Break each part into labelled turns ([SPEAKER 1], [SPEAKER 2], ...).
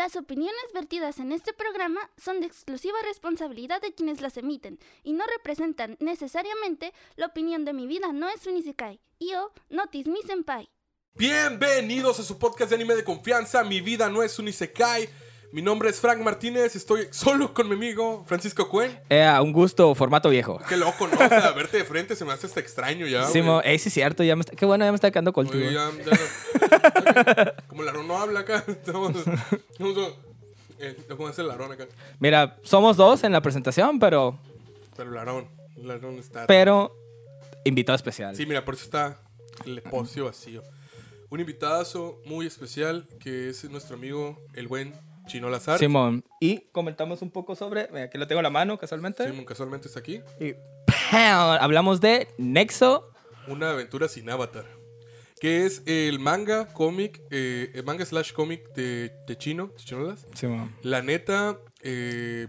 [SPEAKER 1] Las opiniones vertidas en este programa son de exclusiva responsabilidad de quienes las emiten y no representan necesariamente la opinión de mi vida no es un isekai. Yo, Notis mi senpai.
[SPEAKER 2] Bienvenidos a su podcast de anime de confianza. Mi vida no es un isekai. Mi nombre es Frank Martínez. Estoy solo con mi amigo Francisco Cuen.
[SPEAKER 3] Eh, un gusto, formato viejo.
[SPEAKER 2] Qué loco, ¿no? O sea, verte de frente se me hace hasta extraño ya.
[SPEAKER 3] Sí, mo- eh, sí, es cierto. Ya me está- qué bueno, ya me está quedando coltivo.
[SPEAKER 2] Oye, ya- Como Larón no habla acá. Estamos, estamos- eh, ¿Cómo es el Larón acá?
[SPEAKER 3] Mira, somos dos en la presentación, pero,
[SPEAKER 2] Pero Larón. Larón está.
[SPEAKER 3] pero invitado especial.
[SPEAKER 2] Sí, mira, por eso está el espacio vacío. Un invitadazo muy especial que es nuestro amigo, el buen Chino Lazar.
[SPEAKER 3] Simón. Y comentamos un poco sobre, aquí lo tengo en la mano casualmente.
[SPEAKER 2] Simón casualmente está aquí.
[SPEAKER 3] Y ¡pam! hablamos de Nexo.
[SPEAKER 2] Una aventura sin avatar. Que es el manga, cómic, eh, el manga slash cómic de, de Chino, de Chinolas.
[SPEAKER 3] Simón.
[SPEAKER 2] La neta, eh,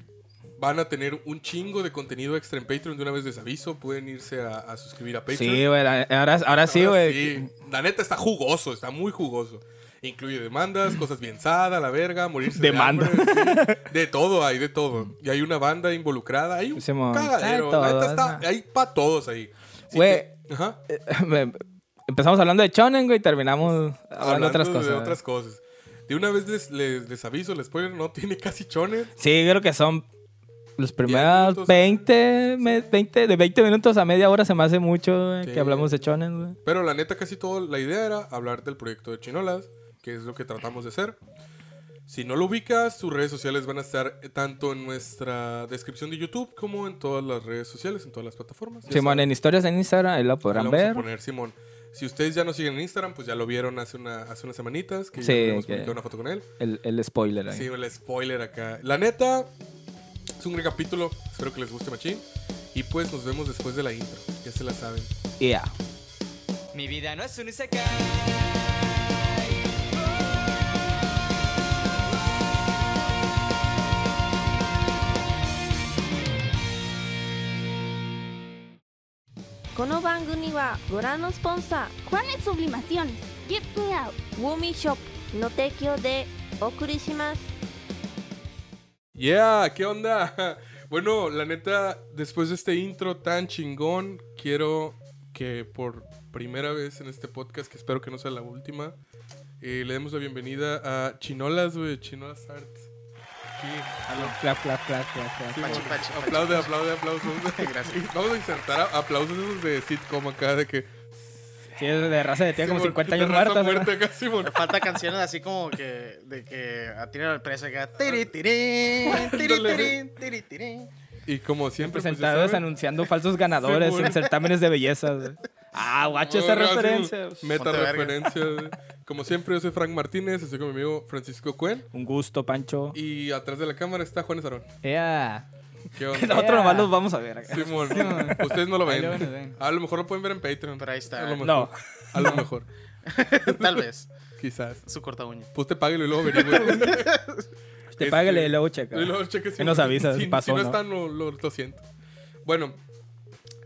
[SPEAKER 2] van a tener un chingo de contenido extra en Patreon. De una vez les aviso, pueden irse a, a suscribir a Patreon.
[SPEAKER 3] Sí, güey, ahora, ahora sí, güey.
[SPEAKER 2] sí. La neta está jugoso, está muy jugoso. Incluye demandas, cosas bien sada, la verga, morirse
[SPEAKER 3] Demanda.
[SPEAKER 2] de hambre. sí. De todo hay, de todo. Y hay una banda involucrada, hay un cagadero.
[SPEAKER 3] Hay todo,
[SPEAKER 2] la neta está-
[SPEAKER 3] ¿no?
[SPEAKER 2] hay para todos ahí.
[SPEAKER 3] Güey.
[SPEAKER 2] Ajá.
[SPEAKER 3] Empezamos hablando de Chonen, güey, y terminamos hablando, de otras cosas.
[SPEAKER 2] De otras cosas. De una vez les, les, les aviso, el spoiler no tiene casi chones.
[SPEAKER 3] Sí, creo que son los primeros
[SPEAKER 2] minutos.
[SPEAKER 3] 20, me- 20, de 20 minutos a media hora se me hace mucho
[SPEAKER 2] Sí.
[SPEAKER 3] que hablamos de Chonen, güey.
[SPEAKER 2] Pero la neta, casi todo, la idea era hablar del proyecto de Chinolas, que es lo que tratamos de hacer. Si no lo ubicas, sus redes sociales van a estar tanto en nuestra descripción de YouTube como en todas las redes sociales, en todas las plataformas. Ya
[SPEAKER 3] Simón,
[SPEAKER 2] saben,
[SPEAKER 3] en historias en Instagram, ahí lo
[SPEAKER 2] ahí
[SPEAKER 3] podrán
[SPEAKER 2] vamos a
[SPEAKER 3] ver.
[SPEAKER 2] poner, Simón. Si ustedes ya nos siguen en Instagram, pues ya lo vieron hace, una, hace unas semanitas, que
[SPEAKER 3] Sí,
[SPEAKER 2] ya hemos
[SPEAKER 3] que-
[SPEAKER 2] publicado una foto con él.
[SPEAKER 3] El, el spoiler ahí.
[SPEAKER 2] Sí, el spoiler acá. La neta, es un gran capítulo. Espero que les guste, machín. Y pues nos vemos después de la intro. Ya se la saben.
[SPEAKER 3] Yeah.
[SPEAKER 4] Mi vida no es un isekai.
[SPEAKER 5] この番組はご覧のスポンサ
[SPEAKER 1] Juanes Sublimaciones. Get me out.
[SPEAKER 5] ーウォーミーショップの提供でお送りします
[SPEAKER 2] Yeah, ¿qué onda? Bueno, la neta, después de este intro tan chingón, quiero que por primera vez en este podcast, que espero que no sea la última, eh, le demos la bienvenida a Chinolas, güey, Chinolas Arts. Aquí.
[SPEAKER 3] Clap, clap, clap, clap, clap.
[SPEAKER 2] Sí,
[SPEAKER 6] Pachi,
[SPEAKER 2] bueno,
[SPEAKER 6] pachi, pachi.
[SPEAKER 2] aplaude, aplaude, aplausos.
[SPEAKER 6] Gracias.
[SPEAKER 2] Vamos a insertar a- aplausos esos de sitcom acá, de que...
[SPEAKER 3] Sí, es de raza de tiene como
[SPEAKER 2] Simón,
[SPEAKER 3] 50 años
[SPEAKER 2] muerta acá, Simón.
[SPEAKER 6] Me falta canciones así como que de que atiran al preso acá. Tiri, tiri, tirín, tiri, tirín.
[SPEAKER 2] Y como siempre, pues,
[SPEAKER 3] Presentados
[SPEAKER 2] saben,
[SPEAKER 3] anunciando falsos ganadores
[SPEAKER 2] Simón.
[SPEAKER 3] en certámenes de belleza. Ah, guacho esa
[SPEAKER 2] sí,
[SPEAKER 3] referencia.
[SPEAKER 2] Meta referencia. Como siempre, yo soy Frank Martínez, estoy con mi amigo Francisco Cuen.
[SPEAKER 3] Un gusto, Pancho.
[SPEAKER 2] Y atrás de la cámara está Juan Esarón.
[SPEAKER 3] Yeah.
[SPEAKER 2] ¿Qué onda?
[SPEAKER 3] Nosotros nomás los vamos a ver acá.
[SPEAKER 2] Simón, ustedes no lo ven. A lo mejor lo pueden ver en Patreon.
[SPEAKER 6] Pero ahí está.
[SPEAKER 2] A lo mejor.
[SPEAKER 3] No.
[SPEAKER 2] A lo mejor.
[SPEAKER 6] Tal vez.
[SPEAKER 2] Quizás.
[SPEAKER 6] Su corta uña.
[SPEAKER 2] Pues te páguelo y luego averigüe.
[SPEAKER 3] Te págale y luego checa.
[SPEAKER 2] Y luego cheque si
[SPEAKER 3] Y nos
[SPEAKER 2] no-
[SPEAKER 3] avisas,
[SPEAKER 2] Si,
[SPEAKER 3] pasó,
[SPEAKER 2] si no,
[SPEAKER 3] ¿no?
[SPEAKER 2] están, lo, lo- lo siento. Bueno,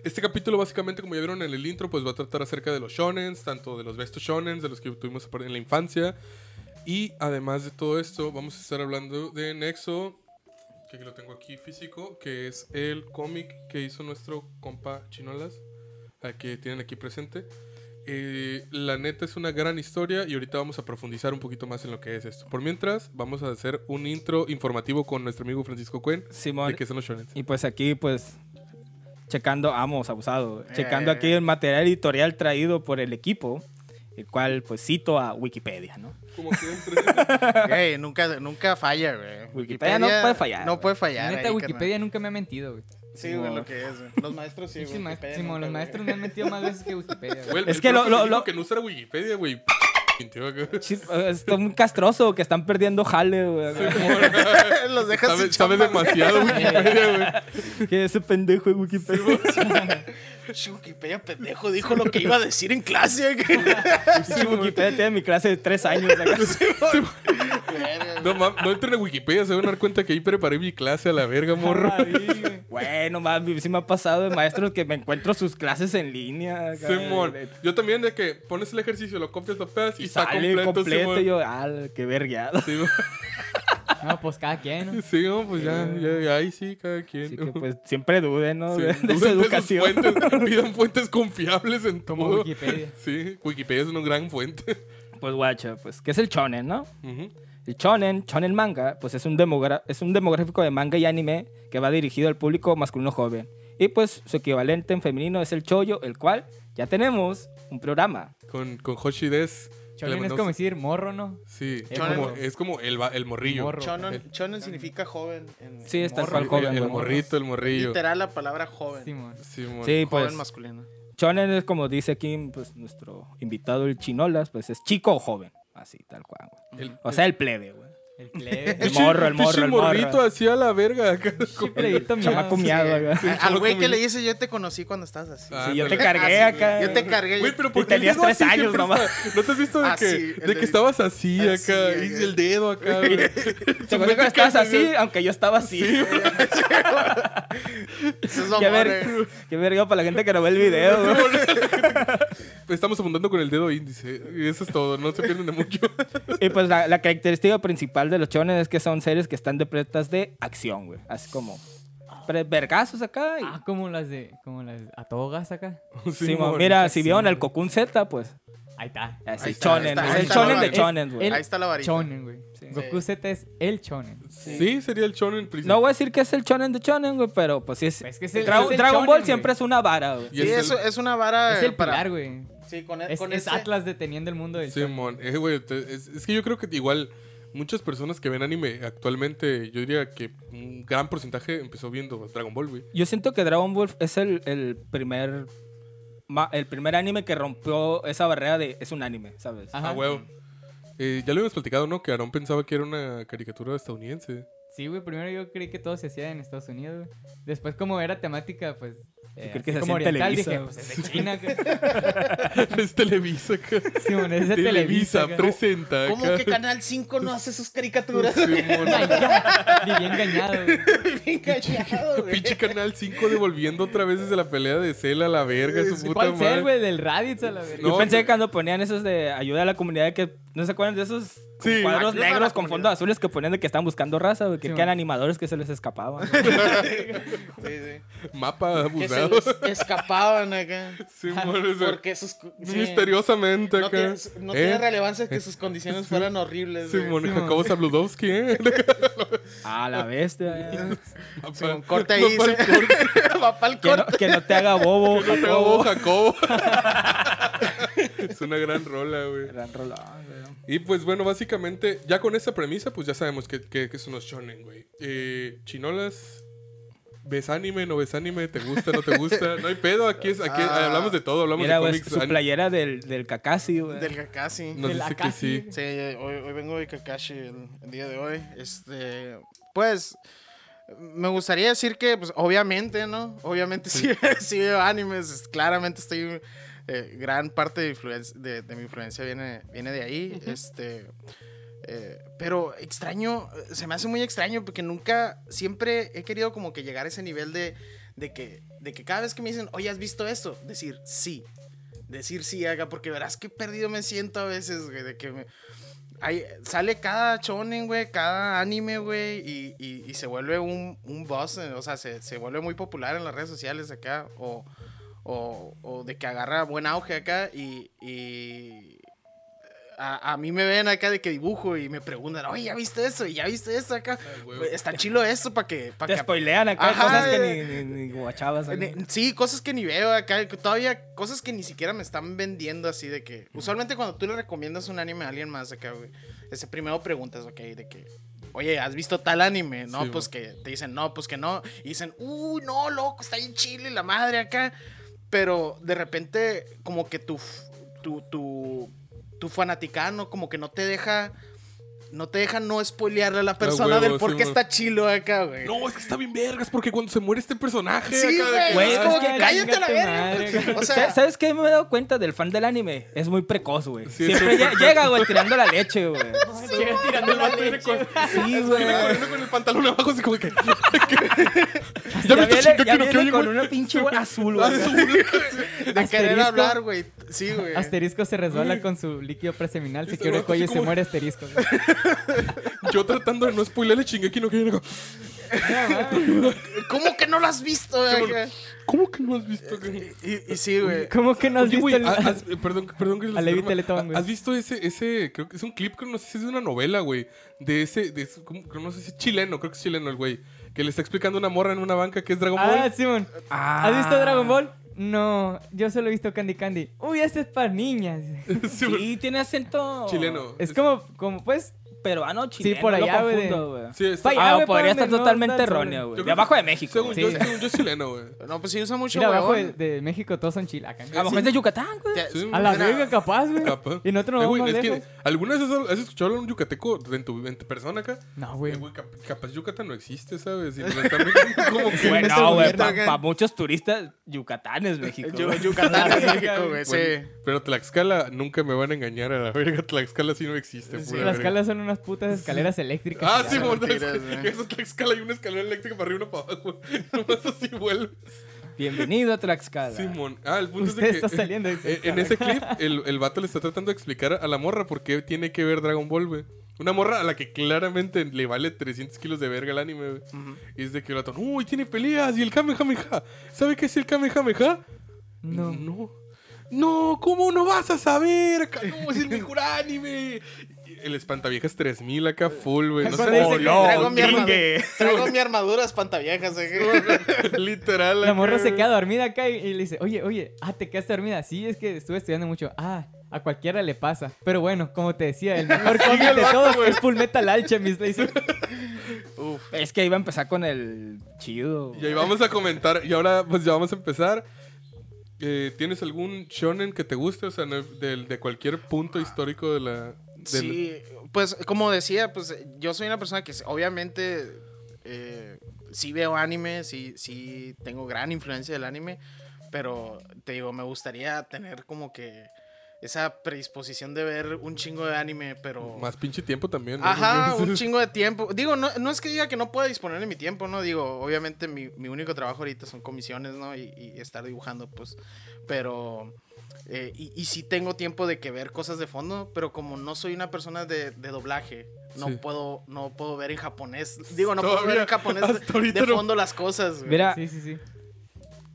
[SPEAKER 2] este capítulo básicamente, como ya vieron en el intro, pues va a tratar acerca de los shonens, tanto de los bestos shonens, de los que tuvimos en la infancia. Y además de todo esto, vamos a estar hablando de Nexo, que lo tengo aquí físico, que es el cómic que hizo nuestro compa Chinolas, que tienen aquí presente. Eh, la neta es una gran historia y ahorita vamos a profundizar un poquito más en lo que es esto. Por mientras, vamos a hacer un intro informativo con nuestro amigo Francisco Cuen
[SPEAKER 3] Simón.
[SPEAKER 2] de qué son los shonens.
[SPEAKER 3] Y pues aquí, pues, checando, amos, abusado.
[SPEAKER 6] Eh.
[SPEAKER 3] Checando aquí el material editorial traído por el equipo, el cual, pues, cito a Wikipedia, ¿no?
[SPEAKER 2] Como siempre.
[SPEAKER 6] Güey, nunca, nunca falla, güey.
[SPEAKER 3] Wikipedia no puede fallar,
[SPEAKER 6] No puede fallar.
[SPEAKER 7] Neta, Wikipedia nunca me ha mentido, güey.
[SPEAKER 6] Sí, güey, lo que es, güey. Los maestros sí,
[SPEAKER 7] Sí,
[SPEAKER 6] güey.
[SPEAKER 7] sí, los maestros me han mentido más veces que Wikipedia, güey.
[SPEAKER 3] Es que lo- lo- lo-
[SPEAKER 2] que no usara Wikipedia, güey.
[SPEAKER 3] Está muy castroso que están perdiendo jale, güey.
[SPEAKER 6] Los dejas
[SPEAKER 2] Sabe, demasiado Wikipedia, güey.
[SPEAKER 3] Que ese pendejo de Wikipedia.
[SPEAKER 6] Wikipedia pendejo dijo lo que iba a decir en clase.
[SPEAKER 3] Sí, Wikipedia tiene mi clase de tres años.
[SPEAKER 2] No, entren a Wikipedia, se van a dar cuenta que ahí preparé mi clase a la verga, morro.
[SPEAKER 3] Bueno, más sí me ha pasado de maestros que me encuentro sus clases en línea.
[SPEAKER 2] Simón. Yo también de que pones el ejercicio, lo copias, lo pegas y,
[SPEAKER 3] Y
[SPEAKER 2] está
[SPEAKER 3] sale
[SPEAKER 2] completo.
[SPEAKER 3] completo, yo, ah, qué vergueado.
[SPEAKER 2] Sí.
[SPEAKER 7] No, pues cada quien, ¿no?
[SPEAKER 2] Sí, no, pues ya, ya, ya, ahí sí, cada quien.
[SPEAKER 3] Así que pues siempre duden, ¿no?
[SPEAKER 2] Sí,
[SPEAKER 3] de, de
[SPEAKER 2] duden
[SPEAKER 3] su
[SPEAKER 2] de
[SPEAKER 3] educación.
[SPEAKER 2] fuentes, pidan fuentes confiables en
[SPEAKER 7] Como
[SPEAKER 2] todo.
[SPEAKER 7] Wikipedia.
[SPEAKER 2] Sí, Wikipedia es una gran fuente.
[SPEAKER 3] Pues guacha, pues, ¿qué es el shonen, no? El shonen, shonen manga, pues es un, es un demográfico de manga y anime que va dirigido al público masculino joven. Y pues su equivalente en femenino es el choyo, el cual ya tenemos un programa.
[SPEAKER 2] Con, con Hoshi Des.
[SPEAKER 7] Chonen es como decir morro, ¿no?
[SPEAKER 2] Sí, es
[SPEAKER 6] Chonen.
[SPEAKER 2] como, es como el, va- el morrillo.
[SPEAKER 7] Morro.
[SPEAKER 6] Chonen, chonen significa joven. En,
[SPEAKER 3] Sí, es tal
[SPEAKER 6] morro.
[SPEAKER 3] cual
[SPEAKER 2] El-
[SPEAKER 3] joven,
[SPEAKER 2] El,
[SPEAKER 3] güey.
[SPEAKER 2] morrito, el morrillo.
[SPEAKER 6] Literal la palabra joven.
[SPEAKER 7] Simón.
[SPEAKER 2] Simón.
[SPEAKER 3] Sí, pues
[SPEAKER 6] joven masculino.
[SPEAKER 3] shonen es como dice aquí pues, nuestro invitado el chinolas, pues es chico o joven. Así, tal cual, güey.
[SPEAKER 2] El-
[SPEAKER 3] O sea, el plebe, güey.
[SPEAKER 7] El plebe.
[SPEAKER 3] El morro, el morro, el morro.
[SPEAKER 2] morrito hacía la verga
[SPEAKER 7] miado.
[SPEAKER 3] Chamaco miado, acá.
[SPEAKER 6] A- Al güey que le dice, yo te conocí cuando estabas así.
[SPEAKER 2] Ah,
[SPEAKER 3] Sí, yo te cargué
[SPEAKER 6] Así,
[SPEAKER 3] acá.
[SPEAKER 6] Yo te cargué.
[SPEAKER 2] Güey, pero ¿por
[SPEAKER 3] Y
[SPEAKER 2] qué el
[SPEAKER 3] tenías tres
[SPEAKER 2] así
[SPEAKER 3] años nomás.
[SPEAKER 2] ¿No te has visto de,
[SPEAKER 6] Ah,
[SPEAKER 2] que, de
[SPEAKER 6] el
[SPEAKER 2] que estabas así
[SPEAKER 6] así,
[SPEAKER 2] acá?
[SPEAKER 6] acá.
[SPEAKER 2] y el dedo acá, güey.
[SPEAKER 3] ¿Te acuerdas que estabas así? Aunque yo estaba así.
[SPEAKER 6] Eso es
[SPEAKER 3] Qué,
[SPEAKER 6] mamón,
[SPEAKER 3] ver,
[SPEAKER 6] eh.
[SPEAKER 3] qué verga para la gente que no ve el video.
[SPEAKER 2] Estamos apuntando con el dedo índice. Y eso es todo, no se pierden de mucho.
[SPEAKER 3] Y pues la, la característica principal de los shonen es que son series que están de pretas de acción, güey. Así como vergazos acá. y-
[SPEAKER 7] Ah, como las de. Como las atogas acá.
[SPEAKER 3] Sí, mo- mira, si vieron el Cocoon Z, pues
[SPEAKER 7] Ahí está.
[SPEAKER 6] está,
[SPEAKER 3] shonen.
[SPEAKER 6] ahí está,
[SPEAKER 3] es el
[SPEAKER 6] la
[SPEAKER 3] de shonen, güey.
[SPEAKER 7] El
[SPEAKER 6] Ahí está la varita.
[SPEAKER 7] Chonen, güey. Goku Z es el chonen.
[SPEAKER 2] Sí, sería el shonen principal.
[SPEAKER 3] No voy a decir que es el shonen de shonen, güey, pero pues sí es.
[SPEAKER 7] Es que es el-
[SPEAKER 3] Dra-
[SPEAKER 7] es el
[SPEAKER 3] Dragon Ball siempre es una vara, güey.
[SPEAKER 6] Sí,
[SPEAKER 2] es el-
[SPEAKER 6] eso es una vara.
[SPEAKER 7] Es el
[SPEAKER 6] para-
[SPEAKER 7] pilar, güey.
[SPEAKER 6] Sí, con, e-
[SPEAKER 7] Es,
[SPEAKER 6] con
[SPEAKER 7] es
[SPEAKER 6] ese-
[SPEAKER 7] Atlas deteniendo el mundo del.
[SPEAKER 2] Simón, eh, güey, te- es, es que yo creo que igual muchas personas que ven anime actualmente, yo diría que un gran porcentaje empezó viendo Dragon Ball, güey.
[SPEAKER 3] Yo siento que Dragon Ball es el, el primer. ma- El primer anime que rompió esa barrera de es un anime, ¿sabes?
[SPEAKER 7] Ajá.
[SPEAKER 2] Ah, huevo. Eh, ya lo habíamos platicado, ¿no? Que Aaron pensaba que era una caricatura estadounidense.
[SPEAKER 7] Sí, güey, primero yo creí que todo se hacía en Estados Unidos, güey. Después, como era temática, pues. eh,
[SPEAKER 3] creí que se
[SPEAKER 7] como oriental,
[SPEAKER 3] Televisa,
[SPEAKER 7] dije, pues es de China, acá.
[SPEAKER 2] es Televisa.
[SPEAKER 7] Sí, bueno, es de
[SPEAKER 2] Televisa
[SPEAKER 7] Televisa.
[SPEAKER 2] presenta
[SPEAKER 6] ¿Cómo que Canal 5 no hace sus caricaturas?
[SPEAKER 2] Simón.
[SPEAKER 7] Ay, ya. Viví engañado, güey.
[SPEAKER 6] Bien callado, güey.
[SPEAKER 2] Pinche Canal 5 devolviendo otra vez desde la pelea de Cell a la verga, su puta
[SPEAKER 7] ¿Cuál
[SPEAKER 2] madre.
[SPEAKER 7] ser, güey? Del Raditz a la verga.
[SPEAKER 2] No,
[SPEAKER 3] Yo pensé que cuando ponían esos de ayuda a la comunidad que no se acuerdan de esos
[SPEAKER 2] Sí.
[SPEAKER 3] cuadros
[SPEAKER 6] Ayuda a la
[SPEAKER 3] negros con fondos azules que ponían de que estaban buscando raza, güey, que
[SPEAKER 7] Sí,
[SPEAKER 3] eran
[SPEAKER 7] man.
[SPEAKER 3] animadores que se les escapaban.
[SPEAKER 6] Sí, sí.
[SPEAKER 2] Mapa
[SPEAKER 6] Que se
[SPEAKER 2] abusado.
[SPEAKER 6] les escapaban acá.
[SPEAKER 2] Sea,
[SPEAKER 6] Porque sus. sí.
[SPEAKER 2] Misteriosamente
[SPEAKER 6] No,
[SPEAKER 2] acá.
[SPEAKER 6] tiene, no
[SPEAKER 2] ¿Eh?
[SPEAKER 6] tiene relevancia que sus condiciones fueran horribles.
[SPEAKER 2] Simón. Jacobo Zabludowski, ¿eh?
[SPEAKER 3] A la bestia. eh.
[SPEAKER 6] Corte ahí.
[SPEAKER 2] Va pa'l
[SPEAKER 6] se-
[SPEAKER 2] corte.
[SPEAKER 6] Va
[SPEAKER 3] que, no, que no te haga bobo,
[SPEAKER 2] No
[SPEAKER 3] Jacobo.
[SPEAKER 2] Jacobo. es una gran rola, güey.
[SPEAKER 3] Gran rolón, güey.
[SPEAKER 2] Y pues bueno, básicamente, ya con esa premisa, pues ya sabemos que, que, que son los shonen, güey. Eh, chinolas, ¿ves anime, no ves anime? ¿Te gusta, no te gusta? No hay pedo, aquí, es, aquí
[SPEAKER 6] Ah.
[SPEAKER 2] hablamos de todo, hablamos
[SPEAKER 3] Mira,
[SPEAKER 2] de cómics.
[SPEAKER 3] su playera del, del Kakashi, güey.
[SPEAKER 6] Del Kakashi.
[SPEAKER 2] Nos
[SPEAKER 7] del
[SPEAKER 2] dice que sí.
[SPEAKER 6] Sí, hoy, hoy vengo de Kakashi el, el día de hoy. Este, pues, me gustaría decir que, pues, obviamente, ¿no? Obviamente sí, sí veo animes. es- Claramente estoy, eh, gran parte de, influen- de, de mi influencia viene, viene de ahí. Este, eh, pero extraño, eh, se me hace muy extraño porque nunca, siempre he querido como que llegar a ese nivel de, de que, de que cada vez que me dicen, oye, ¿has visto esto? Decir sí. Decir sí, haga, porque verás qué perdido me siento a veces, güey, de que me, Ahí sale cada shonen, güey, cada anime, güey, y, y- y se vuelve un, un eh, o sea, se, se vuelve muy popular en las redes sociales acá, o, o, o de que agarra buen auge acá, y, y a, a mí me ven acá de que dibujo y me preguntan, oye, ¿ya viste eso? ¿Y ya viste eso acá?
[SPEAKER 2] huevo.
[SPEAKER 6] Güey, Está chilo esto para que... Pa
[SPEAKER 3] Te
[SPEAKER 6] que
[SPEAKER 3] spoilean acá
[SPEAKER 6] Ajá,
[SPEAKER 3] cosas que ni, ni, ni guachabas. acá.
[SPEAKER 6] Sí, cosas que ni veo acá, que todavía cosas que ni siquiera me están vendiendo así de que usualmente cuando tú le recomiendas un anime a alguien más acá, güey, ese primero preguntas, ok, de que Oye, ¿has visto tal anime? No,
[SPEAKER 2] Sí,
[SPEAKER 6] pues que te dicen, no, pues que no. Y dicen, uy, no, loco, está en Chile la madre acá. Pero de repente, como que tu, f- tu, tu, tu fanaticano, como que no te deja, no te deja no spoilearle a la persona
[SPEAKER 2] huevo,
[SPEAKER 6] del por
[SPEAKER 2] sí,
[SPEAKER 6] qué está chilo acá, güey.
[SPEAKER 2] No, es que está bien vergas porque cuando se muere este personaje.
[SPEAKER 6] Sí,
[SPEAKER 2] acá
[SPEAKER 6] güey, es como que
[SPEAKER 3] que
[SPEAKER 6] cállate la verga. O sea,
[SPEAKER 3] ¿Sabes qué? Me he dado cuenta del fan del anime. Es muy precoz, güey.
[SPEAKER 2] Sí,
[SPEAKER 3] Siempre
[SPEAKER 2] sí.
[SPEAKER 3] llega, güey, tirando la leche, güey.
[SPEAKER 7] Llega tirando la leche.
[SPEAKER 3] Sí, güey.
[SPEAKER 2] corriendo con el pantalón abajo así como que... Ya
[SPEAKER 3] Ya
[SPEAKER 2] me
[SPEAKER 3] viene,
[SPEAKER 2] está
[SPEAKER 3] ya
[SPEAKER 2] chingando que
[SPEAKER 3] viene
[SPEAKER 2] oye,
[SPEAKER 3] con una pinche azul, güey.
[SPEAKER 6] De querer hablar, güey. Sí, güey.
[SPEAKER 7] Asterisco se resbala con su líquido preseminal. Si quiere el
[SPEAKER 2] vato
[SPEAKER 7] cuello
[SPEAKER 2] así
[SPEAKER 7] se
[SPEAKER 2] como-
[SPEAKER 7] muere asterisco.
[SPEAKER 2] Yo tratando de no spoilerle chingue aquí no que viene.
[SPEAKER 6] ¿Cómo que no lo has visto, güey?
[SPEAKER 2] ¿Cómo que no has visto? güey?
[SPEAKER 6] Y, y sí, güey.
[SPEAKER 7] ¿Cómo que no has
[SPEAKER 2] Oye,
[SPEAKER 7] visto
[SPEAKER 2] güey,
[SPEAKER 7] el-
[SPEAKER 2] has- eh, perdón, perdón que les
[SPEAKER 7] a Levi
[SPEAKER 2] interrumpa.
[SPEAKER 7] Teletón, güey?
[SPEAKER 2] ¿Has visto ese, ese, creo que es un clip, creo, no sé si es de una novela, güey, de ese, de ese. Creo, no sé si es chileno, creo que es chileno el güey, que le está explicando una morra en una banca que es Dragon
[SPEAKER 7] Ah,
[SPEAKER 2] Ball.
[SPEAKER 7] Simón.
[SPEAKER 3] Ah.
[SPEAKER 7] ¿Has visto Dragon Ball? No, yo solo he visto Candy Candy. Uy, este es para niñas.
[SPEAKER 2] Sí.
[SPEAKER 3] Sí, tiene acento
[SPEAKER 2] Chileno.
[SPEAKER 7] Es como, como pues,
[SPEAKER 3] peruano chileno.
[SPEAKER 7] por
[SPEAKER 3] lo
[SPEAKER 7] allá, güey,
[SPEAKER 3] güey.
[SPEAKER 2] Sí, está-
[SPEAKER 3] Ah,
[SPEAKER 7] güey,
[SPEAKER 3] podría estar totalmente erróneo, güey. De abajo de México.
[SPEAKER 2] Según
[SPEAKER 3] güey.
[SPEAKER 2] yo,
[SPEAKER 7] Sí.
[SPEAKER 2] según yo es chileno, güey.
[SPEAKER 6] No, pues sí usa mucho
[SPEAKER 7] mira, abajo de, México todos son chilacas.
[SPEAKER 3] A lo mejor es de Yucatán, güey.
[SPEAKER 2] Sí.
[SPEAKER 7] A la verga, capaz, güey.
[SPEAKER 2] Capaz.
[SPEAKER 7] Y nosotros
[SPEAKER 2] Eh,
[SPEAKER 7] nos
[SPEAKER 2] güey,
[SPEAKER 7] vamos lejos.
[SPEAKER 2] ¿Alguna vez has, escuchado hablar un yucateco en tu, en tu persona acá?
[SPEAKER 7] No,
[SPEAKER 2] Eh,
[SPEAKER 7] güey.
[SPEAKER 2] güey, cap- capaz Yucatán no existe, ¿sabes? Y nos están como que...
[SPEAKER 3] Güey,
[SPEAKER 7] nuestro
[SPEAKER 3] no, güey. Para muchos turistas, Yucatán es México.
[SPEAKER 6] Yu-
[SPEAKER 3] güey.
[SPEAKER 6] Yucatán es México, güey.
[SPEAKER 2] Bueno,
[SPEAKER 6] Sí.
[SPEAKER 2] Pero Tlaxcala nunca me van a engañar a la verga. Tlaxcala sí no existe.
[SPEAKER 6] Sí.
[SPEAKER 2] pura
[SPEAKER 7] Las
[SPEAKER 2] verga.
[SPEAKER 7] calas son unas putas escaleras eléctricas.
[SPEAKER 2] Ah,
[SPEAKER 7] y
[SPEAKER 2] sí,
[SPEAKER 7] ya,
[SPEAKER 2] mon,
[SPEAKER 6] mentiras,
[SPEAKER 2] Tlaxcala. Esa hay una escalera eléctrica para arriba y una para abajo. Nomás así vuelve.
[SPEAKER 3] Bienvenido a Tlaxcala.
[SPEAKER 2] Simón. Ah, el punto
[SPEAKER 7] Usted
[SPEAKER 2] es de
[SPEAKER 7] está
[SPEAKER 2] que.
[SPEAKER 7] saliendo de
[SPEAKER 2] eh, en ese clip, el, el vato le está tratando de explicar a la morra por qué tiene que ver Dragon Ball, güey. Una morra a la que claramente le vale 300 kilos de verga el anime, güey. Y es de que el vato, uy, tiene peleas y el Kamehameha. ¿Sabe qué es el Kamehameha?
[SPEAKER 7] No.
[SPEAKER 2] No. No, ¿cómo no vas a saber? No, es el mejor anime. El espantaviejas 3000 acá full, güey. No sé.
[SPEAKER 7] dice que
[SPEAKER 6] Traigo mi, armadura, traigo mi armadura espantaviejas, güey.
[SPEAKER 2] Literal.
[SPEAKER 7] La morra se queda dormida acá y, y le dice, oye, oye, ah, te quedaste dormida. Sí, es que estuve estudiando mucho. Ah, a cualquiera le pasa. Pero bueno, como te decía, el mejor cómic de todos es Full Metal Alchemist. Le dice,
[SPEAKER 3] Es que iba a empezar con el chido.
[SPEAKER 2] Y ahí vamos a comentar. Y ahora, pues ya vamos a empezar. Eh, ¿Tienes algún shonen que te guste? O sea, no- del- de, cualquier punto histórico de la.
[SPEAKER 6] Sí, pues como decía, pues yo soy una persona que obviamente eh, sí veo anime, sí, sí tengo gran influencia del anime, pero te digo, me gustaría tener como que esa predisposición de ver un chingo de anime, pero...
[SPEAKER 2] Más pinche tiempo también. ¿no?
[SPEAKER 6] Ajá, un chingo de tiempo. Digo, no, no es que diga que no pueda disponer de mi tiempo, ¿no? Digo, obviamente mi, mi único trabajo ahorita son comisiones, ¿no? Y, y estar dibujando, pues. Pero. eh, y, y sí tengo tiempo de que ver cosas de fondo, pero como no soy una persona de, de doblaje, no
[SPEAKER 2] Sí.
[SPEAKER 6] puedo no puedo ver en japonés. Digo, no puedo ver en japonés de,
[SPEAKER 2] no.
[SPEAKER 6] fondo las cosas. güey.
[SPEAKER 3] Mira,
[SPEAKER 7] sí, sí, sí.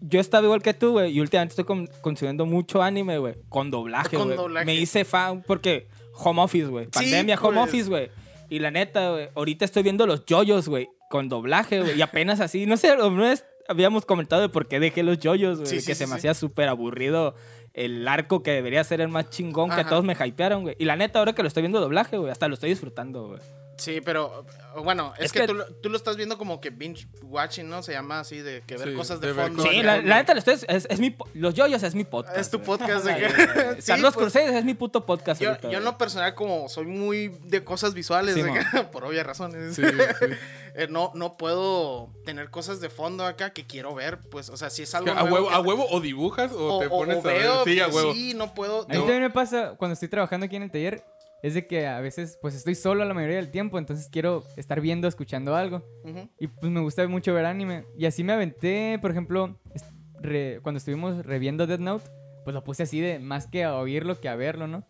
[SPEAKER 3] Yo estaba igual que tú, güey. Y últimamente estoy con- consumiendo mucho anime, güey. Con doblaje,
[SPEAKER 6] Con
[SPEAKER 3] güey. Me hice fan porque home office, güey.
[SPEAKER 6] Sí,
[SPEAKER 3] Pandemia, home
[SPEAKER 6] pues.
[SPEAKER 3] office, güey. Y la neta, güey. Ahorita estoy viendo los yoyos, güey. Con doblaje, güey. Y apenas así. No sé, una vez habíamos comentado de por qué dejé los yoyos, güey.
[SPEAKER 6] Sí,
[SPEAKER 3] que
[SPEAKER 6] sí,
[SPEAKER 3] se me hacía súper aburrido el arco que debería ser el más chingón que
[SPEAKER 6] Ajá.
[SPEAKER 3] todos me hypearon, güey. Y la neta, ahora que lo estoy viendo doblaje, güey. Hasta lo estoy disfrutando, güey.
[SPEAKER 6] Sí, pero bueno, es,
[SPEAKER 3] Es
[SPEAKER 6] que,
[SPEAKER 3] que-
[SPEAKER 6] tú, lo- tú lo estás viendo como que binge watching, ¿no? Se llama así, de que ver
[SPEAKER 2] Sí,
[SPEAKER 6] cosas de,
[SPEAKER 2] de
[SPEAKER 6] fondo.
[SPEAKER 2] cosas
[SPEAKER 3] Sí,
[SPEAKER 2] de
[SPEAKER 3] la, la neta, es, es mi, po- los yoyos es mi podcast.
[SPEAKER 6] Es tu podcast de que-. Sí,
[SPEAKER 3] Carlos
[SPEAKER 6] pues.
[SPEAKER 3] Cruzeiro es mi puto podcast.
[SPEAKER 6] Yo,
[SPEAKER 3] ahorita,
[SPEAKER 6] yo en lo personal, como soy muy de cosas visuales,
[SPEAKER 3] Sí,
[SPEAKER 6] de
[SPEAKER 3] mo.
[SPEAKER 6] que- por obvias razones,
[SPEAKER 2] Sí, sí.
[SPEAKER 6] eh, no, no puedo tener cosas de fondo acá que quiero ver, pues, o sea, si es algo
[SPEAKER 2] a,
[SPEAKER 6] nuevo
[SPEAKER 2] huevo,
[SPEAKER 6] que-
[SPEAKER 2] a huevo o dibujas o,
[SPEAKER 6] o,
[SPEAKER 2] te pones
[SPEAKER 6] o
[SPEAKER 2] a ver.
[SPEAKER 6] veo,
[SPEAKER 2] Sí, a huevo.
[SPEAKER 6] sí, no puedo.
[SPEAKER 7] A mí
[SPEAKER 6] no-
[SPEAKER 7] también me pasa cuando estoy trabajando aquí en el taller. Es de que a veces pues estoy solo la mayoría del tiempo, entonces quiero estar viendo, escuchando algo. Y pues me gusta mucho ver anime. Y así me aventé, por ejemplo, re- cuando estuvimos reviendo Death Note, pues lo puse así de más que a oírlo que a verlo, ¿no?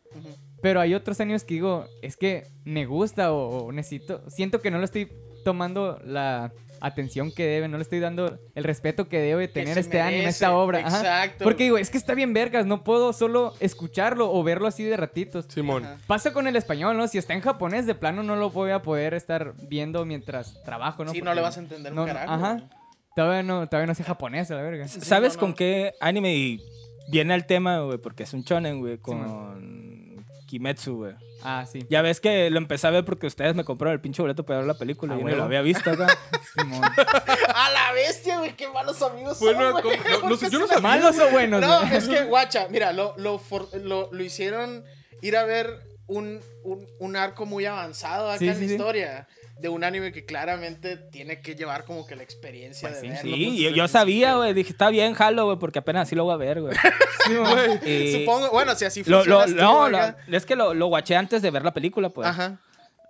[SPEAKER 7] Pero hay otros animes que digo, es que me gusta o, o necesito, siento que no lo estoy tomando la atención que debe, no le estoy dando el respeto que debe tener este anime, esta obra. Ajá.
[SPEAKER 6] Exacto.
[SPEAKER 7] Porque digo, es que está bien vergas, no puedo solo escucharlo o verlo así de ratitos.
[SPEAKER 2] Simón.
[SPEAKER 6] Ajá.
[SPEAKER 7] Pasa con el español, ¿no? Si está en japonés, de plano no lo voy a poder estar viendo mientras trabajo, ¿no?
[SPEAKER 6] Sí, no le vas a entender
[SPEAKER 7] no,
[SPEAKER 6] un carajo.
[SPEAKER 7] Ajá. Todavía no, todavía no sé japonés, a la verga.
[SPEAKER 3] ¿Sabes
[SPEAKER 6] no,
[SPEAKER 3] con qué anime y viene al tema, güey? Porque es un shonen, güey, con Kimetsu, güey.
[SPEAKER 7] Ah, sí.
[SPEAKER 3] Ya ves que lo empecé a ver porque ustedes me compraron el pinche boleto para ver la película
[SPEAKER 7] Ah,
[SPEAKER 3] y yo no lo había visto.
[SPEAKER 7] Simón.
[SPEAKER 6] A la bestia, güey, qué malos amigos son,
[SPEAKER 2] Bueno,
[SPEAKER 6] güey.
[SPEAKER 2] ¿cómo? No, no
[SPEAKER 6] ¿Por
[SPEAKER 2] sé,
[SPEAKER 6] qué
[SPEAKER 2] yo no sabía.
[SPEAKER 7] ¿Malos o buenos?
[SPEAKER 6] No,
[SPEAKER 7] güey?
[SPEAKER 6] es que, guacha, mira, lo, lo, for- lo, lo hicieron ir a ver un, un, un arco muy avanzado acá
[SPEAKER 7] Sí,
[SPEAKER 6] en
[SPEAKER 7] sí,
[SPEAKER 6] la
[SPEAKER 7] sí.
[SPEAKER 6] De un anime que claramente tiene que llevar como que la experiencia
[SPEAKER 7] Pues
[SPEAKER 6] de
[SPEAKER 7] sí,
[SPEAKER 6] verlo.
[SPEAKER 3] Sí,
[SPEAKER 6] pues,
[SPEAKER 3] yo, sabía, güey. Dije, está bien, jalo, güey, porque apenas así lo voy a ver, güey.
[SPEAKER 7] Simón.
[SPEAKER 3] Y
[SPEAKER 6] Supongo, bueno, si así
[SPEAKER 3] lo, no, lo- es que lo, lo guaché antes de ver la película, pues.
[SPEAKER 6] Ajá.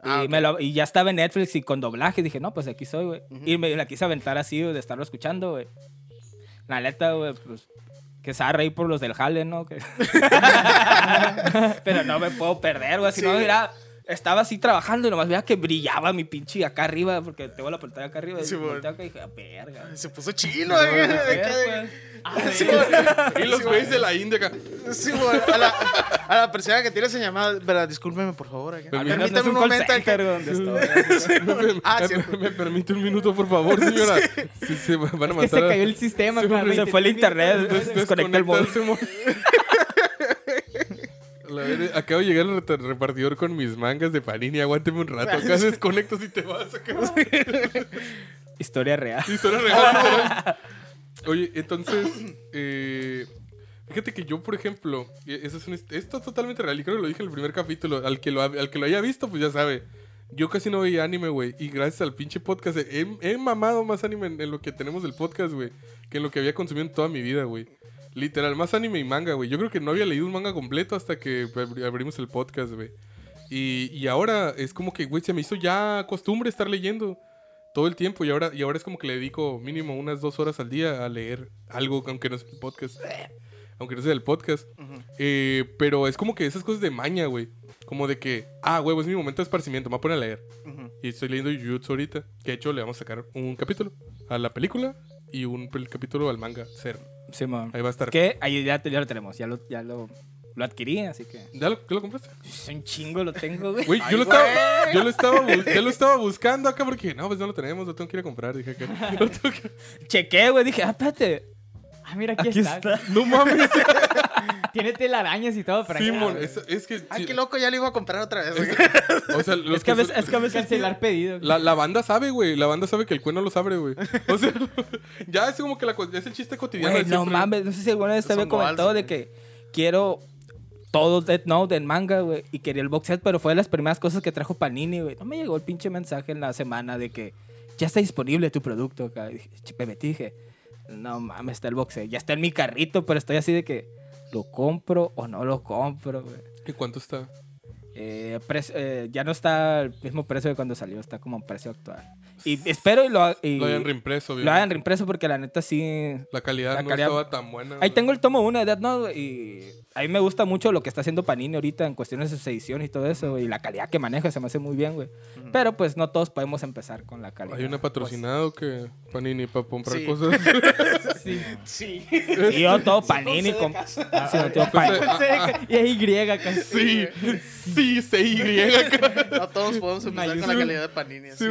[SPEAKER 6] Ah,
[SPEAKER 3] y,
[SPEAKER 6] ok.
[SPEAKER 3] me lo- y ya estaba en Netflix y con doblaje. Dije, no, pues aquí soy, güey. Y me la quise aventar así, güey, de estarlo escuchando, güey. La neta, güey, pues. Que se va a reír por los del jale, ¿no? Pero no me puedo perder, güey. Si no,
[SPEAKER 6] Sí.
[SPEAKER 3] mira, estaba así trabajando y nomás veía que brillaba mi pinche acá arriba, porque tengo la pantalla acá arriba.
[SPEAKER 6] Sí,
[SPEAKER 3] y volteo acá y dije, "Ah, verga.
[SPEAKER 6] Se puso chino. güey. Sí, güey.
[SPEAKER 2] Y los güeyes de la India acá.
[SPEAKER 6] Sí. A la, a la persona que tiene esa llamada, verdad, discúlpeme, por favor. acá.
[SPEAKER 3] No
[SPEAKER 6] Permítame
[SPEAKER 3] un
[SPEAKER 6] momento. acá.
[SPEAKER 3] donde estoy.
[SPEAKER 2] Me, me-
[SPEAKER 6] Ah,
[SPEAKER 2] me- permite un minuto, por favor, señora. Sí, se van a
[SPEAKER 7] Es que
[SPEAKER 2] matar.
[SPEAKER 7] se cayó el sistema.
[SPEAKER 3] Se fue- se
[SPEAKER 7] 20
[SPEAKER 3] fue el internet,
[SPEAKER 7] minutos.
[SPEAKER 3] desconecta el móvil.
[SPEAKER 2] La verga, acabo de llegar al repartidor con mis mangas de panini. Aguánteme un rato. Acá desconecto si te vas. Acá.
[SPEAKER 3] Historia real.
[SPEAKER 2] Historia real. Oye, entonces, eh, fíjate que yo, por ejemplo, eso es un, esto es totalmente real y creo que lo dije en el primer capítulo. Al que lo, al que lo haya visto, pues ya sabe. Yo casi no veía anime, güey. Y gracias al pinche podcast, he, he mamado más anime en, en lo que tenemos del podcast, güey. Que en lo que había consumido en toda mi vida, güey. Literal, más anime y manga, güey. Yo creo que no había leído un manga completo hasta que abri- abrimos el podcast, güey. Y, y ahora es como que, güey, se me hizo ya costumbre estar leyendo todo el tiempo. Y ahora, y ahora es como que le dedico mínimo unas dos horas al día a leer algo, aunque no sea el podcast. Aunque no sea el podcast. Eh, pero es como que esas cosas de maña, güey. Como de que, ah, huevo, es mi momento de esparcimiento, me voy a poner a leer. Y estoy leyendo Jujutsu ahorita. Que de hecho le vamos a sacar un capítulo a la película y un capítulo al manga. Ser.
[SPEAKER 3] Simón.
[SPEAKER 2] Ahí va a estar.
[SPEAKER 3] Que ahí ya, ya lo tenemos. Ya lo, ya lo, lo adquirí, así que.
[SPEAKER 2] ¿Ya lo, ¿qué lo compraste?
[SPEAKER 3] Es un chingo lo tengo, güey.
[SPEAKER 2] Güey,
[SPEAKER 6] Ay,
[SPEAKER 2] yo, lo
[SPEAKER 6] güey.
[SPEAKER 2] estaba, yo, lo estaba, yo lo estaba buscando acá porque no, pues no lo tenemos, lo tengo que ir a comprar. Dije que. lo tengo que-
[SPEAKER 3] Chequé, güey. Dije, ah, espérate.
[SPEAKER 7] Ah, mira, aquí,
[SPEAKER 3] Aquí
[SPEAKER 7] está.
[SPEAKER 3] está.
[SPEAKER 2] No mames.
[SPEAKER 7] Tiene telarañas y todo, pero
[SPEAKER 2] Simón, es, es que.
[SPEAKER 6] Ay,
[SPEAKER 2] sí,
[SPEAKER 6] qué loco, ya lo iba a comprar otra vez.
[SPEAKER 2] o sea, los
[SPEAKER 3] Es que a veces.
[SPEAKER 2] son-
[SPEAKER 3] Es que a veces
[SPEAKER 7] cancelar pedido.
[SPEAKER 2] La, la banda sabe, güey. La banda sabe que el cueno los abre, güey. O sea, ya es como que la, es el chiste cotidiano.
[SPEAKER 3] Güey,
[SPEAKER 2] de
[SPEAKER 3] no
[SPEAKER 2] siempre.
[SPEAKER 3] mames. No sé si alguna vez te había comentado de que quiero todo Death Note en manga, güey. Y quería el box set, pero fue de las primeras cosas que trajo Panini, güey. No me llegó el pinche mensaje en la semana de que ya está disponible tu producto acá. Y dije, me metí dije, no mames, está el box set. Ya está en mi carrito, pero estoy así de que, ¿lo compro o no lo compro, güey?
[SPEAKER 2] ¿Y cuánto está?
[SPEAKER 3] Eh, eh, ya no está el mismo precio de cuando salió, está como en precio actual. Y espero y lo, y
[SPEAKER 2] Lo hayan reimpreso,
[SPEAKER 3] lo hayan reimpreso porque la neta sí
[SPEAKER 2] La calidad
[SPEAKER 3] La
[SPEAKER 2] no
[SPEAKER 3] calidad-
[SPEAKER 2] estaba tan buena.
[SPEAKER 3] Ahí
[SPEAKER 2] güey.
[SPEAKER 3] tengo el tomo 1 de Death Note güey, y a mí me gusta mucho lo que está haciendo Panini ahorita en cuestiones de sus ediciones y todo eso, güey, y la calidad que maneja se me hace muy bien, güey. Pero pues no todos podemos empezar con la calidad.
[SPEAKER 2] Hay una patrocinado que Panini para comprar
[SPEAKER 6] Sí.
[SPEAKER 2] cosas.
[SPEAKER 7] Sí.
[SPEAKER 6] Sí.
[SPEAKER 3] Pues, y yo todo Panini. con- Sí, Pan-
[SPEAKER 2] Entonces,
[SPEAKER 7] y es Y acá.
[SPEAKER 2] sí, sí, C Y.
[SPEAKER 6] No todos podemos empezar con la calidad de Panini. así
[SPEAKER 2] Sí,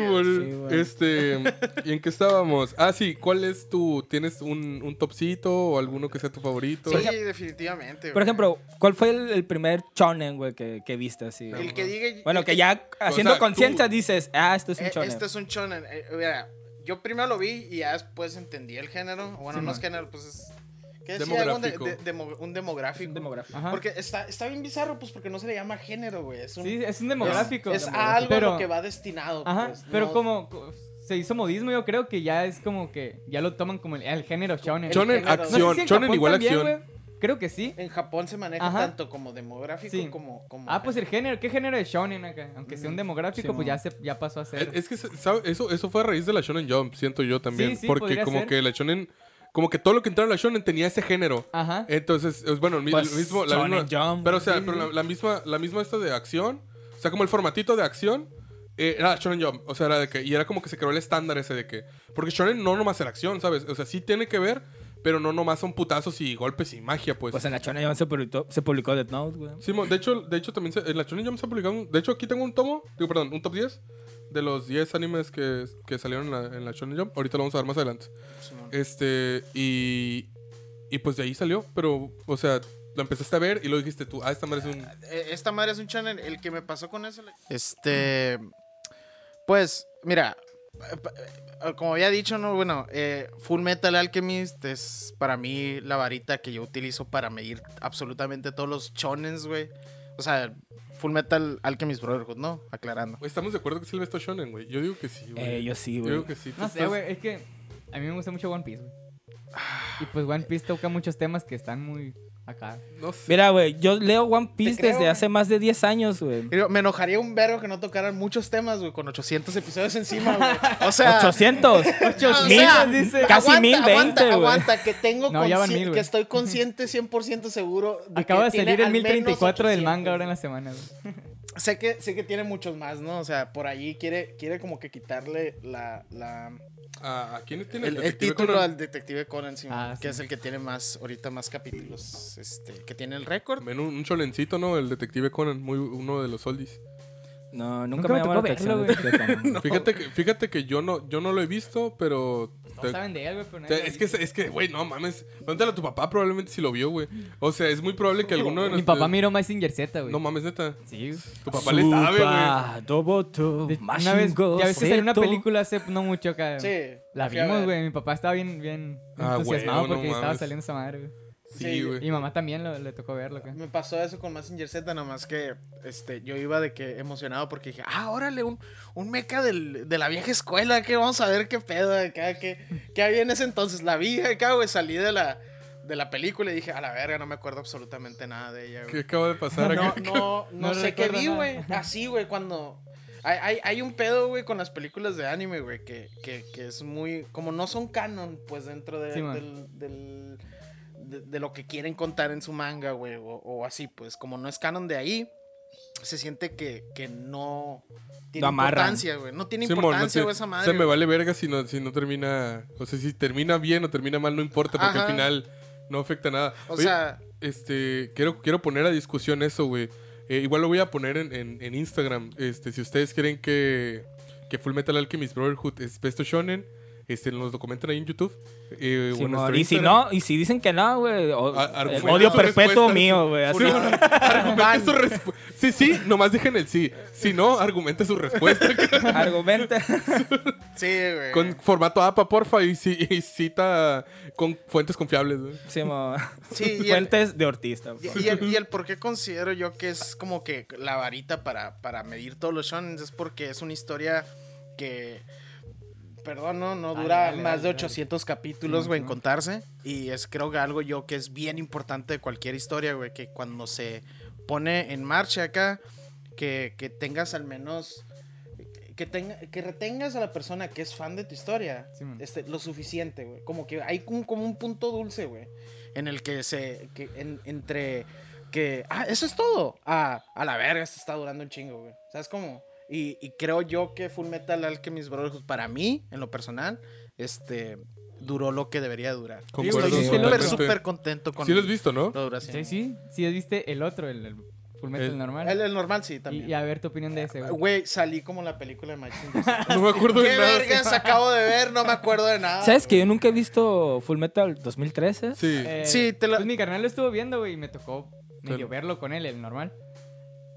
[SPEAKER 6] es.
[SPEAKER 2] Este, ¿y en qué estábamos? Ah, sí, ¿cuál es tu, tienes un, un topcito o alguno que sea tu favorito?
[SPEAKER 6] Sí, definitivamente.
[SPEAKER 3] Por
[SPEAKER 6] güey.
[SPEAKER 3] ejemplo, ¿cuál fue el, el primer shonen, güey, que, que viste así?
[SPEAKER 6] el que diga.
[SPEAKER 3] Bueno,
[SPEAKER 6] el
[SPEAKER 3] que ya haciendo
[SPEAKER 2] sea,
[SPEAKER 3] conciencia dices, ah, esto es un
[SPEAKER 6] Eh,
[SPEAKER 3] shonen.
[SPEAKER 6] Este es un shonen. Eh, mira, yo primero lo vi y ya después entendí el género. Bueno,
[SPEAKER 3] Sí,
[SPEAKER 6] no es
[SPEAKER 3] man.
[SPEAKER 6] género, pues es. ¿Qué decía? De-
[SPEAKER 2] Demográfico.
[SPEAKER 6] de- demo- un demográfico.
[SPEAKER 3] Un demográfico.
[SPEAKER 7] Ajá.
[SPEAKER 6] Porque está, está bien bizarro, pues porque no se le llama género, güey. Es un,
[SPEAKER 7] Sí, es un demográfico.
[SPEAKER 6] Es, algo a
[SPEAKER 7] pero,
[SPEAKER 6] lo que va destinado.
[SPEAKER 7] Ajá,
[SPEAKER 6] pues,
[SPEAKER 7] pero
[SPEAKER 6] no-
[SPEAKER 7] como co- se hizo modismo, yo creo que ya es como que ya lo toman como el, el género shonen.
[SPEAKER 2] Shonen,
[SPEAKER 6] género.
[SPEAKER 7] No sé
[SPEAKER 2] acción.
[SPEAKER 7] si
[SPEAKER 2] Shonen igual
[SPEAKER 7] también,
[SPEAKER 2] acción.
[SPEAKER 7] Creo que sí.
[SPEAKER 6] En Japón se maneja
[SPEAKER 7] Ajá.
[SPEAKER 6] tanto como demográfico
[SPEAKER 7] Sí.
[SPEAKER 6] como, como.
[SPEAKER 7] Ah, pues el género, ¿qué género de shonen acá? Aunque sea un demográfico,
[SPEAKER 3] Sí,
[SPEAKER 7] pues ya se ya pasó a ser.
[SPEAKER 2] Es, es que, ¿sabe? Eso, eso fue a raíz de la Shonen Jump, siento yo también.
[SPEAKER 7] Sí, sí,
[SPEAKER 2] porque como
[SPEAKER 7] ser.
[SPEAKER 2] que la Shonen, como que todo lo que entraba en la Shonen tenía ese género.
[SPEAKER 7] Ajá.
[SPEAKER 2] Entonces, es, bueno,
[SPEAKER 3] Pues,
[SPEAKER 2] el mismo, la
[SPEAKER 3] Shonen
[SPEAKER 2] misma,
[SPEAKER 3] Jump.
[SPEAKER 2] pero o sea,
[SPEAKER 7] Sí,
[SPEAKER 2] pero
[SPEAKER 7] sí.
[SPEAKER 2] la, la misma, la misma esta de acción, o sea, como el formatito de acción, eh, era Shonen Jump, o sea, era de que, y era como que se creó el estándar ese de que, porque Shonen no nomás era acción, ¿sabes? O sea, sí tiene que ver, pero no nomás son putazos y golpes y magia, pues.
[SPEAKER 3] Pues en la Shonen Jump se publicó, se publicó Death Note, güey.
[SPEAKER 2] Simón, de hecho, de hecho también se- en la Shonen Jump se ha publicado, un- de hecho aquí tengo un tomo, digo, perdón, un top 10 de los 10 animes que, que salieron en la, en la Shonen Jump. Ahorita lo vamos a ver más adelante. Este, y, y pues de ahí salió, pero, o sea, lo empezaste a ver y lo dijiste tú, ah, esta madre es un...
[SPEAKER 6] Eh, Esta madre es un shonen. El que me pasó con eso. Este. Pues, mira. eh, eh, Como había dicho, no, bueno, eh, Full Metal Alchemist es para mí la varita que yo utilizo para medir absolutamente todos los shonens, güey. O sea, Full Metal Alchemist Brotherhood, ¿no? Aclarando.
[SPEAKER 2] Estamos de acuerdo que sí le ves Shonen, güey. Yo digo que sí, güey.
[SPEAKER 3] Eh, yo sí,
[SPEAKER 2] Yo
[SPEAKER 3] güey.
[SPEAKER 2] digo que sí.
[SPEAKER 7] No sé,
[SPEAKER 2] estás-
[SPEAKER 7] güey, es que a mí me gusta mucho One Piece, güey. Y pues One Piece toca muchos temas que están muy acá.
[SPEAKER 2] No sé.
[SPEAKER 3] Mira, güey, yo leo One Piece desde hace más de 10 años, güey.
[SPEAKER 6] Me enojaría un vergo que no tocaran muchos temas, güey, con 800 episodios encima, güey. O sea...
[SPEAKER 3] 800.
[SPEAKER 6] o
[SPEAKER 3] mil,
[SPEAKER 6] sea,
[SPEAKER 7] dice.
[SPEAKER 3] Casi
[SPEAKER 6] aguanta,
[SPEAKER 3] 1020,
[SPEAKER 6] aguanta,
[SPEAKER 3] güey.
[SPEAKER 6] aguanta, que tengo
[SPEAKER 7] No, van mil,
[SPEAKER 6] que estoy consciente 100% seguro de
[SPEAKER 7] Acaba de
[SPEAKER 6] que
[SPEAKER 7] salir el
[SPEAKER 6] al menos
[SPEAKER 7] 1034 del
[SPEAKER 6] 800,
[SPEAKER 7] manga ahora en la semana, güey.
[SPEAKER 6] Sé que, sé que tiene muchos más, ¿no? O sea, por ahí quiere, quiere como que quitarle la, la,
[SPEAKER 2] ¿A, a quién tiene
[SPEAKER 6] el, el título
[SPEAKER 2] Conan?
[SPEAKER 6] al detective Conan, sí,
[SPEAKER 7] Ah,
[SPEAKER 6] que
[SPEAKER 7] sí.
[SPEAKER 6] es el que tiene más, ahorita más capítulos, este, que tiene el récord.
[SPEAKER 2] Men, un, un cholencito, ¿no? El Detective Conan, muy uno de los oldies.
[SPEAKER 3] No, nunca,
[SPEAKER 7] Nunca
[SPEAKER 3] me
[SPEAKER 7] me
[SPEAKER 3] llamó la atención.
[SPEAKER 7] verlo.
[SPEAKER 2] Fíjate, que, fíjate que yo no, yo no lo he visto, pero...
[SPEAKER 7] No
[SPEAKER 2] te-
[SPEAKER 7] saben de él, güey, pero nadie
[SPEAKER 2] es que,
[SPEAKER 7] dice.
[SPEAKER 2] es que, güey, no mames. Pregúntale a tu papá, probablemente si lo vio, güey. O sea, es muy probable que alguno de
[SPEAKER 7] Mi
[SPEAKER 2] nuestros...
[SPEAKER 7] papá miró Mazinger Z, güey.
[SPEAKER 2] No mames, neta.
[SPEAKER 7] Sí, güey.
[SPEAKER 2] Tu papá le sabe, güey.
[SPEAKER 7] Una vez,
[SPEAKER 3] Go
[SPEAKER 7] ya ves que salió una película hace no mucho acá.
[SPEAKER 6] Sí.
[SPEAKER 7] La
[SPEAKER 6] a
[SPEAKER 7] vimos, güey. Mi papá estaba bien, bien
[SPEAKER 2] Ah,
[SPEAKER 7] entusiasmado porque estaba saliendo esa madre, güey.
[SPEAKER 2] Sí,
[SPEAKER 6] Sí,
[SPEAKER 2] güey.
[SPEAKER 7] Y mi mamá también lo- le tocó verlo.
[SPEAKER 6] Me pasó eso con Massinger Z, nomás que este, yo iba de que emocionado porque dije, ah, órale, un, un meca del- de la vieja escuela, que vamos a ver qué pedo acá, que, que había en ese entonces. La vi acá, güey, salí de la, de la película y dije, a la verga, no me acuerdo absolutamente nada de ella,
[SPEAKER 2] ¿Qué
[SPEAKER 6] güey.
[SPEAKER 2] acaba de pasar
[SPEAKER 6] No,
[SPEAKER 2] acá?
[SPEAKER 6] no, no,
[SPEAKER 7] No
[SPEAKER 6] sé qué vi,
[SPEAKER 7] nada.
[SPEAKER 6] güey. Así, güey, cuando... Hay, hay, hay un pedo, güey, con las películas de anime, güey, que, que, que es muy... Como no son canon, pues, dentro de,
[SPEAKER 7] Sí, man.
[SPEAKER 6] del... del- de, de lo que quieren contar en su manga, güey, o, o así, pues, como no es canon de ahí, se siente que, que no tiene importancia, güey. No tiene importancia,
[SPEAKER 2] sé,
[SPEAKER 6] güey, esa madre.
[SPEAKER 2] Se me
[SPEAKER 6] güey.
[SPEAKER 2] vale verga si no, si no termina... O sea, si termina bien o termina mal, no importa, porque
[SPEAKER 6] Ajá.
[SPEAKER 2] al final no afecta nada.
[SPEAKER 6] O
[SPEAKER 2] Oye,
[SPEAKER 6] sea,
[SPEAKER 2] este, quiero, quiero poner a discusión eso, güey. Eh, igual lo voy a poner en, en- en Instagram. Este, si ustedes creen que, que Full Metal Alchemist Brotherhood es Besto Shonen, este, nos lo comentan ahí en YouTube. eh,
[SPEAKER 3] y si
[SPEAKER 2] Instagram.
[SPEAKER 3] no, y si dicen que no, güey, odio perpetuo
[SPEAKER 2] respuesta.
[SPEAKER 3] mío, güey. así.
[SPEAKER 2] Sí, argumenta su respu- Sí, sí, nomás dejen el sí. Si no, argumente su respuesta.
[SPEAKER 3] Argumenta.
[SPEAKER 6] sí, güey.
[SPEAKER 2] con formato APA, porfa, y, ci- y cita con fuentes confiables. güey.
[SPEAKER 6] Sí, y el-
[SPEAKER 3] Fuentes de Ortiz.
[SPEAKER 6] Y, y el, y el por qué considero yo que es como que la varita para, para medir todos los shonen es porque es una historia que, perdón, no, no dura
[SPEAKER 7] dale,
[SPEAKER 6] más de
[SPEAKER 7] dale.
[SPEAKER 6] 800 capítulos, güey, en contarse. Y es creo que algo yo que es bien importante de cualquier historia, güey, que cuando se pone en marcha acá, que, que tengas al menos... Que, tenga, que retengas a la persona que es fan de tu historia este, lo suficiente, güey. Como que hay como, como un punto dulce, güey. En el que se. Que en- entre. Que. Ah, eso es todo. Ah, a la verga, esto está durando un chingo, güey. ¿Sabes cómo? Y, y creo yo que Full Metal Alchemist Brotherhood, para mí, en lo personal, este. Duró lo que debería durar.
[SPEAKER 2] Concuerdo
[SPEAKER 6] Estoy súper, súper contento con
[SPEAKER 2] Sí lo has visto, ¿no?
[SPEAKER 7] Sí, sí. Sí, viste el otro, el, el Full Metal
[SPEAKER 2] El-
[SPEAKER 7] normal.
[SPEAKER 6] El, el normal, sí, también.
[SPEAKER 7] y a ver tu opinión de ese, güey.
[SPEAKER 6] Güey, salí como la película de Mike
[SPEAKER 2] No me acuerdo de
[SPEAKER 6] ¿Qué
[SPEAKER 2] nada.
[SPEAKER 6] vergas acabo de ver? No me acuerdo de nada.
[SPEAKER 3] ¿Sabes que yo nunca he visto Full Metal 2013?
[SPEAKER 2] Sí.
[SPEAKER 7] Eh,
[SPEAKER 6] Sí, te la-
[SPEAKER 7] Pues mi carnal lo estuvo viendo, güey, y me tocó medio verlo con él, el normal.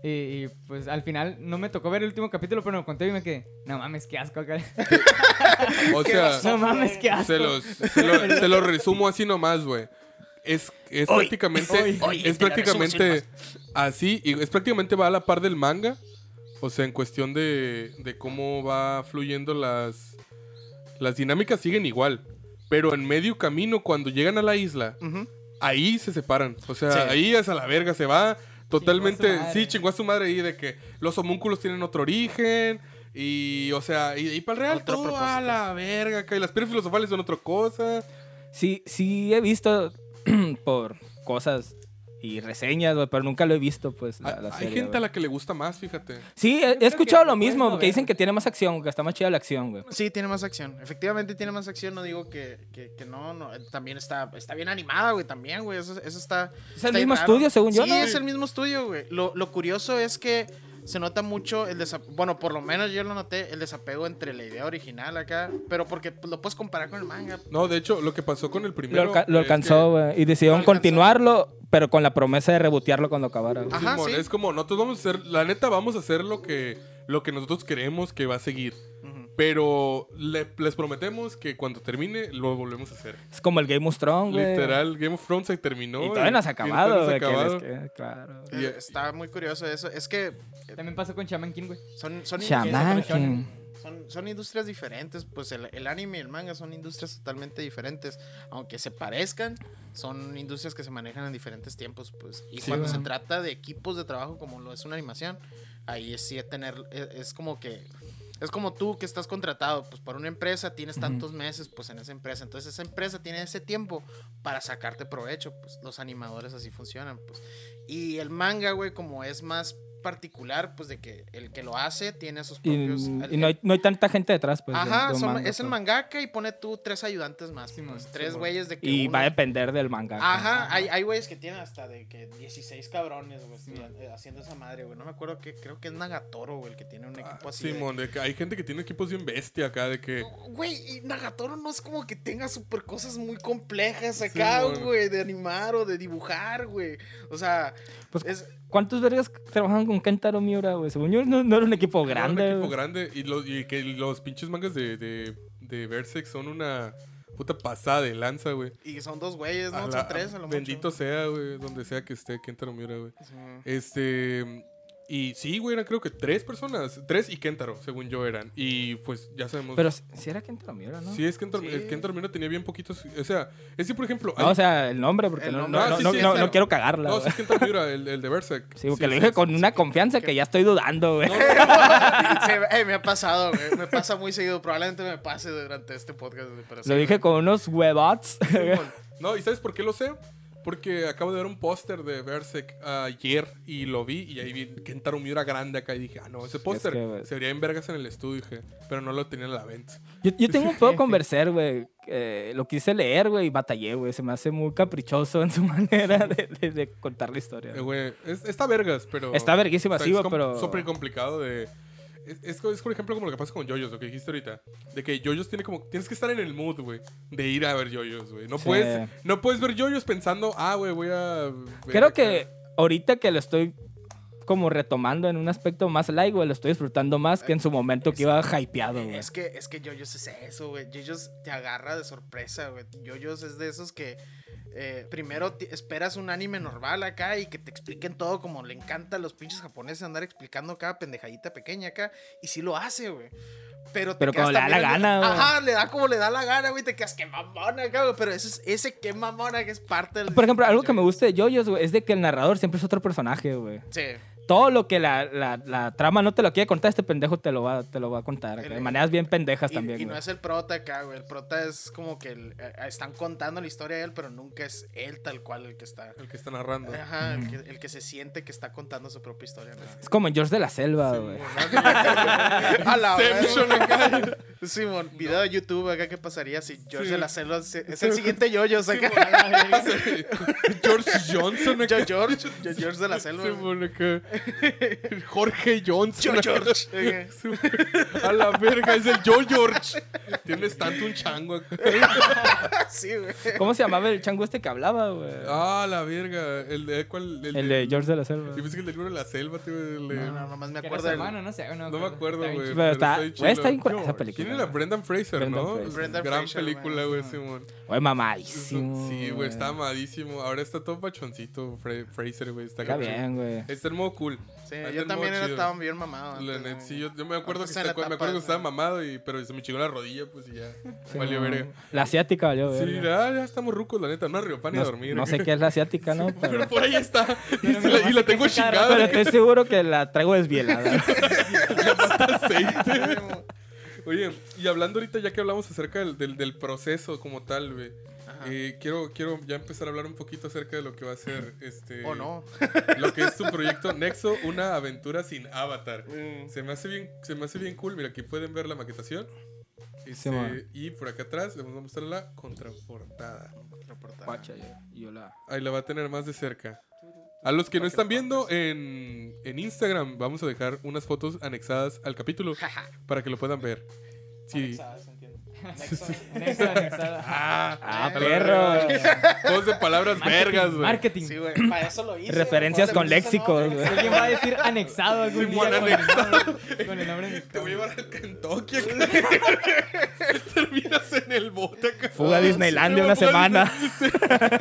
[SPEAKER 7] Y, y, pues al final no me tocó ver el último capítulo, pero me conté y me quedé, no mames, qué asco acá.
[SPEAKER 2] O sea,
[SPEAKER 7] no mames, qué asco.
[SPEAKER 2] se los, se lo, te lo resumo así nomás, güey. Es, es prácticamente, es prácticamente así, y es prácticamente va a la par del manga. O sea, en cuestión de, de cómo va fluyendo las, las dinámicas siguen igual. Pero en medio camino, cuando llegan a la isla, ahí se separan. O sea,
[SPEAKER 6] Sí.
[SPEAKER 2] ahí es a la verga, se va totalmente. Sí, chingó a su madre ahí de que los homúnculos tienen otro origen. Y, o sea, y, y para el real
[SPEAKER 6] Otro
[SPEAKER 2] todo a la verga. Y las piedras filosofales son otra cosa.
[SPEAKER 3] Sí, sí he visto por cosas y reseñas, güey, pero nunca lo he visto, pues, la, la
[SPEAKER 2] Hay
[SPEAKER 3] serie,
[SPEAKER 2] gente a la que le gusta más, fíjate.
[SPEAKER 3] Sí, he, escuchado lo mismo, que dicen que tiene más acción, que está más chida la acción, güey.
[SPEAKER 6] Sí, tiene más acción. Efectivamente tiene más acción. No digo que, que, que no, no. También está, está bien animada, güey. También, güey. Eso, eso está.
[SPEAKER 3] Es el
[SPEAKER 6] está
[SPEAKER 3] mismo
[SPEAKER 6] raro.
[SPEAKER 3] estudio, según yo,
[SPEAKER 6] Sí,
[SPEAKER 3] ¿no?
[SPEAKER 6] es el mismo estudio, güey. Lo, lo curioso es que se nota mucho el desapego. Bueno, por lo menos yo lo noté, el desapego entre la idea original acá. Pero porque pues, lo puedes comparar con el manga.
[SPEAKER 2] No, de hecho, lo que pasó con el
[SPEAKER 3] Lo,
[SPEAKER 2] primero.
[SPEAKER 3] alca- lo
[SPEAKER 2] es
[SPEAKER 3] alcanzó, güey, y decidieron
[SPEAKER 6] alcanzó.
[SPEAKER 3] continuarlo, pero con la promesa de rebotearlo cuando acabara. güey.
[SPEAKER 2] que,
[SPEAKER 6] Ajá,
[SPEAKER 2] Simón,
[SPEAKER 6] sí.
[SPEAKER 2] Es como, nosotros vamos a hacer. La neta, vamos a hacer lo que, lo que nosotros creemos que va a seguir. Pero le- les prometemos que cuando termine, lo volvemos a hacer.
[SPEAKER 3] Es como el Game of Thrones, güey.
[SPEAKER 2] Literal, Game of Thrones se terminó.
[SPEAKER 3] Y todavía no se ha acabado,
[SPEAKER 2] no se ha
[SPEAKER 3] que les
[SPEAKER 2] acabado.
[SPEAKER 3] quede claro.
[SPEAKER 2] Y-
[SPEAKER 6] Eh, Está muy curioso eso. Es que
[SPEAKER 7] También pasó con Shaman King, güey.
[SPEAKER 6] son, son
[SPEAKER 3] Shaman. King.
[SPEAKER 6] son, son industrias diferentes. Pues el, el anime y el manga son industrias totalmente diferentes. Aunque se parezcan, son industrias que se manejan en diferentes tiempos. Pues. Y
[SPEAKER 3] Sí,
[SPEAKER 6] cuando se trata de equipos de trabajo como lo es una animación, ahí es sí tener. Es, es como que. Es como tú que estás contratado, pues por una empresa tienes tantos meses, pues en esa empresa. Entonces esa empresa tiene ese tiempo para sacarte provecho, pues los animadores así funcionan, pues. Y el manga, güey, como es más particular, pues de que el que lo hace tiene sus
[SPEAKER 3] Y,
[SPEAKER 6] propios...
[SPEAKER 3] y no, hay, no hay tanta gente detrás, pues. de-
[SPEAKER 6] Ajá,
[SPEAKER 3] de un
[SPEAKER 6] son-
[SPEAKER 3] manga,
[SPEAKER 6] es el
[SPEAKER 3] pues.
[SPEAKER 6] mangaka y pone tú tres ayudantes más,
[SPEAKER 7] Simón,
[SPEAKER 6] pues, tres güeyes de que
[SPEAKER 3] Y
[SPEAKER 6] uno-
[SPEAKER 3] va a depender del manga.
[SPEAKER 6] Ajá, hay, hay güeyes que tienen hasta de que 16 cabrones, güey, eh, haciendo esa madre, güey. No me acuerdo que creo que es Nagatoro, güey, el que tiene un equipo
[SPEAKER 2] Ah,
[SPEAKER 6] así. de-
[SPEAKER 2] Simón, de que hay gente que tiene equipos bien bestia acá, de que.
[SPEAKER 6] Güey, y Nagatoro no es como que tenga super cosas muy complejas acá, güey, de animar o de dibujar, güey. O sea,
[SPEAKER 3] Pues,
[SPEAKER 6] es,
[SPEAKER 3] ¿Cuántos vergas trabajan con Kentaro Miura, güey? Según yo, no, no era un equipo
[SPEAKER 2] Era
[SPEAKER 3] grande.
[SPEAKER 2] un equipo grande. Y, lo- y que los pinches mangas de, de, de Berserk son una puta pasada de lanza, güey.
[SPEAKER 6] y son dos güeyes,
[SPEAKER 2] A
[SPEAKER 6] ¿no?
[SPEAKER 2] la-
[SPEAKER 6] son tres a lo
[SPEAKER 2] Bendito
[SPEAKER 6] mucho.
[SPEAKER 2] sea, güey, donde sea que esté Kentaro Miura, güey. Este. Y sí, güey, eran creo que tres personas. Tres y Kentaro, según yo eran. Y pues ya sabemos.
[SPEAKER 3] Pero si era Kentaro Miura, ¿no?
[SPEAKER 2] Sí, es Kentaro,
[SPEAKER 6] Sí.
[SPEAKER 2] el Kentaro Miura tenía bien poquitos. O sea, es que, por ejemplo.
[SPEAKER 3] No, o sea, el nombre, porque
[SPEAKER 6] El
[SPEAKER 3] no,
[SPEAKER 6] nombre.
[SPEAKER 3] no,
[SPEAKER 2] Ah,
[SPEAKER 3] no,
[SPEAKER 2] sí,
[SPEAKER 3] no,
[SPEAKER 2] sí,
[SPEAKER 3] no- no quiero cagarla.
[SPEAKER 2] no, sí es Kentaro Miura, el, el de Berserk.
[SPEAKER 3] Sí, porque lo dije con una confianza que ya estoy dudando, güey.
[SPEAKER 6] Sí, eh, me ha pasado, güey. Me pasa muy seguido. Probablemente me pase durante este podcast,
[SPEAKER 3] Lo dije
[SPEAKER 6] güey.
[SPEAKER 3] con unos huevots.
[SPEAKER 2] No, ¿y sabes por qué lo sé? Porque acabo de ver un póster de Berserk ayer y lo vi y ahí vi Kentaro Miura grande acá y dije, ah, no, ese póster
[SPEAKER 3] que, güey.
[SPEAKER 2] se vería en vergas en el estudio, dije, pero no lo tenía a la venta.
[SPEAKER 3] Yo, yo tengo un poco con Berserk, güey. Eh, lo quise leer, güey, y batallé, güey. Se me hace muy caprichoso en su manera de, de- de contar la historia.
[SPEAKER 2] Eh, güey, es- está vergas, pero...
[SPEAKER 3] Está verguísima, sí,
[SPEAKER 2] es
[SPEAKER 3] güey, pero...
[SPEAKER 2] Súper complicado de... Es, es, es, por ejemplo como lo que pasa con Yoyos, lo que dijiste ahorita. De que Yoyos tiene como... Tienes que estar en el mood, güey. De ir a ver Yoyos, güey. No,
[SPEAKER 3] Sí.
[SPEAKER 2] puedes, no puedes ver Yoyos pensando, ah, güey, voy a...
[SPEAKER 3] Creo
[SPEAKER 2] acá".
[SPEAKER 3] que ahorita que lo estoy como retomando en un aspecto más light, güey, lo estoy disfrutando más que en su momento que iba hypeado, güey.
[SPEAKER 6] Es que, es que Yoyos es eso, güey. Yoyos te agarra de sorpresa, güey. Yoyos es de esos que eh, primero esperas un anime normal acá y que te expliquen todo como le encanta a los pinches japoneses andar explicando cada pendejadita pequeña acá. Y sí lo hace, güey. Pero, te
[SPEAKER 3] Pero como le da la gana, güey.
[SPEAKER 6] Ajá, le da como le da la gana, güey. Te quedas que mamona güey. Pero ese, es- ese que mamona que es parte del.
[SPEAKER 3] Por ejemplo, algo que me gusta de JoJo's, güey, es de que el narrador siempre es otro personaje, güey.
[SPEAKER 6] Sí.
[SPEAKER 3] Todo lo que la, la, la trama no te lo quiere contar, este pendejo te lo va, te lo va a contar.
[SPEAKER 6] El-
[SPEAKER 3] de maneras bien pendejas
[SPEAKER 6] Y,
[SPEAKER 3] también,
[SPEAKER 6] y no es el prota acá, güey. El prota es como que el- eh, están contando la historia de él, pero nunca es él tal cual el que está.
[SPEAKER 2] El que está narrando.
[SPEAKER 6] Ajá, el, que, el que se siente que está contando su propia historia. ¿no?
[SPEAKER 3] Es como en George de la Selva, güey.
[SPEAKER 6] A la verga. Simón, video de YouTube acá, ¿qué pasaría si George
[SPEAKER 2] Sí.
[SPEAKER 6] de la Selva se- es el siguiente Yoyos acá?
[SPEAKER 2] George Johnson acá.
[SPEAKER 6] Yo George, yo George de la Selva.
[SPEAKER 2] Sí, bueno, acá. Jorge Johnson.
[SPEAKER 6] George.
[SPEAKER 2] A la verga, es el Yo George. Tienes tanto un chango acá.
[SPEAKER 6] Sí, güey.
[SPEAKER 3] ¿Cómo se llamaba el chango este que hablaba, güey?
[SPEAKER 2] Ah, la verga. El de cuál?
[SPEAKER 3] el de George de la Selva.
[SPEAKER 2] Yo pensé que el del libro de la selva, tío. el de-
[SPEAKER 6] No, no, nomás me acuerdo
[SPEAKER 7] su
[SPEAKER 6] del...
[SPEAKER 7] hermano, no sé. No,
[SPEAKER 2] No me acuerdo,
[SPEAKER 7] Está bien
[SPEAKER 2] güey.
[SPEAKER 3] Pero está- güey, está bien esa película.
[SPEAKER 2] ¿Quién era? Brendan Fraser,
[SPEAKER 3] Brendan
[SPEAKER 2] ¿no?
[SPEAKER 3] Fraser.
[SPEAKER 6] Brendan
[SPEAKER 2] Gran
[SPEAKER 6] Fraser,
[SPEAKER 2] película,
[SPEAKER 6] güey.
[SPEAKER 2] Simón.
[SPEAKER 3] Güey, mamadísimo.
[SPEAKER 2] Sí, güey, está amadísimo. Ahora está todo pachoncito, Fra- Fraser, güey. Está,
[SPEAKER 3] Está bien, güey.
[SPEAKER 2] Está en modo cool.
[SPEAKER 6] Sí, yo también era, estaba bien mamado.
[SPEAKER 2] La net, sí, yo, yo me acuerdo que,
[SPEAKER 6] la
[SPEAKER 2] me acuerdo que estaba mamado, y, pero se me chingó la rodilla, pues y ya. valió
[SPEAKER 3] No,
[SPEAKER 2] verga.
[SPEAKER 3] La asiática valió,
[SPEAKER 2] Sí,
[SPEAKER 3] verga.
[SPEAKER 2] ya, ya estamos rucos, la neta. No río para ni a dormir.
[SPEAKER 3] no sé qué es la asiática, ¿no? Pero,
[SPEAKER 2] Pero por ahí está. Y,
[SPEAKER 7] Pero
[SPEAKER 2] la, y la tengo chingada.
[SPEAKER 3] pero estoy seguro que la traigo desvielada.
[SPEAKER 2] aceite. Oye, y hablando ahorita, ya que hablamos acerca del, del, del proceso como tal, güey.
[SPEAKER 6] Ajá.
[SPEAKER 2] eh, quiero, quiero ya empezar a hablar un poquito acerca de lo que va a ser este.
[SPEAKER 6] ¿O no?
[SPEAKER 2] Lo que es tu proyecto Nexo, una aventura sin avatar.
[SPEAKER 6] Mm.
[SPEAKER 2] Se me hace bien, se me hace bien cool. Mira, aquí pueden ver la maquetación. Este, y por acá atrás les vamos a mostrar la contraportada.
[SPEAKER 3] Guacha, yo, yo la...
[SPEAKER 2] Ahí la va a tener más de cerca. A los que no están viendo en, en Instagram, vamos a dejar unas fotos anexadas al capítulo para que lo puedan ver. Sí.
[SPEAKER 7] Nexo, anexada.
[SPEAKER 2] Ah,
[SPEAKER 3] ¡Ah,
[SPEAKER 2] a la
[SPEAKER 3] perro!
[SPEAKER 2] Juegos de palabras
[SPEAKER 7] Marketing,
[SPEAKER 2] vergas, güey.
[SPEAKER 7] Marketing.
[SPEAKER 6] Sí, güey, para eso lo hice.
[SPEAKER 3] Referencias con léxicos, güey.
[SPEAKER 7] Alguien va a decir anexado algún día con el, nombre, con el nombre de mi
[SPEAKER 2] Te voy a llevar al Kentucky. Terminas en el bote acá.
[SPEAKER 3] Fuga a Disneylandia una semana.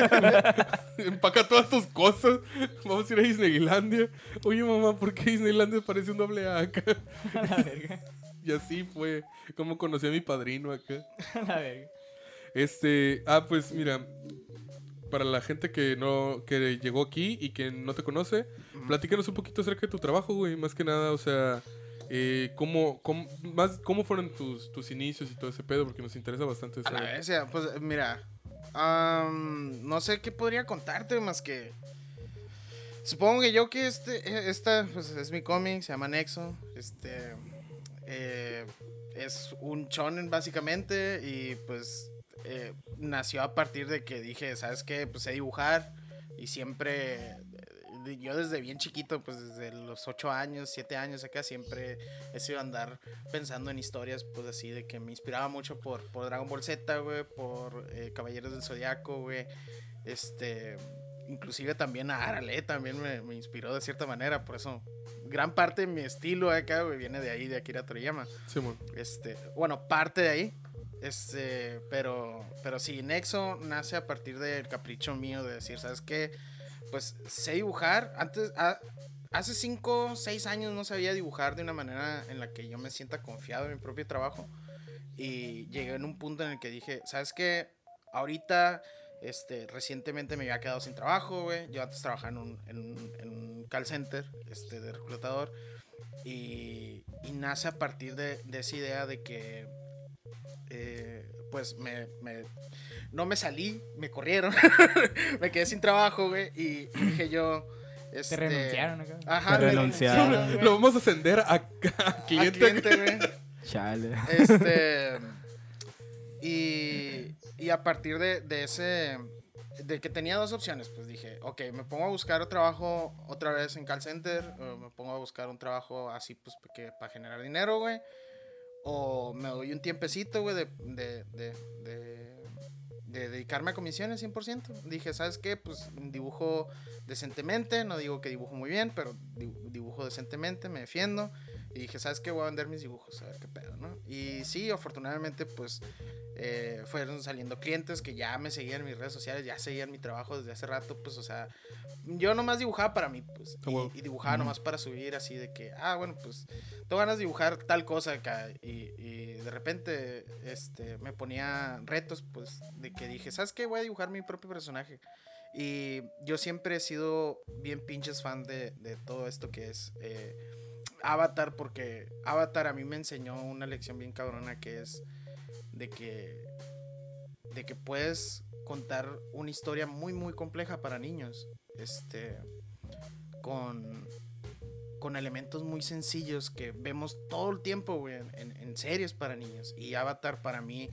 [SPEAKER 2] Empaca todas tus cosas. Vamos a ir a Disneylandia. Oye, mamá, ¿por qué Disneylandia parece un doble A acá?
[SPEAKER 7] A la verga.
[SPEAKER 2] Y así fue como conocí a mi padrino acá.
[SPEAKER 7] A ver.
[SPEAKER 2] Este, ah, pues mira, para la gente que no, que llegó aquí y que no te conoce, platícanos un poquito acerca de tu trabajo, güey, más que nada, o sea, eh, cómo, cómo, más, cómo fueron tus, tus inicios y todo ese pedo, porque nos interesa bastante
[SPEAKER 6] A la
[SPEAKER 2] saber.
[SPEAKER 6] pues mira, no sé qué podría contarte más que... Supongo que yo que este, eh, esta pues, es mi cómic, se llama Nexo, este, eh, es un shonen básicamente y pues eh, nació a partir de que dije, ¿sabes qué? Pues sé dibujar y siempre, eh, yo desde bien chiquito, pues desde los 8 años, 7 años acá, siempre he sido andar pensando en historias, pues así, de que me inspiraba mucho por, por Dragon Ball Z, güey, por eh, Caballeros del Zodiaco, güey, este, inclusive también a Arale, también me, me inspiró de cierta manera, por eso gran parte de mi estilo acá, viene de ahí, de Akira Toriyama.
[SPEAKER 2] Simón.
[SPEAKER 6] Este, bueno, parte de ahí. Este, pero, pero sí, Nexo nace a partir del capricho mío de decir, ¿sabes qué? Pues sé dibujar. Antes, a- hace 5, 6 años no sabía dibujar de una manera en la que yo me sienta confiado en mi propio trabajo. Y llegué en un punto en el que dije, ¿sabes qué? Ahorita, este, recientemente me había quedado sin trabajo, güey. Yo antes trabajaba en un, en un, en un call center, este, de reclutador. Y, y nace a partir de, de esa idea de que, eh, pues, me, me- no me salí, me corrieron, me quedé sin trabajo, güey, y, dije yo...
[SPEAKER 7] Te
[SPEAKER 6] Este,
[SPEAKER 7] renunciaron acá.
[SPEAKER 6] Ajá,
[SPEAKER 3] Te renunciaron.
[SPEAKER 2] Lo vamos a ascender a, a cliente,
[SPEAKER 6] güey.
[SPEAKER 3] Chale.
[SPEAKER 6] Este. Y, y a partir de, de ese. De que tenía dos opciones, pues dije, ok, me pongo a buscar trabajo otra vez en call center, me pongo a buscar un trabajo así, pues, que, para generar dinero, güey. O me doy un tiempecito, güey, de, de, de, de- de dedicarme a comisiones 100%. Dije, ¿sabes qué? Pues dibujo decentemente, no digo que dibujo muy bien, pero di- dibujo decentemente, me defiendo. Y dije, ¿sabes qué? Voy a vender mis dibujos, a ver qué pedo, ¿no? Y sí, afortunadamente, pues eh, fueron saliendo clientes que ya me seguían en mis redes sociales, ya seguían mi trabajo desde hace rato, pues, o sea, yo nomás dibujaba para mí, pues,
[SPEAKER 2] Ah,
[SPEAKER 6] y, y dibujaba nomás para subir así de que, ah, bueno, pues, tengo ganas de dibujar tal cosa acá, y, y de repente, este, me ponía retos, pues, de que dije, ¿sabes qué? Voy a dibujar mi propio personaje. Y yo siempre he sido bien pinches fan de, de todo esto que es eh, Avatar, porque Avatar a mí me enseñó una lección bien cabrona que es de que, de que puedes contar una historia muy, muy compleja para niños. Este, con, con elementos muy sencillos que vemos todo el tiempo, en series para niños. Y Avatar para mí,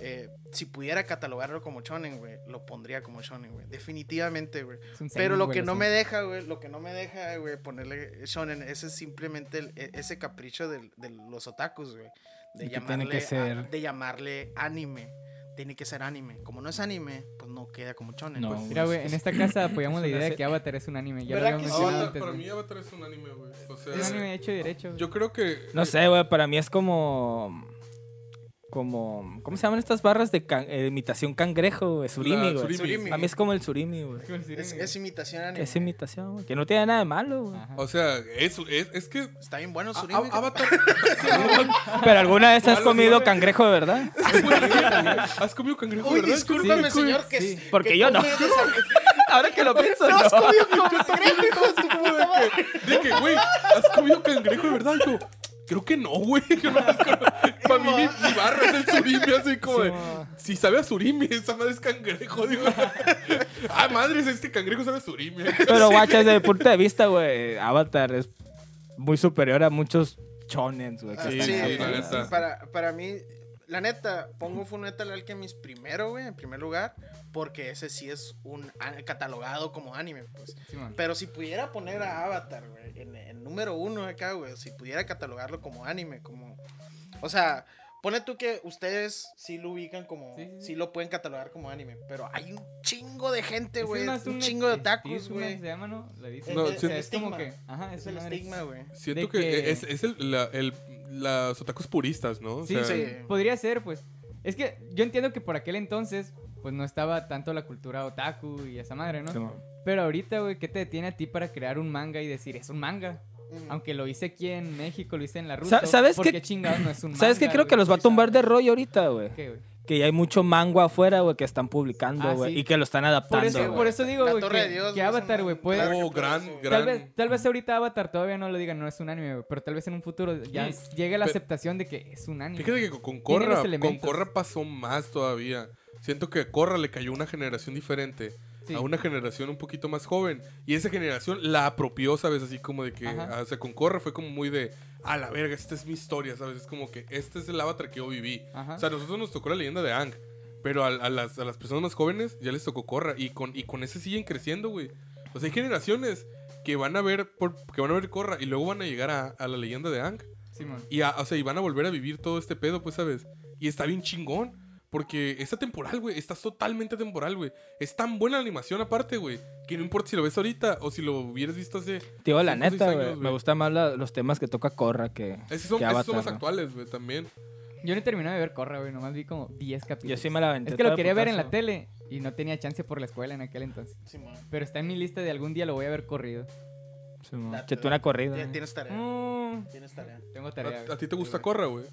[SPEAKER 6] eh, si pudiera catalogarlo como shonen, güey, lo pondría como shonen, güey. Definitivamente, güey. Pero lo que no me deja, güey, lo que no me deja, güey, ponerle shonen, ese es simplemente el- e- ese capricho del- de, los otakus, güey. De
[SPEAKER 3] que
[SPEAKER 6] llamarle, a- de llamarle anime. Tiene que ser anime. Como no es anime, pues no queda como shonen.
[SPEAKER 3] No,
[SPEAKER 6] pues.
[SPEAKER 7] Mira, güey, en esta casa apoyamos la idea de que Avatar es un anime. Ya lo
[SPEAKER 6] ¿Verdad
[SPEAKER 7] habíamos
[SPEAKER 6] que
[SPEAKER 2] Avatar,
[SPEAKER 7] antes.
[SPEAKER 2] para mí Avatar es un anime, güey. O sea,
[SPEAKER 7] Es un anime hecho y derecho.
[SPEAKER 2] yo creo que...
[SPEAKER 3] No sé, güey, para mí es como. Como. ¿Cómo se llaman estas barras de can- eh, imitación cangrejo, güey? Surimi, güey.
[SPEAKER 2] surimi.
[SPEAKER 3] A mí es como el surimi, güey.
[SPEAKER 6] Es, es imitación anime.
[SPEAKER 3] Es imitación, güey. Que no tiene nada de malo, güey.
[SPEAKER 2] O sea, es, es que...
[SPEAKER 6] Está bien bueno
[SPEAKER 2] a-
[SPEAKER 6] Surimi.
[SPEAKER 2] a- Avatar...
[SPEAKER 3] Pero alguna vez has
[SPEAKER 2] ¿Cuál,
[SPEAKER 3] comido cangrejo de verdad.
[SPEAKER 2] ¿Has comido cangrejo,
[SPEAKER 6] Uy,
[SPEAKER 2] verdad?
[SPEAKER 6] discúlpame,
[SPEAKER 3] Sí,
[SPEAKER 6] señor, que,
[SPEAKER 3] sí. Porque
[SPEAKER 6] que
[SPEAKER 3] yo no. Ahora que lo pienso,
[SPEAKER 6] ¿No has comido cangrejo, de?
[SPEAKER 2] De que, güey, ¿has comido cangrejo de verdad? Yo, creo que no, güey. Yo no Para mí, mi, mi barra es el surimi, así como de. Si sabe a surimi, esa madre es cangrejo, digo. ah, madre, este cangrejo sabe a surimi.
[SPEAKER 3] Pero, guacha, desde mi punto de vista, güey, Avatar es muy superior a muchos chonens, güey. que
[SPEAKER 2] Sí, sí, neta.
[SPEAKER 6] Para, para mí, la neta, pongo Fullmetal Alchemist primero, güey, en primer lugar, porque ese sí es un catalogado como anime, pues. Pero si pudiera poner a Avatar, güey, en, en número uno acá, güey, si pudiera catalogarlo como anime, como... O sea, pone tú que ustedes sí lo ubican como...
[SPEAKER 7] Sí, sí, sí.
[SPEAKER 6] Sí lo pueden catalogar como anime, pero hay un chingo de gente,
[SPEAKER 7] Es
[SPEAKER 6] güey, un
[SPEAKER 7] un
[SPEAKER 6] chingo de otakus,
[SPEAKER 7] ¿cómo
[SPEAKER 6] güey.
[SPEAKER 7] se llama, no? La dice.
[SPEAKER 2] No,
[SPEAKER 6] El
[SPEAKER 7] es como que... Ajá,
[SPEAKER 6] Es
[SPEAKER 7] esa
[SPEAKER 6] el estigma, güey.
[SPEAKER 2] Siento
[SPEAKER 7] De
[SPEAKER 2] que,
[SPEAKER 7] que-
[SPEAKER 2] es, es el, la, el, las otakus puristas, ¿no? O
[SPEAKER 7] Sí,
[SPEAKER 2] sea,
[SPEAKER 6] sí.
[SPEAKER 7] podría ser, pues. Es que yo entiendo que por aquel entonces, pues no estaba tanto la cultura otaku y esa madre, ¿no? Pero ahorita, güey, ¿qué te detiene a ti para crear un manga y decir, es un manga? Aunque lo hice aquí en México, lo hice en la Rusia.
[SPEAKER 3] Sa- ¿sabes
[SPEAKER 7] ¿Por
[SPEAKER 3] qué-
[SPEAKER 7] qué chingados no es un
[SPEAKER 3] ¿Sabes qué?
[SPEAKER 7] manga,
[SPEAKER 3] Creo que los va a tumbar de rollo ahorita, güey.
[SPEAKER 7] ¿Qué, güey?
[SPEAKER 3] Que ya hay mucho mango afuera, güey, que están publicando,
[SPEAKER 7] Ah,
[SPEAKER 3] güey.
[SPEAKER 7] sí.
[SPEAKER 3] Y que lo están
[SPEAKER 7] Por
[SPEAKER 3] adaptando,
[SPEAKER 7] eso, por eso digo, güey, que,
[SPEAKER 6] Dios,
[SPEAKER 7] que Avatar, güey, puede...
[SPEAKER 2] Oh, gran,
[SPEAKER 6] eso.
[SPEAKER 2] gran.
[SPEAKER 7] Tal vez, tal vez ahorita Avatar todavía no lo digan, no es un anime, güey, pero tal vez en un futuro ya llegue la aceptación de que es un anime.
[SPEAKER 2] Fíjate que con Corra, con. Corra pasó más todavía. Siento que a Corra le cayó una generación diferente.
[SPEAKER 7] Sí.
[SPEAKER 2] A una generación un poquito más joven. Y esa generación la apropió, ¿sabes? Así como de que.
[SPEAKER 7] Ajá.
[SPEAKER 2] O sea, con Corra fue como muy de. A la verga, esta es mi historia, ¿sabes? Es como que este es el avatar que yo viví.
[SPEAKER 7] Ajá.
[SPEAKER 2] O sea, a nosotros nos tocó la leyenda de Ang. Pero a, a las, a las personas más jóvenes ya les tocó Corra. Y con, y con ese siguen creciendo, güey. O sea, hay generaciones que van a ver por, que van a ver Corra y luego van a llegar a, a la leyenda de Ang.
[SPEAKER 7] Simón.
[SPEAKER 2] Y, a- o sea, y van a volver a vivir todo este pedo, pues, ¿sabes? Y está bien chingón. Porque está temporal, güey. Está totalmente temporal, güey. Es tan buena la animación aparte, güey. Que no importa si lo ves ahorita o si lo hubieras visto hace...
[SPEAKER 3] Tío, la neta,
[SPEAKER 2] años,
[SPEAKER 3] güey. Me gustan más la- los temas que toca Corra que,
[SPEAKER 2] Esos son,
[SPEAKER 3] que
[SPEAKER 2] esos
[SPEAKER 3] Avatar.
[SPEAKER 2] son más
[SPEAKER 3] ¿no?
[SPEAKER 2] actuales, güey, también.
[SPEAKER 7] Yo no terminé de ver Corra, güey, nomás vi como 10
[SPEAKER 3] Yo
[SPEAKER 7] capítulos.
[SPEAKER 3] sí me la aventé.
[SPEAKER 7] Es que lo quería ver en la tele y no tenía chance por la escuela en aquel entonces.
[SPEAKER 6] Simón.
[SPEAKER 7] Pero está en mi lista de algún día lo voy a ver corrido.
[SPEAKER 3] Sí.
[SPEAKER 6] Date,
[SPEAKER 3] una corrida.
[SPEAKER 6] Tien- Tienes tarea.
[SPEAKER 7] Mm,
[SPEAKER 6] Tienes tarea.
[SPEAKER 7] tengo tarea.
[SPEAKER 2] ¿A, a ti te gusta Corra, güey?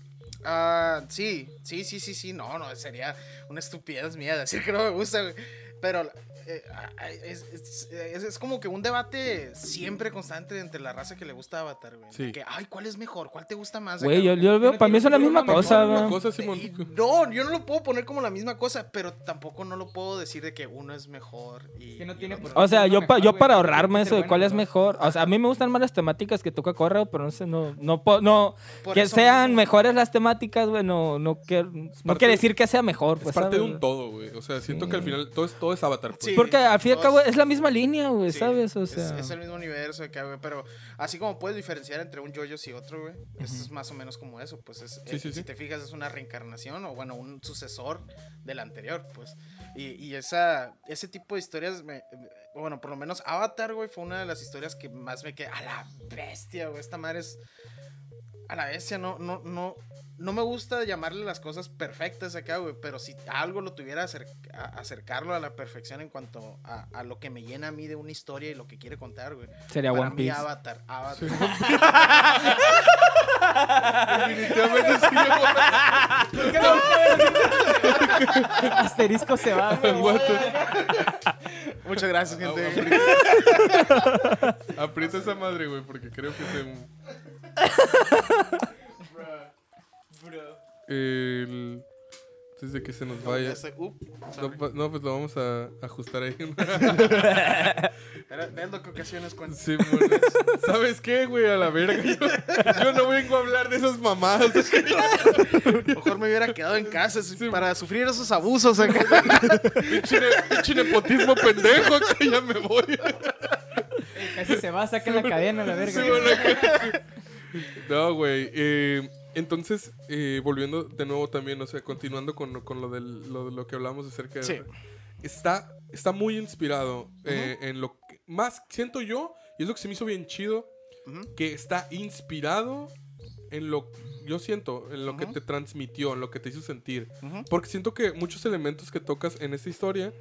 [SPEAKER 6] Ah, sí, sí, sí, sí, sí. No, no, sería una estupidez mía decir que no me gusta, güey. Pero eh, ah, es, es- es- es como que un debate siempre constante entre la raza que le gusta Avatar, güey.
[SPEAKER 2] Sí.
[SPEAKER 6] Que, ay, ¿cuál es mejor? ¿Cuál te gusta más?
[SPEAKER 3] Güey, yo, yo veo,
[SPEAKER 7] no
[SPEAKER 3] para mí es
[SPEAKER 7] sentido,
[SPEAKER 3] misma cosa.
[SPEAKER 6] Y no, yo no lo puedo poner como la misma cosa, pero tampoco no lo puedo decir de que uno es mejor. Y,
[SPEAKER 7] que no tiene por
[SPEAKER 3] O sea, yo,
[SPEAKER 7] lo
[SPEAKER 3] pa-
[SPEAKER 7] mejor,
[SPEAKER 3] yo
[SPEAKER 7] güey,
[SPEAKER 3] para
[SPEAKER 7] que
[SPEAKER 3] ahorrarme eso de cuál es mejor. O sea, a mí me gustan más las temáticas que toca Corra, pero no sé, no, no, no que sean mejores las temáticas, güey, no, no, quiero- no
[SPEAKER 2] parte
[SPEAKER 3] quiere
[SPEAKER 2] de-
[SPEAKER 3] decir que sea mejor,
[SPEAKER 2] Es
[SPEAKER 3] pues,
[SPEAKER 2] parte de un todo, güey. O sea, siento
[SPEAKER 3] Sí.
[SPEAKER 2] que al final todo es, todo es Avatar, pues.
[SPEAKER 6] Sí.
[SPEAKER 3] Porque al fin y al cabo es la misma línea, güey,
[SPEAKER 6] Sí,
[SPEAKER 3] ¿sabes? O
[SPEAKER 6] es-
[SPEAKER 3] sea,
[SPEAKER 6] es, el mismo universo acá, güey. Pero así como puedes diferenciar entre un JoJo's y otro, güey. esto Es más o menos como eso. Pues es,
[SPEAKER 2] Sí,
[SPEAKER 6] eh,
[SPEAKER 2] sí,
[SPEAKER 6] si
[SPEAKER 2] sí.
[SPEAKER 6] te fijas, es una reencarnación o, bueno, un sucesor del anterior, pues. Y, y esa, ese tipo de historias, me- bueno, por lo menos Avatar, güey, fue una de las historias que más me quedé. A la bestia, güey. Esta madre es. A la bestia, no, no, no. No me gusta llamarle las cosas perfectas acá, güey, pero si algo lo tuviera acer- a- acercarlo a la perfección en cuanto a, a lo que me llena a mí de una historia y lo que quiere contar, güey.
[SPEAKER 3] sería
[SPEAKER 6] Para
[SPEAKER 3] One
[SPEAKER 6] mí,
[SPEAKER 3] Piece.
[SPEAKER 6] Avatar, Avatar.
[SPEAKER 2] Definitivamente sí.
[SPEAKER 7] Asterisco se va. güey.
[SPEAKER 6] Muchas gracias, gente.
[SPEAKER 2] Aprieta, aprieta esa madre, güey, porque creo que se. El... Antes de que se nos vaya.
[SPEAKER 6] Up,
[SPEAKER 2] No, pa- no, pues lo vamos a ajustar ahí.
[SPEAKER 6] Era- Viendo qué ocasiones cuando.
[SPEAKER 2] Sí, bueno. ¿Sabes qué, güey? A la verga. Yo, yo no vengo a hablar de esas mamadas.
[SPEAKER 6] Mejor me hubiera quedado en casa
[SPEAKER 2] Sí.
[SPEAKER 6] para sufrir esos abusos.
[SPEAKER 2] Pinche ne- pinche nepotismo pendejo, que ya me voy.
[SPEAKER 7] Casi se va, saquen la cadena, la verga.
[SPEAKER 2] Sí, bueno, que- No, güey. eh, entonces, eh, volviendo de nuevo también, o sea, continuando con, con lo, del, lo, de lo que hablamos acerca de...
[SPEAKER 6] Sí.
[SPEAKER 2] Está, está muy inspirado eh, en lo que... Más, siento yo, y es lo que se me hizo bien chido, que está inspirado en lo... Yo siento, en lo que te transmitió, en lo que te hizo sentir. Porque siento que muchos elementos que tocas en esta historia,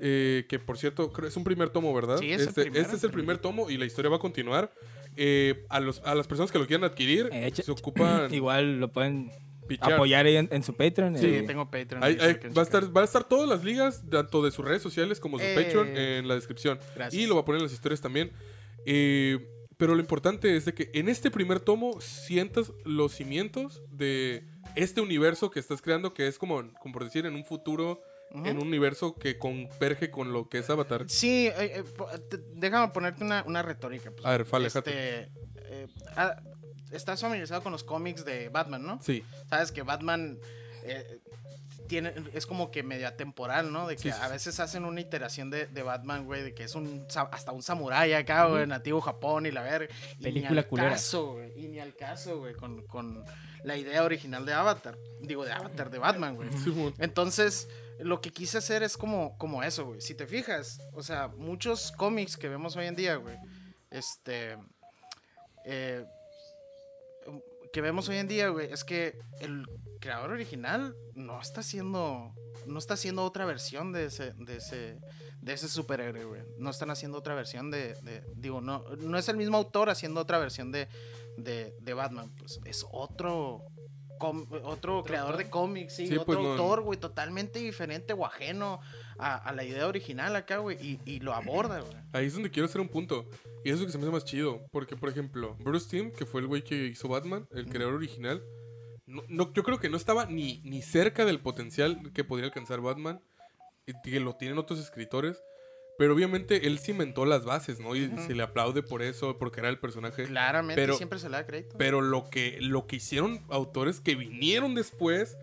[SPEAKER 2] eh, que por cierto, creo es un primer tomo, ¿verdad?
[SPEAKER 6] Sí, es el
[SPEAKER 2] este,
[SPEAKER 6] primero,
[SPEAKER 2] este es el primer tomo y la historia va a continuar. Eh, a, los, a las personas que lo quieran adquirir,
[SPEAKER 3] Eh,
[SPEAKER 2] se ocupan
[SPEAKER 3] Igual lo pueden
[SPEAKER 2] pichar.
[SPEAKER 3] apoyar en, en su Patreon.
[SPEAKER 6] Sí,
[SPEAKER 3] eh.
[SPEAKER 6] tengo Patreon.
[SPEAKER 2] Ahí-
[SPEAKER 6] ahí,
[SPEAKER 2] va, a estar, va a estar todas las ligas, tanto de sus redes sociales como su
[SPEAKER 6] Eh.
[SPEAKER 2] Patreon, en la descripción.
[SPEAKER 6] Gracias.
[SPEAKER 2] Y lo va a poner en las historias también. Eh, pero lo importante es de que en este primer tomo sientas los cimientos de este universo que estás creando, que es como, como por decir, en un futuro, En un universo que converge con lo que es Avatar.
[SPEAKER 6] Sí, eh, eh, po- te- déjame ponerte una, una retórica. pues.
[SPEAKER 2] A ver, fale,
[SPEAKER 6] Este, eh, ah, estás familiarizado con los cómics de Batman, ¿no?
[SPEAKER 2] Sí,
[SPEAKER 6] Sabes que Batman eh, tiene, es como que medio atemporal, ¿no? De que
[SPEAKER 2] Sí, sí,
[SPEAKER 6] a
[SPEAKER 2] sí.
[SPEAKER 6] veces hacen una iteración de, de Batman, güey, de que es un hasta un samurái acá, güey, nativo Japón y la verga. Y ni
[SPEAKER 7] Película
[SPEAKER 6] al
[SPEAKER 7] culera.
[SPEAKER 6] caso, güey. Y ni al caso, güey, con, con la idea original de Avatar. Digo, de Avatar, de Batman, güey. Entonces, lo que quise hacer es como, como eso, güey. Si te fijas, o sea, muchos cómics que vemos hoy en día, güey, este, eh, que vemos hoy en día, güey, es que el creador original no está haciendo no está haciendo otra versión de ese de ese de ese superhéroe, güey. No están haciendo otra versión de, de- digo, no no es el mismo autor haciendo otra versión de de, de Batman, pues es otro com- otro creador de cómics, sí,
[SPEAKER 2] Sí,
[SPEAKER 6] otro
[SPEAKER 2] pues, no-
[SPEAKER 6] autor, güey, totalmente diferente o ajeno a, a la idea original acá, güey, y, y lo aborda, güey.
[SPEAKER 2] Ahí es donde quiero hacer un punto. Y eso es lo que se me hace más chido. Porque, por ejemplo, Bruce Timm, que fue el güey que hizo Batman, el creador original, no, no- yo creo que no estaba ni, ni cerca del potencial que podría alcanzar Batman. Y que lo tienen otros escritores. Pero obviamente él cimentó las bases, ¿no? Y se le aplaude por eso, porque era el personaje.
[SPEAKER 6] Claramente
[SPEAKER 2] Pero-
[SPEAKER 6] siempre se le da crédito.
[SPEAKER 2] Pero lo que, lo que hicieron autores que vinieron después.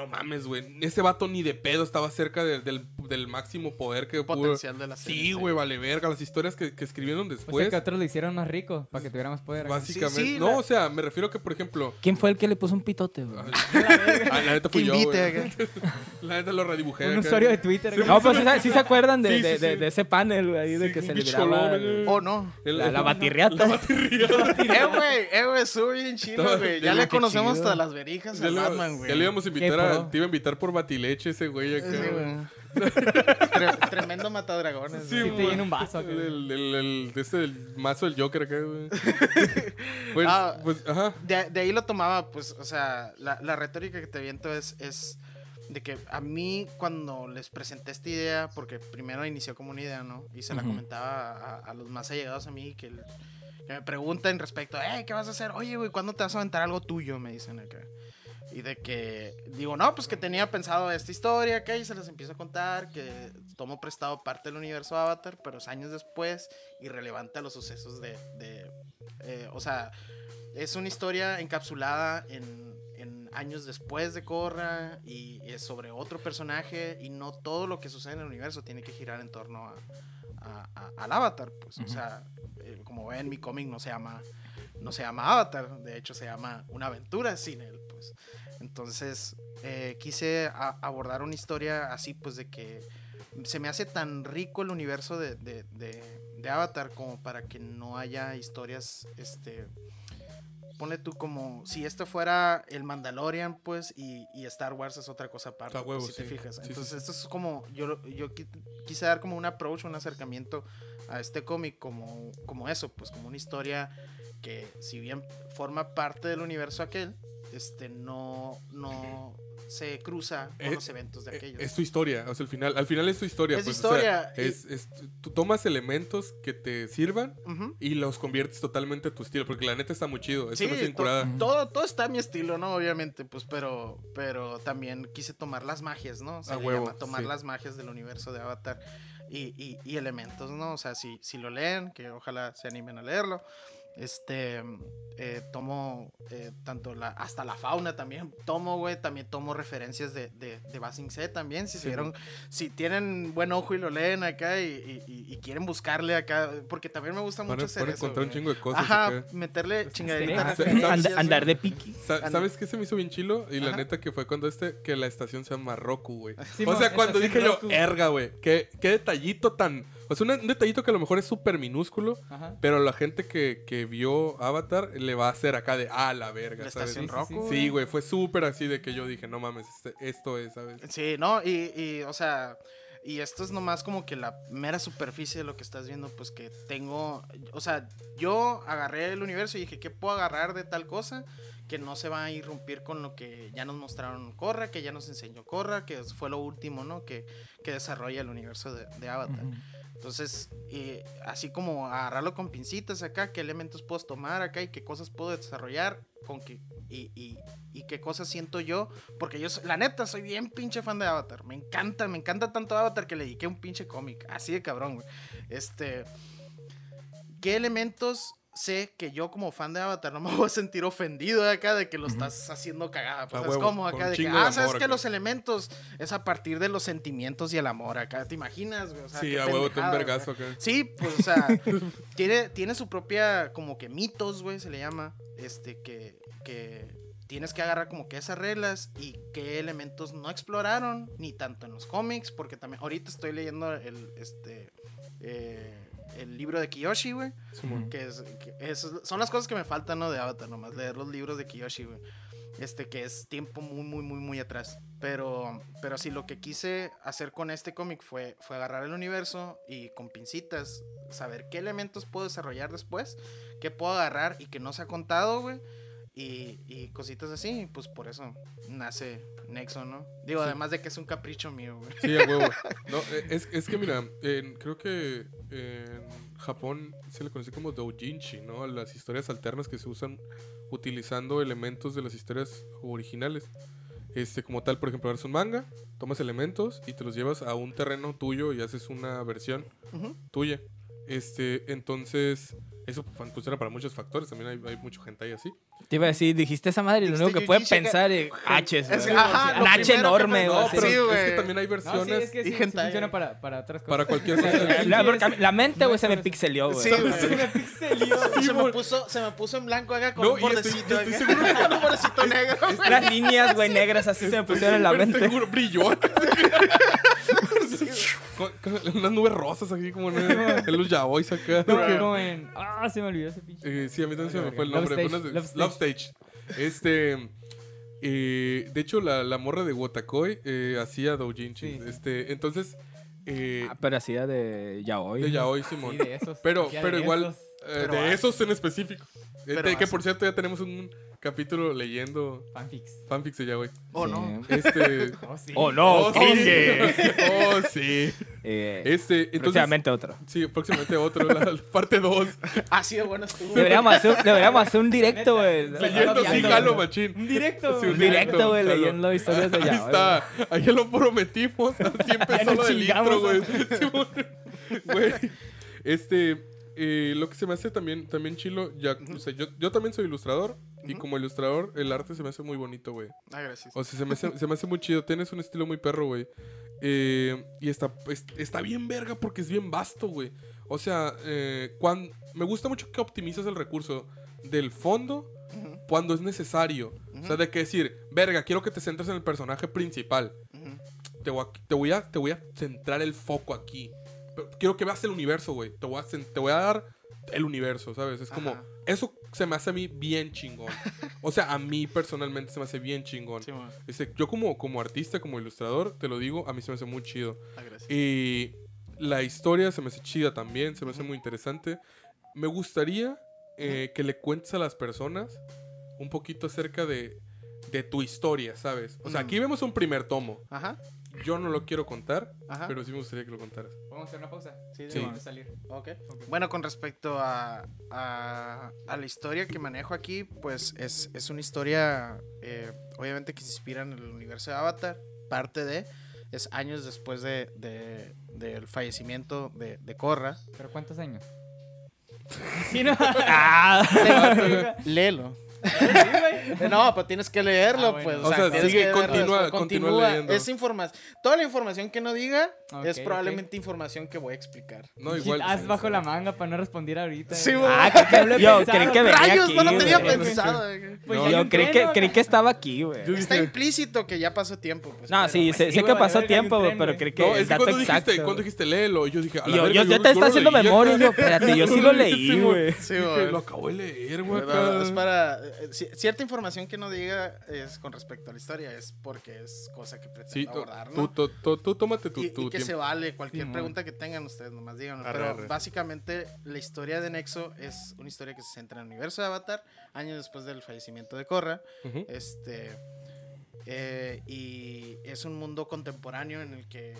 [SPEAKER 2] No mames, güey. Ese vato ni de pedo estaba cerca de- del, del máximo poder que pudo.
[SPEAKER 6] potencial de la serie.
[SPEAKER 2] Sí, güey, vale verga. Las historias que, que escribieron
[SPEAKER 7] O sea
[SPEAKER 2] después.
[SPEAKER 7] que otros lo hicieron más rico para que tuviera más poder.
[SPEAKER 2] Básicamente.
[SPEAKER 6] Sí, sí,
[SPEAKER 2] no,
[SPEAKER 6] la-
[SPEAKER 2] o sea, me refiero a que, por ejemplo.
[SPEAKER 3] ¿Quién fue el que le puso un pitote, güey?
[SPEAKER 2] ah, la neta fui yo,
[SPEAKER 6] invite.
[SPEAKER 2] La neta lo redibujé.
[SPEAKER 7] Un
[SPEAKER 2] acá.
[SPEAKER 7] usuario de Twitter.
[SPEAKER 3] No, pues sí, se- sí se acuerdan de,
[SPEAKER 2] Sí,
[SPEAKER 3] de,
[SPEAKER 2] sí,
[SPEAKER 3] de-
[SPEAKER 2] sí.
[SPEAKER 3] de ese panel güey, ahí de que se liberaba
[SPEAKER 2] güey.
[SPEAKER 6] Oh, no.
[SPEAKER 2] El-
[SPEAKER 3] la, la
[SPEAKER 2] el-
[SPEAKER 3] batirriata.
[SPEAKER 6] Eh, güey, eh, güey, estuvo bien chido, güey.
[SPEAKER 2] ya
[SPEAKER 6] le conocemos hasta las verijas al
[SPEAKER 2] le,
[SPEAKER 6] Batman, güey.
[SPEAKER 2] ya le íbamos a invitar a. Te iba a invitar por batileche ese güey acá.
[SPEAKER 6] Sí,
[SPEAKER 2] güey.
[SPEAKER 6] güey. Tre- tremendo matadragones.
[SPEAKER 2] Sí,
[SPEAKER 6] güey.
[SPEAKER 7] Sí, te llena un vaso, acá.
[SPEAKER 2] El, el, el, de ese, el mazo del Joker acá, güey. pues,
[SPEAKER 6] Ah.
[SPEAKER 2] pues, ajá.
[SPEAKER 6] de, de ahí lo tomaba, pues, o sea, la, la retórica que te viento es, es de que a mí cuando les presenté esta idea, porque primero inició como una idea, ¿no? Y se la comentaba a, a los más allegados a mí que, me preguntan respecto, hey, ¿qué vas a hacer? Oye, güey, ¿cuándo te vas a aventar algo tuyo? Me dicen acá. Y de que digo, no, pues que tenía pensado esta historia acá y se les empiezo a contar que tomo prestado parte del universo Avatar, pero es años después, irrelevante a los sucesos de, de, eh, o sea, es una historia encapsulada en, en años después de Korra y es sobre otro personaje y no todo lo que sucede en el universo tiene que girar en torno a, a- a- al Avatar, pues, o sea, eh, como ven, mi cómic no se llama no se llama Avatar, de hecho se llama Una aventura sin él, pues. Entonces, eh, quise abordar una historia así, pues, de que se me hace tan rico el universo de, de- de- de Avatar como para que no haya historias, este, ponle tú como si esto fuera el Mandalorian, pues, y, y Star Wars es otra cosa aparte,
[SPEAKER 2] huevo,
[SPEAKER 6] pues, si te fijas.
[SPEAKER 2] Sí,
[SPEAKER 6] Entonces,
[SPEAKER 2] sí.
[SPEAKER 6] esto es como, yo, yo qui- quise dar como un approach, un acercamiento a este cómic como, como eso, pues, como una historia que si bien forma parte del universo aquel, este, no, no se cruza con
[SPEAKER 2] Eh,
[SPEAKER 6] los eventos de
[SPEAKER 2] Eh,
[SPEAKER 6] aquellos.
[SPEAKER 2] Es tu historia, o sea, al final, al final es tu historia.
[SPEAKER 6] Es
[SPEAKER 2] pues, o sea,
[SPEAKER 6] historia, y-
[SPEAKER 2] es, es- tú tomas elementos que te sirvan y los conviertes totalmente a tu estilo, porque la neta está muy chido.
[SPEAKER 6] Sí,
[SPEAKER 2] no es bien
[SPEAKER 6] to-
[SPEAKER 2] curada.
[SPEAKER 6] todo, todo está a mi estilo, ¿no? Obviamente, pues, pero, pero también quise tomar las magias, ¿no? Se
[SPEAKER 2] A
[SPEAKER 6] le
[SPEAKER 2] huevo,
[SPEAKER 6] llama tomar
[SPEAKER 2] sí.
[SPEAKER 6] las magias del universo de Avatar y, y- y elementos, ¿no? O sea, si, si lo leen, que ojalá se animen a leerlo. Este, eh, tomo eh, tanto la, hasta la fauna también, tomo, güey, también tomo referencias de, de, de Basing C también, si, se vieron- si tienen buen ojo y lo leen acá y, y- y- quieren buscarle acá, porque también me gusta mucho hacer eso,
[SPEAKER 2] encontrar un chingo de cosas.
[SPEAKER 6] Ajá,
[SPEAKER 2] acá.
[SPEAKER 6] meterle chingaderitas
[SPEAKER 7] Ah,
[SPEAKER 3] And-
[SPEAKER 6] referencias,
[SPEAKER 3] andar de piqui.
[SPEAKER 2] Sa-
[SPEAKER 6] And-
[SPEAKER 2] ¿Sabes qué se me hizo bien chilo? Y la
[SPEAKER 6] Ajá.
[SPEAKER 2] neta que fue cuando este, que la estación se llama Roku, güey.
[SPEAKER 7] Simón,
[SPEAKER 2] o sea, cuando dije
[SPEAKER 7] Roku.
[SPEAKER 2] yo, erga, güey. ¿qué, qué detallito tan... O sea, un, detallito que a lo mejor es súper minúsculo,
[SPEAKER 7] Ajá.
[SPEAKER 2] pero la gente que, que vio Avatar le va a hacer acá de, ah, la verga,
[SPEAKER 6] La
[SPEAKER 2] ¿sabes?
[SPEAKER 6] estación Roku.
[SPEAKER 2] Sí, güey, fue súper así de que yo dije, no mames, este- esto es, ¿sabes?
[SPEAKER 6] Sí, no, y, y, o sea, y esto es nomás como que la mera superficie de lo que estás viendo, pues que tengo, o sea, yo agarré el universo y dije, ¿qué puedo agarrar de tal cosa? Que no se va a irrumpir con lo que ya nos mostraron Corra, que ya nos enseñó Corra, que fue lo último, ¿no? Que, que desarrolla el universo de, de Avatar. Entonces, eh, así como agarrarlo con pincitas acá, qué elementos puedo tomar acá y qué cosas puedo desarrollar con qué, y, y- y qué cosas siento yo. Porque yo, la neta, soy bien pinche fan de Avatar. Me encanta, me encanta tanto Avatar que le dediqué un pinche cómic. Así de cabrón, güey. Este. ¿Qué elementos sé que yo como fan de Avatar no me voy a sentir ofendido de acá de que lo estás haciendo cagada? Pues es como acá de que, ah, ¿sabes que los elementos es a partir de los sentimientos y el amor acá? ¿Te imaginas, güey? O sea,
[SPEAKER 2] sí, a huevo, te un vergazo acá.
[SPEAKER 6] Sí, pues, o sea, tiene, tiene su propia, como que mitos, güey, se le llama, este, que, que tienes que agarrar como que esas reglas y qué elementos no exploraron, ni tanto en los cómics, porque también, ahorita estoy leyendo el, este, eh, el libro de Kiyoshi, güey.
[SPEAKER 2] Simón.
[SPEAKER 6] Que es, que es- son las cosas que me faltan, ¿no? De Avatar, nomás leer los libros de Kiyoshi, güey. Este, que es tiempo muy, muy, muy, muy atrás. Pero, pero sí, lo que quise hacer con este cómic fue, fue agarrar el universo y con pincitas saber qué elementos puedo desarrollar después, qué puedo agarrar y que no se ha contado, güey. Y, y cositas así, pues por eso nace Nexo, ¿no? Digo,
[SPEAKER 2] Sí.
[SPEAKER 6] además de que es un capricho mío, güey.
[SPEAKER 2] Sí, a huevo. No, eh, es, es que mira, en- creo que en Japón se le conoce como doujinshi, ¿no? Las historias alternas que se usan utilizando elementos de las historias originales. Este, como tal, por ejemplo, eres un manga, tomas elementos y te los llevas a un terreno tuyo y haces una versión tuya. Este, entonces, eso pues, funciona para muchos factores. También hay, hay mucha gente ahí así.
[SPEAKER 3] Te iba a decir, dijiste esa madre y lo
[SPEAKER 6] Dijiste
[SPEAKER 3] único que puede pensar es H's,
[SPEAKER 6] Es-
[SPEAKER 3] H enorme.
[SPEAKER 2] No, pero
[SPEAKER 6] Sí,
[SPEAKER 2] es que también hay
[SPEAKER 7] No, sí,
[SPEAKER 2] versiones
[SPEAKER 7] es que sí,
[SPEAKER 6] y hentai.
[SPEAKER 7] funciona para, para otras cosas.
[SPEAKER 2] para cualquier cosa.
[SPEAKER 3] La, mente, güey, se me pixelió, güey.
[SPEAKER 6] Sí.
[SPEAKER 7] Se me pixelió.
[SPEAKER 6] se, me puso, se me puso en blanco acá con
[SPEAKER 2] No,
[SPEAKER 6] un bordecito. con un bordecito negro.
[SPEAKER 3] Las líneas, güey, negras así se me pusieron en la mente.
[SPEAKER 2] Seguro, brilló. Unas nubes rosas aquí como en, en los Yaboys acá.
[SPEAKER 7] Como, como en... Ah, se me olvidó ese pinche.
[SPEAKER 2] Eh, sí, a mí también se me fue el
[SPEAKER 7] Love
[SPEAKER 2] nombre.
[SPEAKER 7] Stage,
[SPEAKER 2] Unas de-
[SPEAKER 7] Love
[SPEAKER 2] Love Stage. Este. eh, de hecho, la, la morra de Wotakoi eh, hacía doujinshi.
[SPEAKER 7] Sí, sí.
[SPEAKER 2] Este, entonces. eh,
[SPEAKER 3] Ah, pero hacía de yaoi.
[SPEAKER 2] de yaoi, Simón.
[SPEAKER 7] Sí, de esos.
[SPEAKER 2] Pero, pero
[SPEAKER 7] de
[SPEAKER 2] igual,
[SPEAKER 7] esos.
[SPEAKER 2] Eh, de esos en específico. Este, que por cierto ya tenemos un capítulo leyendo
[SPEAKER 7] Fanfics.
[SPEAKER 2] fanfics de yaoi.
[SPEAKER 6] Oh,
[SPEAKER 3] Sí.
[SPEAKER 6] no.
[SPEAKER 2] Este.
[SPEAKER 7] Oh, sí.
[SPEAKER 3] Oh, no,
[SPEAKER 2] oh, sí. Oh, sí.
[SPEAKER 3] Eh,
[SPEAKER 2] Este, entonces.
[SPEAKER 3] próximamente otro.
[SPEAKER 2] Sí, próximamente otro, la, la parte 2.
[SPEAKER 6] Así de bueno estuvo.
[SPEAKER 3] Deberíamos hacer, deberíamos hacer un directo, güey.
[SPEAKER 2] Leyendo, sí,
[SPEAKER 7] güey.
[SPEAKER 2] machín.
[SPEAKER 7] Un directo.
[SPEAKER 2] Sí,
[SPEAKER 3] Un directo, güey, leyendo historias de
[SPEAKER 2] Ahí
[SPEAKER 3] yaoi.
[SPEAKER 2] está, ahí ya lo prometimos. Así empezó lo del intro, güey. Güey, este, eh, lo que se me hace también, también chilo, ya, o sea, yo, yo también soy ilustrador. Y como ilustrador, el arte se me hace muy bonito, güey.
[SPEAKER 6] Ah, gracias.
[SPEAKER 2] O sea, se me hace, se me hace muy chido. Tienes un estilo muy perro, güey. Eh, y está, es- está bien verga porque es bien vasto, güey. O sea, eh, cuan- me gusta mucho que optimizas el recurso del fondo cuando es necesario. O sea, de que decir, verga, quiero que te centres en el personaje principal. Te voy a, te voy a, te voy a centrar el foco aquí. Quiero que veas el universo, güey. Te, voy a te voy a dar el universo, ¿sabes? Es como,
[SPEAKER 6] Ajá.
[SPEAKER 2] eso se me hace a mí bien chingón. O sea, a mí personalmente se me hace bien chingón.
[SPEAKER 6] Sí.
[SPEAKER 2] Este, yo como, como artista, como ilustrador, te lo digo, a mí se me hace muy chido.
[SPEAKER 6] Ah.
[SPEAKER 2] Y la historia se me hace chida también, se me hace muy interesante. Me gustaría eh, que le cuentes a las personas un poquito acerca de, de tu historia, ¿sabes? O sea,
[SPEAKER 6] Mm.
[SPEAKER 2] aquí vemos un primer tomo.
[SPEAKER 6] Ajá,
[SPEAKER 2] Yo no lo quiero contar,
[SPEAKER 6] ajá.
[SPEAKER 2] pero sí me gustaría que lo contaras.
[SPEAKER 7] Vamos a hacer una pausa.
[SPEAKER 6] Sí,
[SPEAKER 2] Sí.
[SPEAKER 7] Vamos a salir.
[SPEAKER 6] Ok. Bueno, con respecto a, a, a la historia que manejo aquí, pues es, es una historia, eh, obviamente, que se inspira en el universo de Avatar. Parte de, es años después de, de- del fallecimiento de, de Korra.
[SPEAKER 7] ¿Pero cuántos años? Sí, no.
[SPEAKER 3] Ah,
[SPEAKER 6] Léelo. No, pues tienes que leerlo,
[SPEAKER 7] Ah, bueno.
[SPEAKER 6] pues.
[SPEAKER 2] O sea,
[SPEAKER 6] tienes
[SPEAKER 2] sigue,
[SPEAKER 6] que verlo,
[SPEAKER 2] continúa- continúa leyendo.
[SPEAKER 6] Es información. Toda la información que no diga
[SPEAKER 7] Ok,
[SPEAKER 6] es probablemente información que voy a explicar.
[SPEAKER 2] No, igual.
[SPEAKER 7] Haz bajo la manga para no responder ahorita.
[SPEAKER 6] Sí,
[SPEAKER 7] güey.
[SPEAKER 3] ah, creo que
[SPEAKER 7] lo he
[SPEAKER 3] yo creí que venía
[SPEAKER 6] Rayos,
[SPEAKER 3] aquí.
[SPEAKER 6] no lo tenía
[SPEAKER 3] güey.
[SPEAKER 6] pensado.
[SPEAKER 7] Pues
[SPEAKER 2] No,
[SPEAKER 3] Yo
[SPEAKER 7] lo
[SPEAKER 3] creí que, creí que estaba aquí, güey.
[SPEAKER 2] Yo
[SPEAKER 6] Está implícito que ya pasó tiempo. Pues,
[SPEAKER 3] No,
[SPEAKER 6] pero,
[SPEAKER 3] sí,
[SPEAKER 6] pues,
[SPEAKER 3] sé,
[SPEAKER 7] sí,
[SPEAKER 3] sé que pasó tiempo, güey,
[SPEAKER 7] tren,
[SPEAKER 3] pero creí que
[SPEAKER 2] No, es cuando dijiste,
[SPEAKER 3] exacto.
[SPEAKER 2] cuando dijiste léelo, y yo dije, a
[SPEAKER 3] Y
[SPEAKER 2] la
[SPEAKER 3] yo,
[SPEAKER 2] verga,
[SPEAKER 3] yo, yo te estaba haciendo memoria yo, espérate, yo sí lo leí, güey.
[SPEAKER 6] Sí, güey.
[SPEAKER 2] Lo acabo de leer, güey.
[SPEAKER 6] Es para. Eh, ci- cierta información que no diga es con respecto a la historia, es porque es cosa que pretendo
[SPEAKER 2] Sí, tú,
[SPEAKER 6] abordar, ¿no?
[SPEAKER 2] tú, tú- tú tómate tu,
[SPEAKER 6] y,
[SPEAKER 2] tu
[SPEAKER 6] y que se vale cualquier
[SPEAKER 7] Sí,
[SPEAKER 6] pregunta que tengan ustedes, nomás díganlo.
[SPEAKER 2] Arre,
[SPEAKER 6] Pero
[SPEAKER 2] arre.
[SPEAKER 6] básicamente la historia de Nexo es una historia que se centra en el universo de Avatar, años después del fallecimiento de Korra. Este. eh, y es un mundo contemporáneo en el que. eh,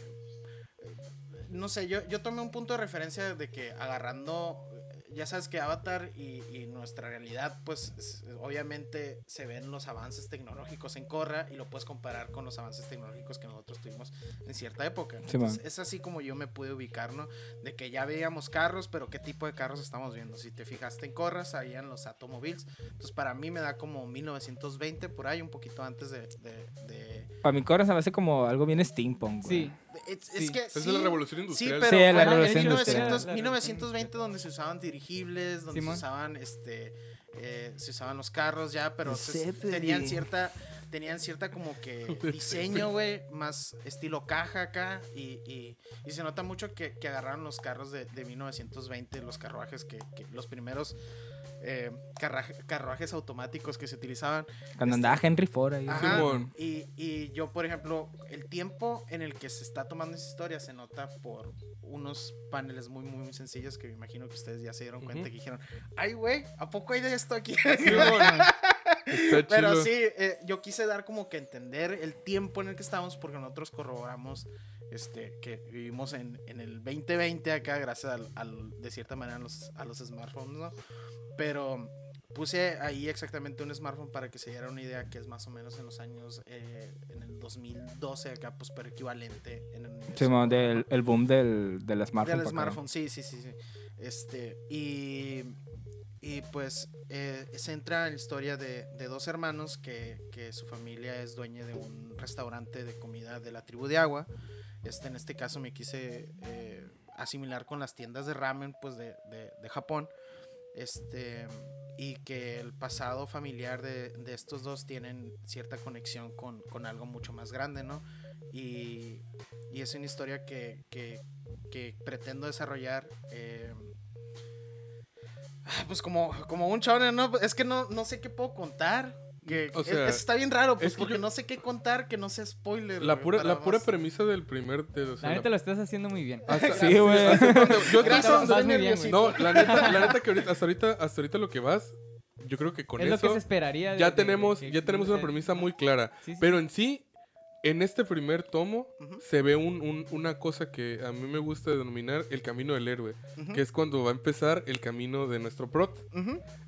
[SPEAKER 6] No sé, yo, yo tomé un punto de referencia de que agarrando. Ya sabes que Avatar y, y nuestra realidad, pues es- obviamente se ven los avances tecnológicos en Korra y lo puedes comparar con los avances tecnológicos que nosotros tuvimos en cierta época.
[SPEAKER 3] Sí,
[SPEAKER 6] Entonces, es así como yo me pude ubicar, ¿no? De que ya veíamos carros, pero qué tipo de carros estamos viendo. Si te fijaste en Korra, salían los Automobiles. Entonces, para mí me da como 1920 por ahí, un poquito antes de. de- de-
[SPEAKER 3] Para mi corazón se me hace como algo bien steampunk, güey.
[SPEAKER 7] Sí.
[SPEAKER 6] Es,
[SPEAKER 7] Sí.
[SPEAKER 6] es que.
[SPEAKER 2] Es de
[SPEAKER 6] sí,
[SPEAKER 2] la revolución
[SPEAKER 6] Sí,
[SPEAKER 2] industrial.
[SPEAKER 6] pero
[SPEAKER 3] Sí, la
[SPEAKER 6] en
[SPEAKER 3] revolución
[SPEAKER 6] 1900
[SPEAKER 7] industrial.
[SPEAKER 6] 1920 donde se usaban dirigibles, donde
[SPEAKER 7] Simón.
[SPEAKER 6] se usaban este eh, se usaban los carros ya, pero se- tenían cierta tenían cierta como que diseño, güey, más estilo caja acá. Y, y- y se nota mucho que, que agarraron los carros de, de 1920, los carruajes que, que- los primeros eh, carruajes automáticos que se utilizaban.
[SPEAKER 3] Cuando
[SPEAKER 6] Este-
[SPEAKER 3] andaba Henry Ford ahí.
[SPEAKER 6] Ajá, y, y yo, por ejemplo, el tiempo en el que se está tomando esa historia se nota por unos paneles muy, muy, muy sencillos que me imagino que ustedes ya se dieron cuenta
[SPEAKER 2] Ujú.
[SPEAKER 6] que dijeron, ay, güey, ¿a poco hay de esto aquí?
[SPEAKER 2] Está
[SPEAKER 6] Pero sí, eh, yo quise dar como que entender el tiempo en el que estamos porque nosotros corroboramos este, que vivimos en, en el 2020 acá gracias al, al- de cierta manera a los, a los smartphones, ¿no? Pero puse ahí exactamente un smartphone para que se diera una idea que es más o menos en los años, eh, en el 2012 acá, pues pero equivalente en el universo
[SPEAKER 3] Simón,
[SPEAKER 6] moderno.
[SPEAKER 3] del el boom del, del smartphone.
[SPEAKER 6] Del smartphone, sí, sí, sí, sí. Este, y, y pues eh, se entra en la historia de, de dos hermanos que, que su familia es dueña de un restaurante de comida de la tribu de agua. Este, en este caso me quise eh, asimilar con las tiendas de ramen pues de, de- de Japón. Este, y que el pasado familiar de, de estos dos tienen cierta conexión con, con algo mucho más grande, ¿no? Y, y es una historia que, que, que pretendo desarrollar. eh, pues como, como un shonen, ¿no? Es que no, no sé qué puedo contar. Que,
[SPEAKER 2] O
[SPEAKER 6] es-
[SPEAKER 2] sea,
[SPEAKER 6] es- está bien raro, pues
[SPEAKER 2] es que
[SPEAKER 6] porque
[SPEAKER 2] yo-
[SPEAKER 6] no sé qué contar que no sea spoiler.
[SPEAKER 2] La pura, la pura premisa del primer. de- o sea,
[SPEAKER 7] La
[SPEAKER 2] la-
[SPEAKER 7] neta lo estás haciendo muy bien.
[SPEAKER 2] hasta-
[SPEAKER 3] Sí, güey.
[SPEAKER 2] hasta donde- yo
[SPEAKER 6] Gracias,
[SPEAKER 2] creo que-
[SPEAKER 7] vas
[SPEAKER 6] estoy
[SPEAKER 7] muy bien.
[SPEAKER 2] No, la neta, la neta que ahorita, hasta ahorita, hasta ahorita lo que vas, yo creo que con
[SPEAKER 7] es lo que
[SPEAKER 2] eso
[SPEAKER 7] se esperaría. de-
[SPEAKER 2] ya
[SPEAKER 7] de-
[SPEAKER 2] tenemos,
[SPEAKER 7] de-
[SPEAKER 2] ya tenemos una
[SPEAKER 7] de-
[SPEAKER 2] premisa muy clara.
[SPEAKER 7] Sí, sí.
[SPEAKER 2] Pero en sí, en este primer tomo, se ve un- un- una cosa que a mí me gusta denominar el camino del héroe, que es cuando va a empezar el camino de nuestro prot.
[SPEAKER 3] Que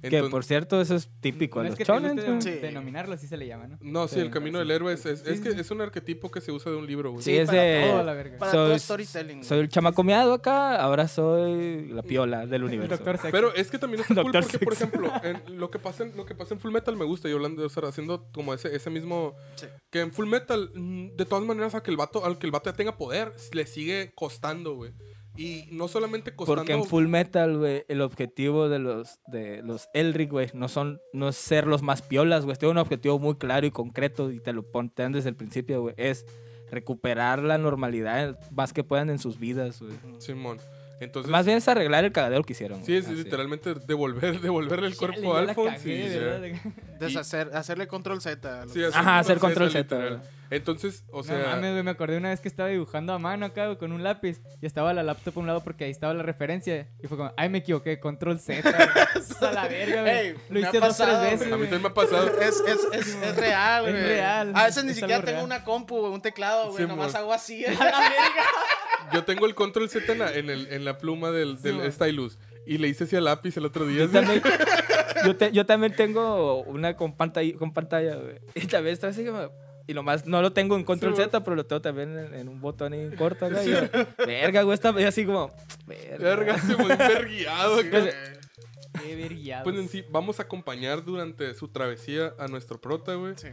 [SPEAKER 2] Entonces-
[SPEAKER 3] por cierto, eso es típico
[SPEAKER 7] No
[SPEAKER 3] a
[SPEAKER 7] es
[SPEAKER 3] los
[SPEAKER 7] que de-
[SPEAKER 6] Sí.
[SPEAKER 7] denominarlo, así se le llama, ¿no?
[SPEAKER 2] No, sí,
[SPEAKER 3] Sí,
[SPEAKER 2] el camino
[SPEAKER 7] sí.
[SPEAKER 2] del héroe es, es,
[SPEAKER 7] Sí,
[SPEAKER 2] es que
[SPEAKER 7] sí.
[SPEAKER 2] es un arquetipo que se usa de un libro, güey.
[SPEAKER 3] Sí, es
[SPEAKER 6] para
[SPEAKER 3] de.
[SPEAKER 7] Toda la verga.
[SPEAKER 6] Para
[SPEAKER 3] soy,
[SPEAKER 6] todo storytelling.
[SPEAKER 3] soy el chamaco miado acá, ahora soy la piola del
[SPEAKER 7] El
[SPEAKER 3] universo.
[SPEAKER 7] doctor.
[SPEAKER 2] Pero es que también está cool porque, por ejemplo, en lo, que pasa en, lo que pasa en Full Metal me gusta. Y hablando, o sea, haciendo como ese, ese mismo...
[SPEAKER 6] Sí.
[SPEAKER 2] Que en Full Metal, de todas maneras, a que el vato, al que el vato ya tenga poder, le sigue costando, güey. Y no solamente costando...
[SPEAKER 3] Porque en Full Metal, güey, el objetivo de los de los Elric, güey, no son no es ser los más piolas, güey. Tiene un objetivo muy claro y concreto y te lo ponen desde el principio, güey. Es recuperar la normalidad más que puedan en sus vidas, güey.
[SPEAKER 2] Simón. Entonces...
[SPEAKER 3] Más bien es arreglar el cagadero que hicieron.
[SPEAKER 2] Sí,
[SPEAKER 3] güey.
[SPEAKER 2] es
[SPEAKER 3] Así.
[SPEAKER 2] literalmente devolver, devolverle el cuerpo a Alphonse.
[SPEAKER 7] cagué,
[SPEAKER 2] y ya.
[SPEAKER 7] ¿verdad?
[SPEAKER 6] Deshacer, hacerle control Z.
[SPEAKER 2] Sí,
[SPEAKER 3] Ajá, hacer control Z,
[SPEAKER 2] literal. Entonces, o
[SPEAKER 7] no
[SPEAKER 2] sea...
[SPEAKER 7] mames, güey, me acordé una vez que estaba dibujando a mano acá con un lápiz y estaba la laptop a un lado porque ahí estaba la referencia y fue como, ay, me equivoqué, control Z. güey. a la verga, güey.
[SPEAKER 6] Ey,
[SPEAKER 7] Lo hice dos, tres
[SPEAKER 6] pasado,
[SPEAKER 7] veces.
[SPEAKER 2] a mí también me ha pasado.
[SPEAKER 6] Es, es, es, es real,
[SPEAKER 7] Es
[SPEAKER 6] güey.
[SPEAKER 7] real,
[SPEAKER 6] A veces ni
[SPEAKER 7] es
[SPEAKER 6] siquiera tengo
[SPEAKER 7] real.
[SPEAKER 6] una compu, güey, un teclado, güey.
[SPEAKER 2] Sí,
[SPEAKER 6] nomás hago así.
[SPEAKER 2] Yo tengo el control Z en la, en el- en la pluma del, del stylus. Y le hice hacia lápiz el otro día.
[SPEAKER 3] Yo también, yo, te- yo también tengo una con pantalla, con pantalla, güey. Y también está así como... Y nomás no lo tengo en control
[SPEAKER 2] Sí,
[SPEAKER 3] Z, pero lo tengo también en, en un botón ahí corto acá. y yo, verga, güey, está así como... Verga.
[SPEAKER 2] Verga, se verguiado. acá.
[SPEAKER 7] Qué verguiados.
[SPEAKER 2] Pues en sí, vamos a acompañar durante su travesía a nuestro prota, güey.
[SPEAKER 6] Sí.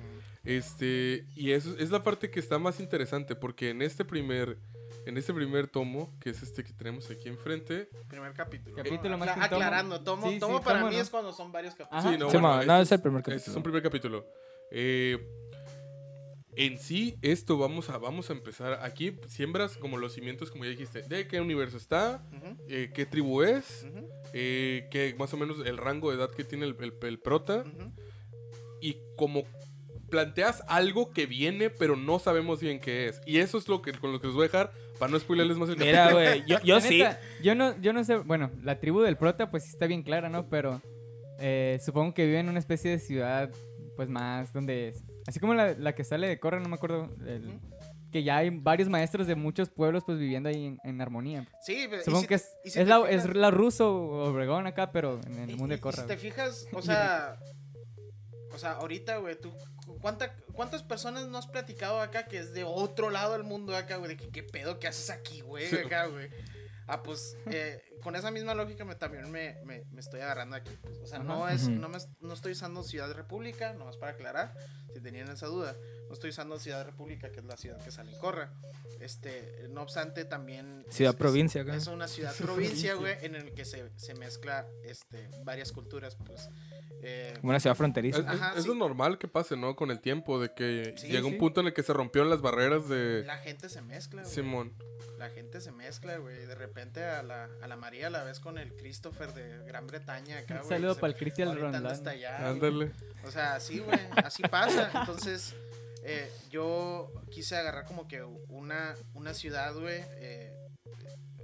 [SPEAKER 2] Este, y eso es la parte que está más interesante, porque en este primer, en este primer tomo, que es este que tenemos aquí enfrente,
[SPEAKER 6] Primer capítulo.
[SPEAKER 7] Capítulo más
[SPEAKER 6] Acla-
[SPEAKER 7] tomo.
[SPEAKER 6] Aclarando, tomo,
[SPEAKER 7] Sí,
[SPEAKER 6] tomo para
[SPEAKER 7] tomo,
[SPEAKER 6] mí
[SPEAKER 7] ¿no?
[SPEAKER 6] es cuando son varios capítulos.
[SPEAKER 7] Ajá.
[SPEAKER 2] Sí, no,
[SPEAKER 3] Sí,
[SPEAKER 2] bueno,
[SPEAKER 3] no,
[SPEAKER 2] este
[SPEAKER 3] es el primer
[SPEAKER 2] Este
[SPEAKER 3] capítulo.
[SPEAKER 2] es un primer capítulo. Eh, en sí, esto vamos a, vamos a empezar. Aquí siembras como los cimientos, como ya dijiste, de qué universo está, eh, qué tribu es, eh, qué más o menos el rango de edad que tiene el, el- el prota, y como planteas algo que viene, pero no sabemos bien qué es. Y eso es lo que con lo que les voy a dejar para no spoilerles más el
[SPEAKER 3] Mira,
[SPEAKER 2] capítulo.
[SPEAKER 3] güey, yo, sí.
[SPEAKER 7] yo no, yo no sé, bueno, la tribu del prota pues sí está bien clara, ¿no? Pero eh, supongo que vive en una especie de ciudad pues más donde, así como la, la que sale de Corra, no me acuerdo, el- que ya hay varios maestros de muchos pueblos pues viviendo ahí en, en armonía.
[SPEAKER 6] Sí, pero-
[SPEAKER 7] Supongo
[SPEAKER 6] si-
[SPEAKER 7] que es,
[SPEAKER 6] si
[SPEAKER 7] es, la,
[SPEAKER 6] fijas-
[SPEAKER 7] es la ruso Obregón acá, pero en el
[SPEAKER 6] Y-
[SPEAKER 7] mundo de Corra.
[SPEAKER 6] y si te fijas, o sea, o sea, ahorita, güey, tú, ¿cuánta, ¿cuántas personas no has platicado acá que es de otro lado del mundo acá, güey? De que qué pedo que haces aquí, güey, acá, güey. Ah, pues, eh, con esa misma lógica me, también me, me, me estoy agarrando aquí. pues. O sea, no, es, no, me, no estoy usando Ciudad República, nomás para aclarar, si tenían esa duda. No estoy usando Ciudad República, que es la ciudad que sale en Corra. Este, no obstante, también...
[SPEAKER 3] Ciudad
[SPEAKER 6] es- es-
[SPEAKER 3] provincia, acá.
[SPEAKER 6] Es una ciudad provincia, güey, en el que se, se mezcla este, varias culturas, pues... eh,
[SPEAKER 3] Como una ciudad
[SPEAKER 2] Es,
[SPEAKER 3] fronteriza.
[SPEAKER 2] es-
[SPEAKER 6] Ajá,
[SPEAKER 2] es
[SPEAKER 6] sí.
[SPEAKER 2] lo normal que pase, ¿no? Con el tiempo, de que
[SPEAKER 6] Sí,
[SPEAKER 2] llega un
[SPEAKER 6] sí.
[SPEAKER 2] punto en el que se rompieron las barreras de
[SPEAKER 6] la gente se mezcla, güey.
[SPEAKER 2] Simón.
[SPEAKER 6] La gente se mezcla, güey. De repente a la, a la María la ves con el Christopher de Gran Bretaña acá,
[SPEAKER 7] Un
[SPEAKER 6] güey.
[SPEAKER 7] saludo para el Cristian
[SPEAKER 6] güey.
[SPEAKER 2] Ándale.
[SPEAKER 6] O sea, así, güey, así pasa. Entonces, eh, yo quise agarrar como que una, una ciudad, güey, eh,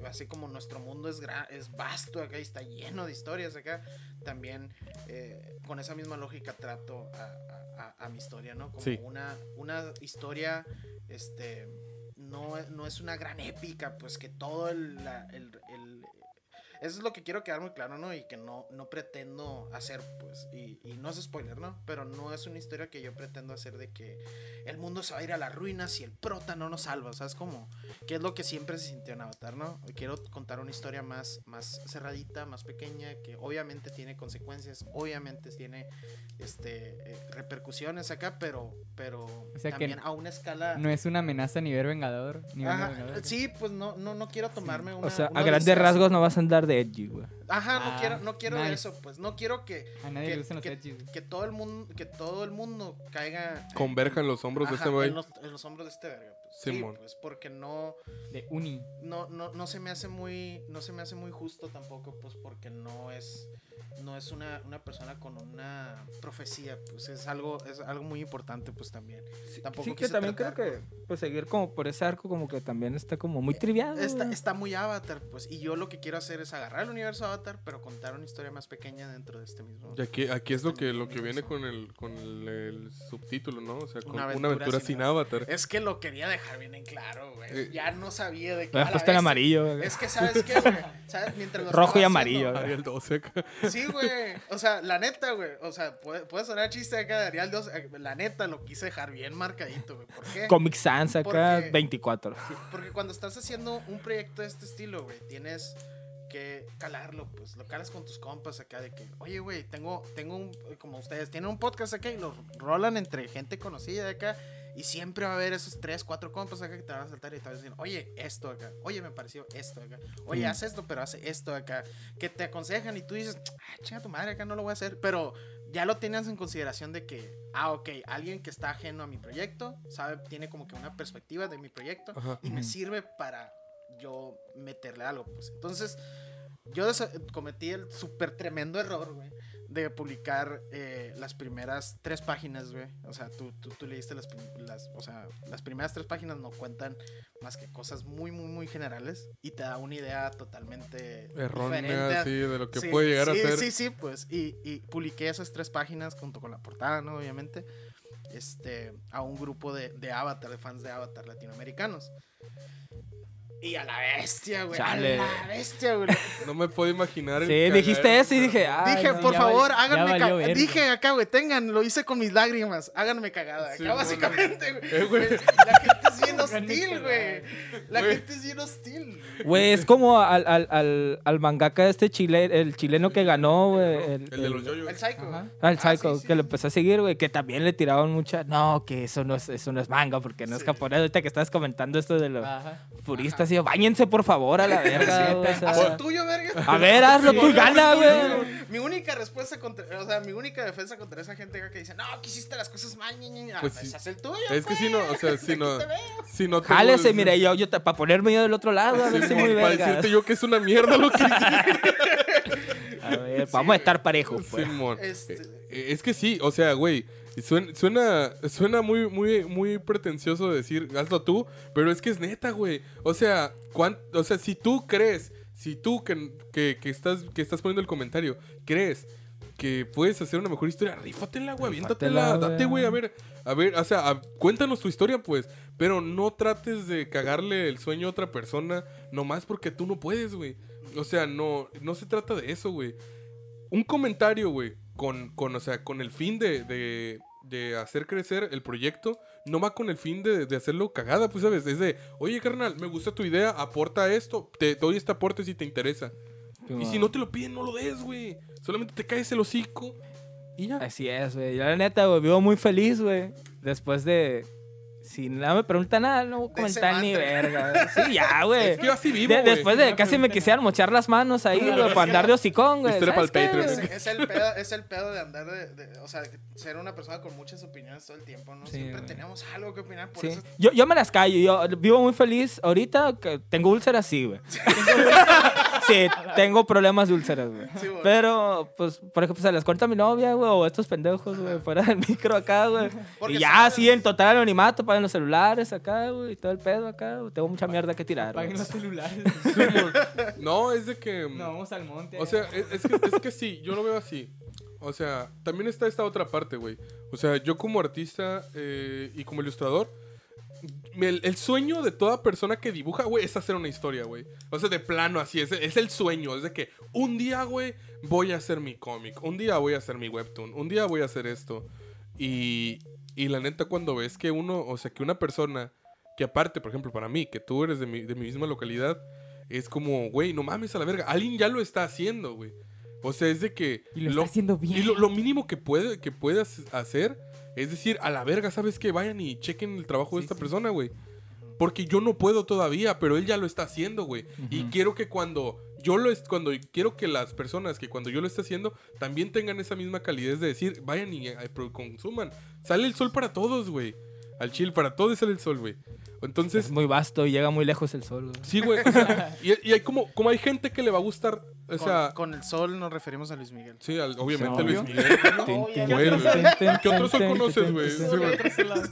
[SPEAKER 6] así como nuestro mundo es, gra- es vasto acá y está lleno de historias acá, también eh, con esa misma lógica trato a, a- a- a mi historia, ¿no? Como
[SPEAKER 2] Sí.
[SPEAKER 6] una, una historia, este, no, no es una gran épica, pues que todo el, la- el- el- eso es lo que quiero quedar muy claro, ¿no? Y que no, no pretendo hacer, pues, y, y no es spoiler, ¿no? Pero no es una historia que yo pretendo hacer de que el mundo se va a ir a las ruinas si el prota no nos salva, ¿sabes cómo? Que es lo que siempre se sintió en Avatar, ¿no? Quiero contar una historia más, más cerradita, más pequeña, que obviamente tiene consecuencias, obviamente tiene este, eh, repercusiones acá, pero, pero
[SPEAKER 7] sea que
[SPEAKER 6] también a una escala...
[SPEAKER 7] No es una amenaza ni ver Vengador. Ni ver Vengador.
[SPEAKER 6] sí, pues no, no, no quiero tomarme una...
[SPEAKER 3] O sea,
[SPEAKER 6] una
[SPEAKER 3] a grandes rasgos no vas a andar de edgy, güey.
[SPEAKER 6] Ajá, no
[SPEAKER 7] Ah,
[SPEAKER 6] quiero, no quiero
[SPEAKER 7] nice.
[SPEAKER 6] eso, pues. No quiero que,
[SPEAKER 7] A nadie le
[SPEAKER 6] que,
[SPEAKER 7] gustan los
[SPEAKER 6] que-
[SPEAKER 7] güey.
[SPEAKER 6] que todo el mundo, que todo el mundo caiga
[SPEAKER 2] Converjan los hombros de
[SPEAKER 6] ajá,
[SPEAKER 2] este güey.
[SPEAKER 6] en, los, en los hombros de este verga. Sí,
[SPEAKER 2] Simón.
[SPEAKER 6] pues porque no,
[SPEAKER 7] De Uni.
[SPEAKER 6] no, no, no se me hace muy, no se me hace muy justo tampoco, pues porque no es, no es una, una persona con una profecía, pues es algo, es algo muy importante, pues también. Tampoco
[SPEAKER 3] Sí, que también
[SPEAKER 6] tratar
[SPEAKER 3] creo que pues seguir como por ese arco como que también está como muy trivial.
[SPEAKER 6] Está, está muy Avatar, pues, y yo lo que quiero hacer es agarrar el universo Avatar, pero contar una historia más pequeña dentro de este mismo.
[SPEAKER 2] Y aquí, aquí es lo
[SPEAKER 6] Este
[SPEAKER 2] que, lo que viene con el, con el, el subtítulo, ¿no? O sea, con
[SPEAKER 6] Una
[SPEAKER 2] una
[SPEAKER 6] aventura sin
[SPEAKER 2] sin avatar.
[SPEAKER 6] Es que lo quería dejar bien en claro, güey.
[SPEAKER 2] Eh,
[SPEAKER 6] ya no sabía de qué.
[SPEAKER 3] Lo puesto en amarillo, güey.
[SPEAKER 6] Es que, ¿sabes qué, güey? ¿Sabes? Mientras
[SPEAKER 3] Rojo y amarillo,
[SPEAKER 6] haciendo-
[SPEAKER 2] Ariel 12 acá.
[SPEAKER 6] Sí, güey. O sea, la neta, güey. O sea, puede, puede sonar chiste acá de Arial 2. eh, La neta lo quise dejar bien marcadito, güey. ¿Por qué?
[SPEAKER 3] Comic Sans acá,
[SPEAKER 6] Porque-
[SPEAKER 3] 24.
[SPEAKER 6] Porque cuando estás haciendo un proyecto de este estilo, güey, tienes que calarlo, pues lo calas con tus compas acá de que, oye, güey, tengo, tengo un, como ustedes, tienen un podcast acá y lo rolan entre gente conocida de acá y siempre va a haber esos tres, cuatro compas acá que te van a saltar y te van a decir, oye, esto acá, oye, me pareció esto acá, oye, haz esto, pero hace esto acá, que te aconsejan y tú dices, ah, chinga tu madre, acá no lo voy a hacer, pero ya lo tienes en consideración de que, ah, ok, alguien que está ajeno a mi proyecto, sabe, tiene como que una perspectiva de mi proyecto
[SPEAKER 2] Ajá.
[SPEAKER 6] y me sirve para yo meterle algo, pues. Entonces, yo cometí el súper tremendo error, güey, de publicar eh, las primeras tres páginas, güey. O sea, tú, tú, tú leíste las, las, o sea, las primeras tres páginas no cuentan más que cosas muy, muy, muy generales y te da una idea totalmente
[SPEAKER 2] Errónea, sí, de lo que
[SPEAKER 6] Sí,
[SPEAKER 2] puede llegar
[SPEAKER 6] sí,
[SPEAKER 2] a ser.
[SPEAKER 6] Sí, sí, pues. Y, y publiqué esas tres páginas junto con la portada, ¿no? Obviamente. Este, a un grupo de, de Avatar, de fans de Avatar latinoamericanos. Y a la bestia, güey.
[SPEAKER 3] Chale.
[SPEAKER 6] A la bestia, güey.
[SPEAKER 2] No me puedo imaginar. el
[SPEAKER 3] Sí,
[SPEAKER 2] cagadero,
[SPEAKER 3] dijiste eso y dije, ah,
[SPEAKER 6] Dije,
[SPEAKER 3] no.
[SPEAKER 6] por favor, háganme cagada. Dije acá, güey, tengan, lo hice con mis lágrimas. Háganme cagada.
[SPEAKER 2] Sí,
[SPEAKER 6] acá,
[SPEAKER 2] bueno.
[SPEAKER 6] básicamente, güey.
[SPEAKER 2] Eh, güey.
[SPEAKER 6] La hostil, güey. La gente es bien hostil.
[SPEAKER 3] Güey, es como al, al, al, al mangaka este chile, el chileno que ganó, güey. El,
[SPEAKER 2] El de los yoyos.
[SPEAKER 6] El psycho.
[SPEAKER 7] Ajá.
[SPEAKER 3] Ah, el
[SPEAKER 6] Ah, sí,
[SPEAKER 3] Psycho,
[SPEAKER 6] sí,
[SPEAKER 3] que lo empezó a seguir, güey, que también le tiraban mucha. No, que eso no es, eso no es manga, porque no es japonés. Ahorita que estabas comentando esto de los
[SPEAKER 7] Ajá.
[SPEAKER 3] puristas, y yo, báñense por favor a la verga, o sea,
[SPEAKER 6] Haz lo tuyo, verga.
[SPEAKER 3] A ver, hazlo tú y gana, güey.
[SPEAKER 6] Mi única respuesta contra, o sea, mi única defensa contra esa gente que dice, no, que hiciste las cosas mal, ña, ña, ña".
[SPEAKER 2] Pues
[SPEAKER 6] Pues
[SPEAKER 2] sí.
[SPEAKER 6] haz el tuyo.
[SPEAKER 2] Es que si no, o sea, si no.
[SPEAKER 6] veo.
[SPEAKER 2] Si no tengo
[SPEAKER 3] Jálese,
[SPEAKER 2] el-
[SPEAKER 3] mire, yo, yo para ponerme yo del otro lado, a ver si muy
[SPEAKER 2] Para
[SPEAKER 3] vergas.
[SPEAKER 2] decirte yo que es una mierda lo que hiciste.
[SPEAKER 3] A ver, vamos a estar parejos, pues.
[SPEAKER 2] Simón.
[SPEAKER 6] Este-
[SPEAKER 2] Eh, Es que sí, o sea, güey. Suena, suena, suena muy, muy, muy pretencioso decir, hazlo tú, pero es que es neta, güey. O sea, cuán- o sea, si tú crees, si tú que, que, que estás, que estás poniendo el comentario, crees que puedes hacer una mejor historia, rífatela, güey, aviéntatela, date,
[SPEAKER 3] güey.
[SPEAKER 2] a ver, a ver, o sea, a- cuéntanos tu historia, pues, pero no trates de cagarle el sueño a otra persona, nomás porque tú no puedes, güey. O sea, no, no se trata de eso, güey un comentario, güey, con, con, o sea, con el fin de, de, de hacer crecer el proyecto, no va con el fin de, de hacerlo cagada, pues, ¿sabes? Es de, oye, carnal, me gusta tu idea, aporta esto, te doy este aporte si te interesa. Y si no te lo piden, no lo des, güey. Solamente te caes el hocico y ya.
[SPEAKER 3] Así es, güey. Yo la neta, güey, vivo muy feliz, güey. Después de, Si no me pregunta nada, no voy a comentar ni verga. Sí, ya, güey.
[SPEAKER 2] Es que yo así vivo,
[SPEAKER 3] De-
[SPEAKER 2] güey.
[SPEAKER 3] después de casi me quisieran mochar las manos ahí, güey, para andar de hocicón, güey.
[SPEAKER 6] Es, es el pedo, es el pedo de andar de, de- O sea, ser una persona con muchas opiniones todo el tiempo, ¿no?
[SPEAKER 3] Sí,
[SPEAKER 6] Siempre
[SPEAKER 3] güey.
[SPEAKER 6] tenemos algo que opinar, por
[SPEAKER 3] Sí.
[SPEAKER 6] eso.
[SPEAKER 3] Yo, yo me las callo, yo vivo muy feliz ahorita, que tengo úlceras, sí, güey. sí, tengo problemas de úlceras, güey.
[SPEAKER 6] Sí.
[SPEAKER 3] Pero, pues, por ejemplo, se les cuenta a mi novia, güey, o estos pendejos, güey, fuera del micro acá, güey.
[SPEAKER 6] Porque
[SPEAKER 3] Y ya, así, en total anonimato, paguen los celulares acá, güey, y todo el pedo acá. Tengo mucha mierda que tirar, güey.
[SPEAKER 7] Paguen los celulares.
[SPEAKER 2] No, es de que.
[SPEAKER 7] no, vamos al monte.
[SPEAKER 2] O sea, es, es que, es que sí, yo lo veo así. O sea, también está esta otra parte, güey. O sea, yo como artista eh, y como ilustrador, el sueño de toda persona que dibuja, güey, es hacer una historia, güey. O sea, de plano así, es, es el sueño. Es de que un día, güey, voy a hacer mi cómic. Un día voy a hacer mi webtoon. Un día voy a hacer esto. Y, y la neta, cuando ves que uno, o sea, que una persona, que aparte, por ejemplo, para mí, que tú eres de mi, de mi misma localidad, es como, güey, no mames a la verga. Alguien ya lo está haciendo, güey. O sea, es de que...
[SPEAKER 7] Y lo está haciendo bien.
[SPEAKER 2] Y lo, lo mínimo que, puede, que puedas hacer es decir, a la verga, ¿sabes qué? Vayan y chequen el trabajo de esta
[SPEAKER 7] sí.
[SPEAKER 2] persona, güey. Porque yo no puedo todavía, pero él ya lo está haciendo, güey. Y quiero que cuando yo lo cuando quiero que las personas que cuando yo lo esté haciendo también tengan esa misma calidez de decir, vayan y eh, consuman. Sale el sol para todos, güey. Al chill, para todos sale el sol, güey. Entonces,
[SPEAKER 3] Es muy vasto y llega muy lejos el sol, güey.
[SPEAKER 2] sí, güey. o sea, y, y hay como, como hay gente que le va a gustar, o
[SPEAKER 6] Con,
[SPEAKER 2] sea,
[SPEAKER 6] con el sol nos referimos a Luis Miguel.
[SPEAKER 2] sí, al- obviamente
[SPEAKER 3] Obvio.
[SPEAKER 2] Luis Miguel. Güey, güey. ¿Qué otro sol conoces, güey? Sí,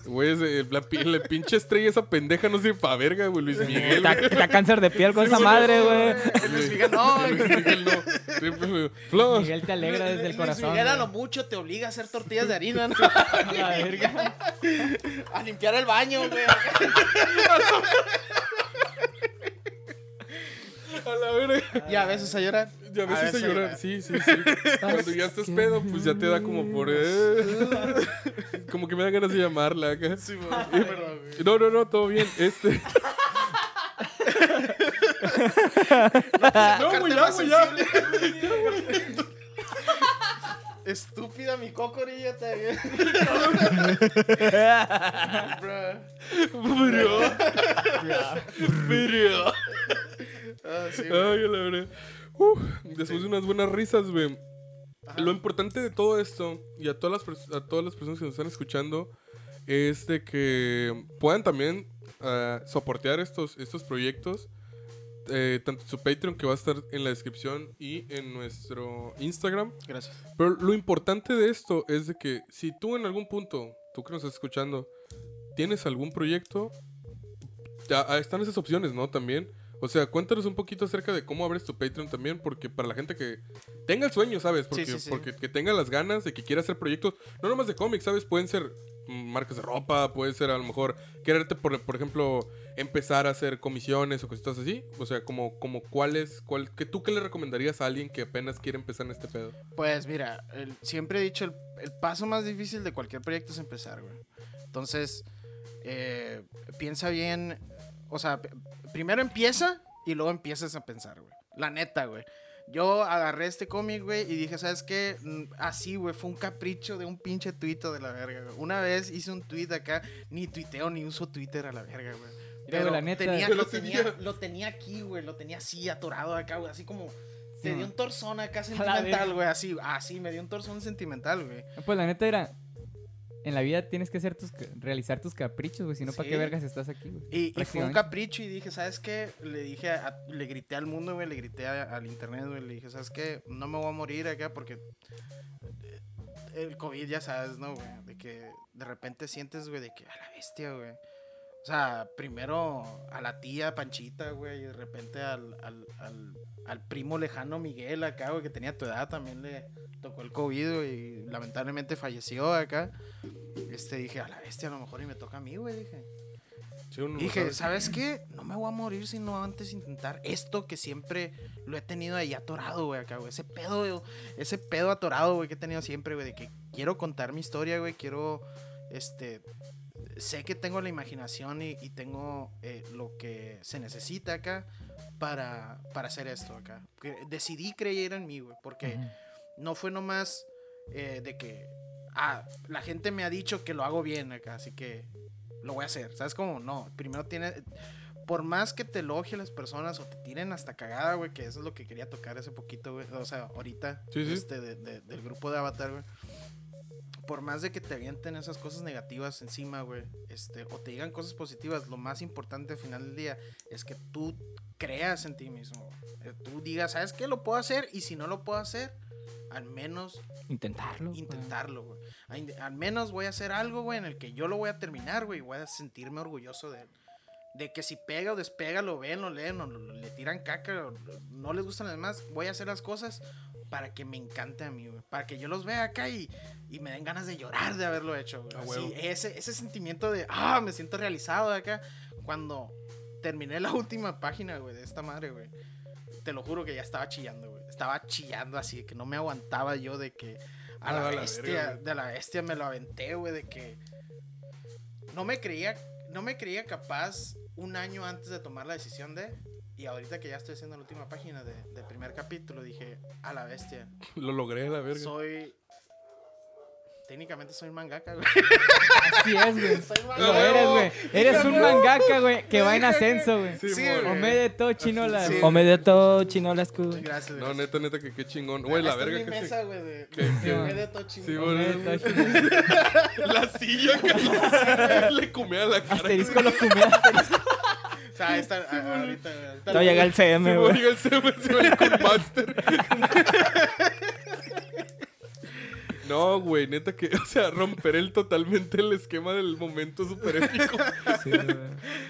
[SPEAKER 2] güey. La, pi- la pinche estrella esa pendeja no sirve pa' verga, güey, Luis Miguel.
[SPEAKER 3] Da cáncer de piel con esa madre, güey.
[SPEAKER 6] Luis Miguel, no.
[SPEAKER 2] Luis Miguel no. Sí, pues, güey. Flash.
[SPEAKER 7] Miguel te alegra desde el
[SPEAKER 6] Luis
[SPEAKER 7] corazón.
[SPEAKER 6] Miguel a lo mucho te obliga a hacer tortillas de harina, ¿no?
[SPEAKER 7] A la verga.
[SPEAKER 6] a limpiar el baño, güey.
[SPEAKER 2] A la verga.
[SPEAKER 6] Y a veces a llorar.
[SPEAKER 2] Y a veces a llorar. Sí, sí, sí. Cuando ya estás pedo, pues ya te da como por. eh. Como que me da ganas de llamarla acá.
[SPEAKER 6] Sí. Perdón.
[SPEAKER 2] No, no, no, todo bien. Este. No, güey, ya, güey, ya.
[SPEAKER 6] Estúpida mi cocorilla también. Bro.
[SPEAKER 2] Bro. Bro.
[SPEAKER 6] Ah, sí,
[SPEAKER 2] Ay, la verdad. Uf, después de unas buenas risas, güey. Lo importante de todo esto, y a todas las, a todas las personas que nos están escuchando, es de que puedan también ah, soportear estos, estos proyectos. Eh, tanto en su Patreon, que va a estar en la descripción, y en nuestro Instagram.
[SPEAKER 6] Gracias.
[SPEAKER 2] Pero lo importante de esto es de que si tú en algún punto, tú que nos estás escuchando, tienes algún proyecto, ya, están esas opciones, ¿no? También. O sea, cuéntanos un poquito acerca de cómo abres tu Patreon también, porque para la gente que tenga el sueño, ¿sabes? Porque,
[SPEAKER 6] sí, sí.
[SPEAKER 2] porque que tenga las ganas de que quiera hacer proyectos, no nomás de cómics, ¿sabes? Pueden ser marcas de ropa, puede ser a lo mejor quererte, por, por ejemplo, empezar a hacer comisiones o cositas así. O sea, como, como cuáles, cuál, que tú qué le recomendarías a alguien que apenas quiere empezar en este pedo.
[SPEAKER 6] Pues mira, siempre he dicho, el, paso más difícil de cualquier proyecto es empezar, güey. Entonces, eh, piensa bien, o sea, primero empieza y luego empiezas a pensar, güey. La neta, güey. Yo agarré este cómic, güey, y dije, ¿sabes qué? Mm, Así, güey, fue un capricho de un pinche tuito de la verga, güey. Una vez hice un tweet acá, ni tuiteo ni uso Twitter a la verga, güey.
[SPEAKER 7] Güey, la neta.
[SPEAKER 6] tenía-
[SPEAKER 2] Pero
[SPEAKER 6] lo,
[SPEAKER 2] tenía-
[SPEAKER 6] tenía, lo tenía aquí, güey, lo tenía así, atorado acá, güey, así como...
[SPEAKER 7] Sí,
[SPEAKER 6] Te dio un torzón acá sentimental, güey, así, así, me dio un torzón sentimental, güey.
[SPEAKER 7] Pues la neta era. En la vida tienes que hacer tus, realizar tus caprichos, güey. Si no, ¿para qué vergas estás aquí, güey?
[SPEAKER 6] Y, y fue un capricho y dije, ¿sabes qué? Le dije, a- le grité al mundo, güey, le grité a- al internet, güey, le dije, ¿sabes qué? No me voy a morir acá porque eh, el COVID, ya sabes, ¿no, güey? De que de repente sientes, güey, de que a la bestia, güey. O sea, primero a la tía Panchita, güey, y de repente al, al, al, al primo lejano Miguel acá, güey, que tenía tu edad, también le tocó el COVID, güey, y lamentablemente falleció acá. Este, dije, a la bestia, a lo mejor y me toca a mí, güey, dije.
[SPEAKER 2] Sí,
[SPEAKER 6] Dije,
[SPEAKER 2] sabe.
[SPEAKER 6] ¿sabes qué? No me voy a morir sino antes intentar esto que siempre lo he tenido ahí atorado, güey, acá, güey. Ese pedo, güey, ese pedo atorado, güey, que he tenido siempre, güey, de que quiero contar mi historia, güey, quiero, este, sé que tengo la imaginación y, y tengo eh, lo que se necesita acá para, para hacer esto acá. Decidí creer en mí, güey, porque no fue nomás eh, de que, ah, la gente me ha dicho que lo hago bien acá, así que lo voy a hacer. ¿Sabes cómo? No, primero tiene... Por más que te elogien las personas o te tiren hasta cagada, güey, que eso es lo que quería tocar hace poquito, güey. O sea, ahorita,
[SPEAKER 2] Sí, sí.
[SPEAKER 6] este, de- de- del grupo de Avatar, güey. Por más de que te avienten esas cosas negativas encima, güey, este, o te digan cosas positivas, lo más importante al final del día es que tú creas en ti mismo. Eh, Tú digas, ¿sabes qué? Lo puedo hacer y si no lo puedo hacer, al menos
[SPEAKER 3] Intentarlo.
[SPEAKER 6] intentarlo, güey. Al- Al menos voy a hacer algo, güey, en el que yo lo voy a terminar, güey, y voy a sentirme orgulloso de él. De que si pega o despega, lo ven, lo leen, o le tiran caca, o no les gustan los demás, voy a hacer las cosas para que me encante a mí, güey. Para que yo los vea acá y, y me den ganas de llorar de haberlo hecho, güey. Así, ese, ese sentimiento de, ah, me siento realizado de acá. Cuando terminé la última página, güey, de esta madre, güey. Te lo juro que ya estaba chillando, güey. Estaba chillando así, de que no me aguantaba yo de que a
[SPEAKER 2] Ah,
[SPEAKER 6] la bestia,
[SPEAKER 2] verga,
[SPEAKER 6] de la bestia me lo aventé, güey, de que no me creía, no me creía capaz un año antes de tomar la decisión de y ahorita que ya estoy haciendo la última página de- del primer capítulo dije a la bestia
[SPEAKER 2] Lo logré, la verga.
[SPEAKER 6] soy técnicamente soy un mangaka güey.
[SPEAKER 7] Así es, güey.
[SPEAKER 6] soy
[SPEAKER 7] Lo
[SPEAKER 6] mangaka
[SPEAKER 7] eres, güey. Eres un mangaka, güey, que va en ascenso, güey.
[SPEAKER 2] Sí,
[SPEAKER 6] güey.
[SPEAKER 7] Omede todo chinola.
[SPEAKER 6] Sí.
[SPEAKER 3] Omedeto, chinola school.
[SPEAKER 6] gracias
[SPEAKER 2] No,
[SPEAKER 6] gracias.
[SPEAKER 2] neta, neta, que qué chingón. Güey, la verga
[SPEAKER 6] mi
[SPEAKER 2] que
[SPEAKER 6] mesa,
[SPEAKER 2] se...
[SPEAKER 6] güey, de, chingón.
[SPEAKER 2] Sí, güey.
[SPEAKER 7] chinola.
[SPEAKER 2] La silla que le comía la cara.
[SPEAKER 7] Asterisco lo cumea, asterisco.
[SPEAKER 6] O sea, esta, a- ahorita, ahorita
[SPEAKER 3] Todo llega el CM,
[SPEAKER 2] Se
[SPEAKER 3] güey.
[SPEAKER 2] moría el CM, se va con Master. No, güey, neta que, o sea, romper el totalmente el esquema del momento súper épico.
[SPEAKER 3] Sí.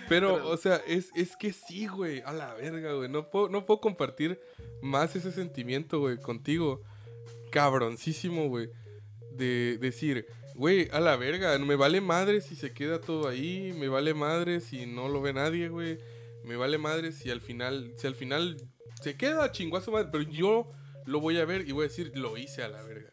[SPEAKER 2] Pero, o sea, es, es que sí, güey, a la verga, güey. No puedo, no puedo compartir más ese sentimiento, güey, contigo. Cabroncísimo, güey. De decir, güey, a la verga, me vale madre si se queda todo ahí, me vale madre si no lo ve nadie, güey. Me vale madre si al final, si al final se queda chinguazo madre, pero yo lo voy a ver y voy a decir, lo hice a la verga.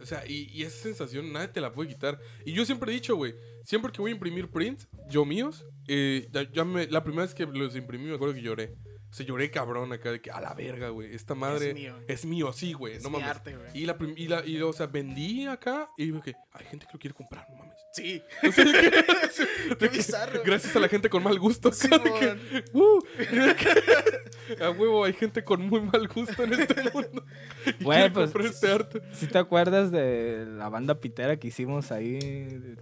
[SPEAKER 2] O sea, y, esa sensación nadie te la puede quitar. Y yo siempre he dicho, güey, siempre que voy a imprimir prints, yo míos, eh, ya me, la primera vez que los imprimí me acuerdo que lloré. O sea, lloré cabrón acá de que a la verga, güey. Esta madre
[SPEAKER 6] mío.
[SPEAKER 2] es mío, sí, güey.
[SPEAKER 6] Es
[SPEAKER 2] No
[SPEAKER 6] mi
[SPEAKER 2] mames.
[SPEAKER 6] arte, güey.
[SPEAKER 2] y la, y la y, o sea, vendí acá y digo que hay gente que lo quiere comprar, no mames.
[SPEAKER 6] Sí.
[SPEAKER 2] O sea, de que- de
[SPEAKER 6] Qué
[SPEAKER 2] que-
[SPEAKER 6] bizarro.
[SPEAKER 2] Gracias a la gente con mal gusto. acá, de que, uh, y de que- a huevo, hay gente con muy mal gusto en este mundo. Y
[SPEAKER 3] Güey, pues,
[SPEAKER 2] comprar este arte.
[SPEAKER 3] Si te acuerdas de la banda pitera que hicimos ahí,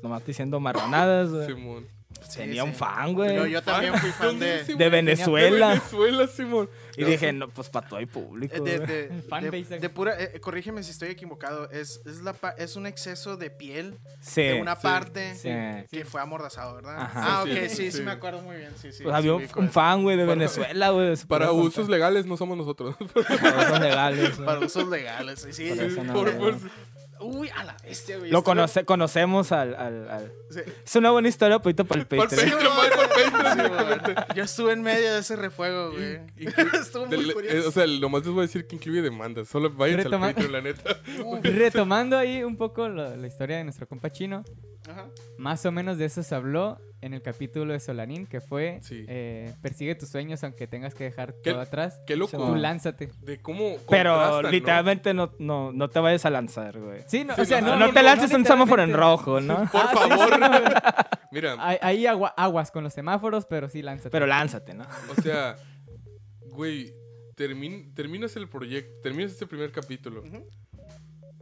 [SPEAKER 3] nomás diciendo marranadas, güey.
[SPEAKER 2] Simón.
[SPEAKER 3] Tenía
[SPEAKER 6] sí.
[SPEAKER 3] un fan, güey.
[SPEAKER 6] Yo, yo también fui fan de.
[SPEAKER 3] De Venezuela.
[SPEAKER 2] De Venezuela, Simón.
[SPEAKER 3] Y dije, no, pues para todo el público.
[SPEAKER 6] Eh, de, de- de- pura, eh, corrígeme si estoy equivocado, es, es, la, es un exceso de piel
[SPEAKER 3] Sí.
[SPEAKER 6] de una
[SPEAKER 2] sí,
[SPEAKER 6] parte
[SPEAKER 3] sí.
[SPEAKER 6] que fue amordazado, ¿verdad?
[SPEAKER 3] Ajá.
[SPEAKER 6] Ah, ok,
[SPEAKER 2] Sí,
[SPEAKER 6] sí, sí,
[SPEAKER 2] sí.
[SPEAKER 6] me acuerdo muy bien, sí, sí.
[SPEAKER 3] Pues
[SPEAKER 6] sí,
[SPEAKER 3] había un, un fan, güey, de
[SPEAKER 2] Para-
[SPEAKER 3] Venezuela, güey.
[SPEAKER 2] Para usos
[SPEAKER 3] contar.
[SPEAKER 2] legales no somos nosotros.
[SPEAKER 3] Para usos legales. güey.
[SPEAKER 6] Para usos legales, sí, sí.
[SPEAKER 3] Por
[SPEAKER 2] Sí,
[SPEAKER 3] eso no,
[SPEAKER 2] por-
[SPEAKER 3] no.
[SPEAKER 2] por-
[SPEAKER 6] Uy, a la bestia, güey.
[SPEAKER 3] Lo conoce, conocemos al, al, al-
[SPEAKER 6] sí.
[SPEAKER 3] Es una buena historia, poquito para el
[SPEAKER 2] Para el
[SPEAKER 3] Patreon.
[SPEAKER 2] Para el.
[SPEAKER 6] Yo estuve en medio de ese refuego, güey. Estuvo muy
[SPEAKER 2] Del- eh,
[SPEAKER 6] curioso.
[SPEAKER 2] o sea, lo más les voy a decir que incluye demandas. Solo
[SPEAKER 7] Retoma-
[SPEAKER 2] al Patreon, la neta.
[SPEAKER 7] Retomando ahí un poco lo- la historia de nuestro compa chino,
[SPEAKER 6] Ajá.
[SPEAKER 7] más o menos de eso se habló en el capítulo de Solanín, que fue
[SPEAKER 2] Sí.
[SPEAKER 7] eh, Persigue tus sueños aunque tengas que dejar
[SPEAKER 2] ¿Qué-
[SPEAKER 7] todo atrás.
[SPEAKER 2] Qué loco.
[SPEAKER 7] Tú lánzate.
[SPEAKER 2] De cómo.
[SPEAKER 3] Pero literalmente no, no, no te vayas a lanzar, güey.
[SPEAKER 7] Sí, no,
[SPEAKER 2] Sí,
[SPEAKER 7] o sea,
[SPEAKER 2] no,
[SPEAKER 7] no,
[SPEAKER 3] No,
[SPEAKER 7] no,
[SPEAKER 3] te lances
[SPEAKER 7] no
[SPEAKER 3] un semáforo en rojo, ¿no?
[SPEAKER 2] Por
[SPEAKER 7] Ah,
[SPEAKER 2] favor.
[SPEAKER 7] sí.
[SPEAKER 2] Mira,
[SPEAKER 7] Hay, hay agua- aguas con los semáforos, pero sí lánzate.
[SPEAKER 3] Pero lánzate, ¿no?
[SPEAKER 2] o sea, güey, termin- terminas el proyecto, terminas este primer capítulo.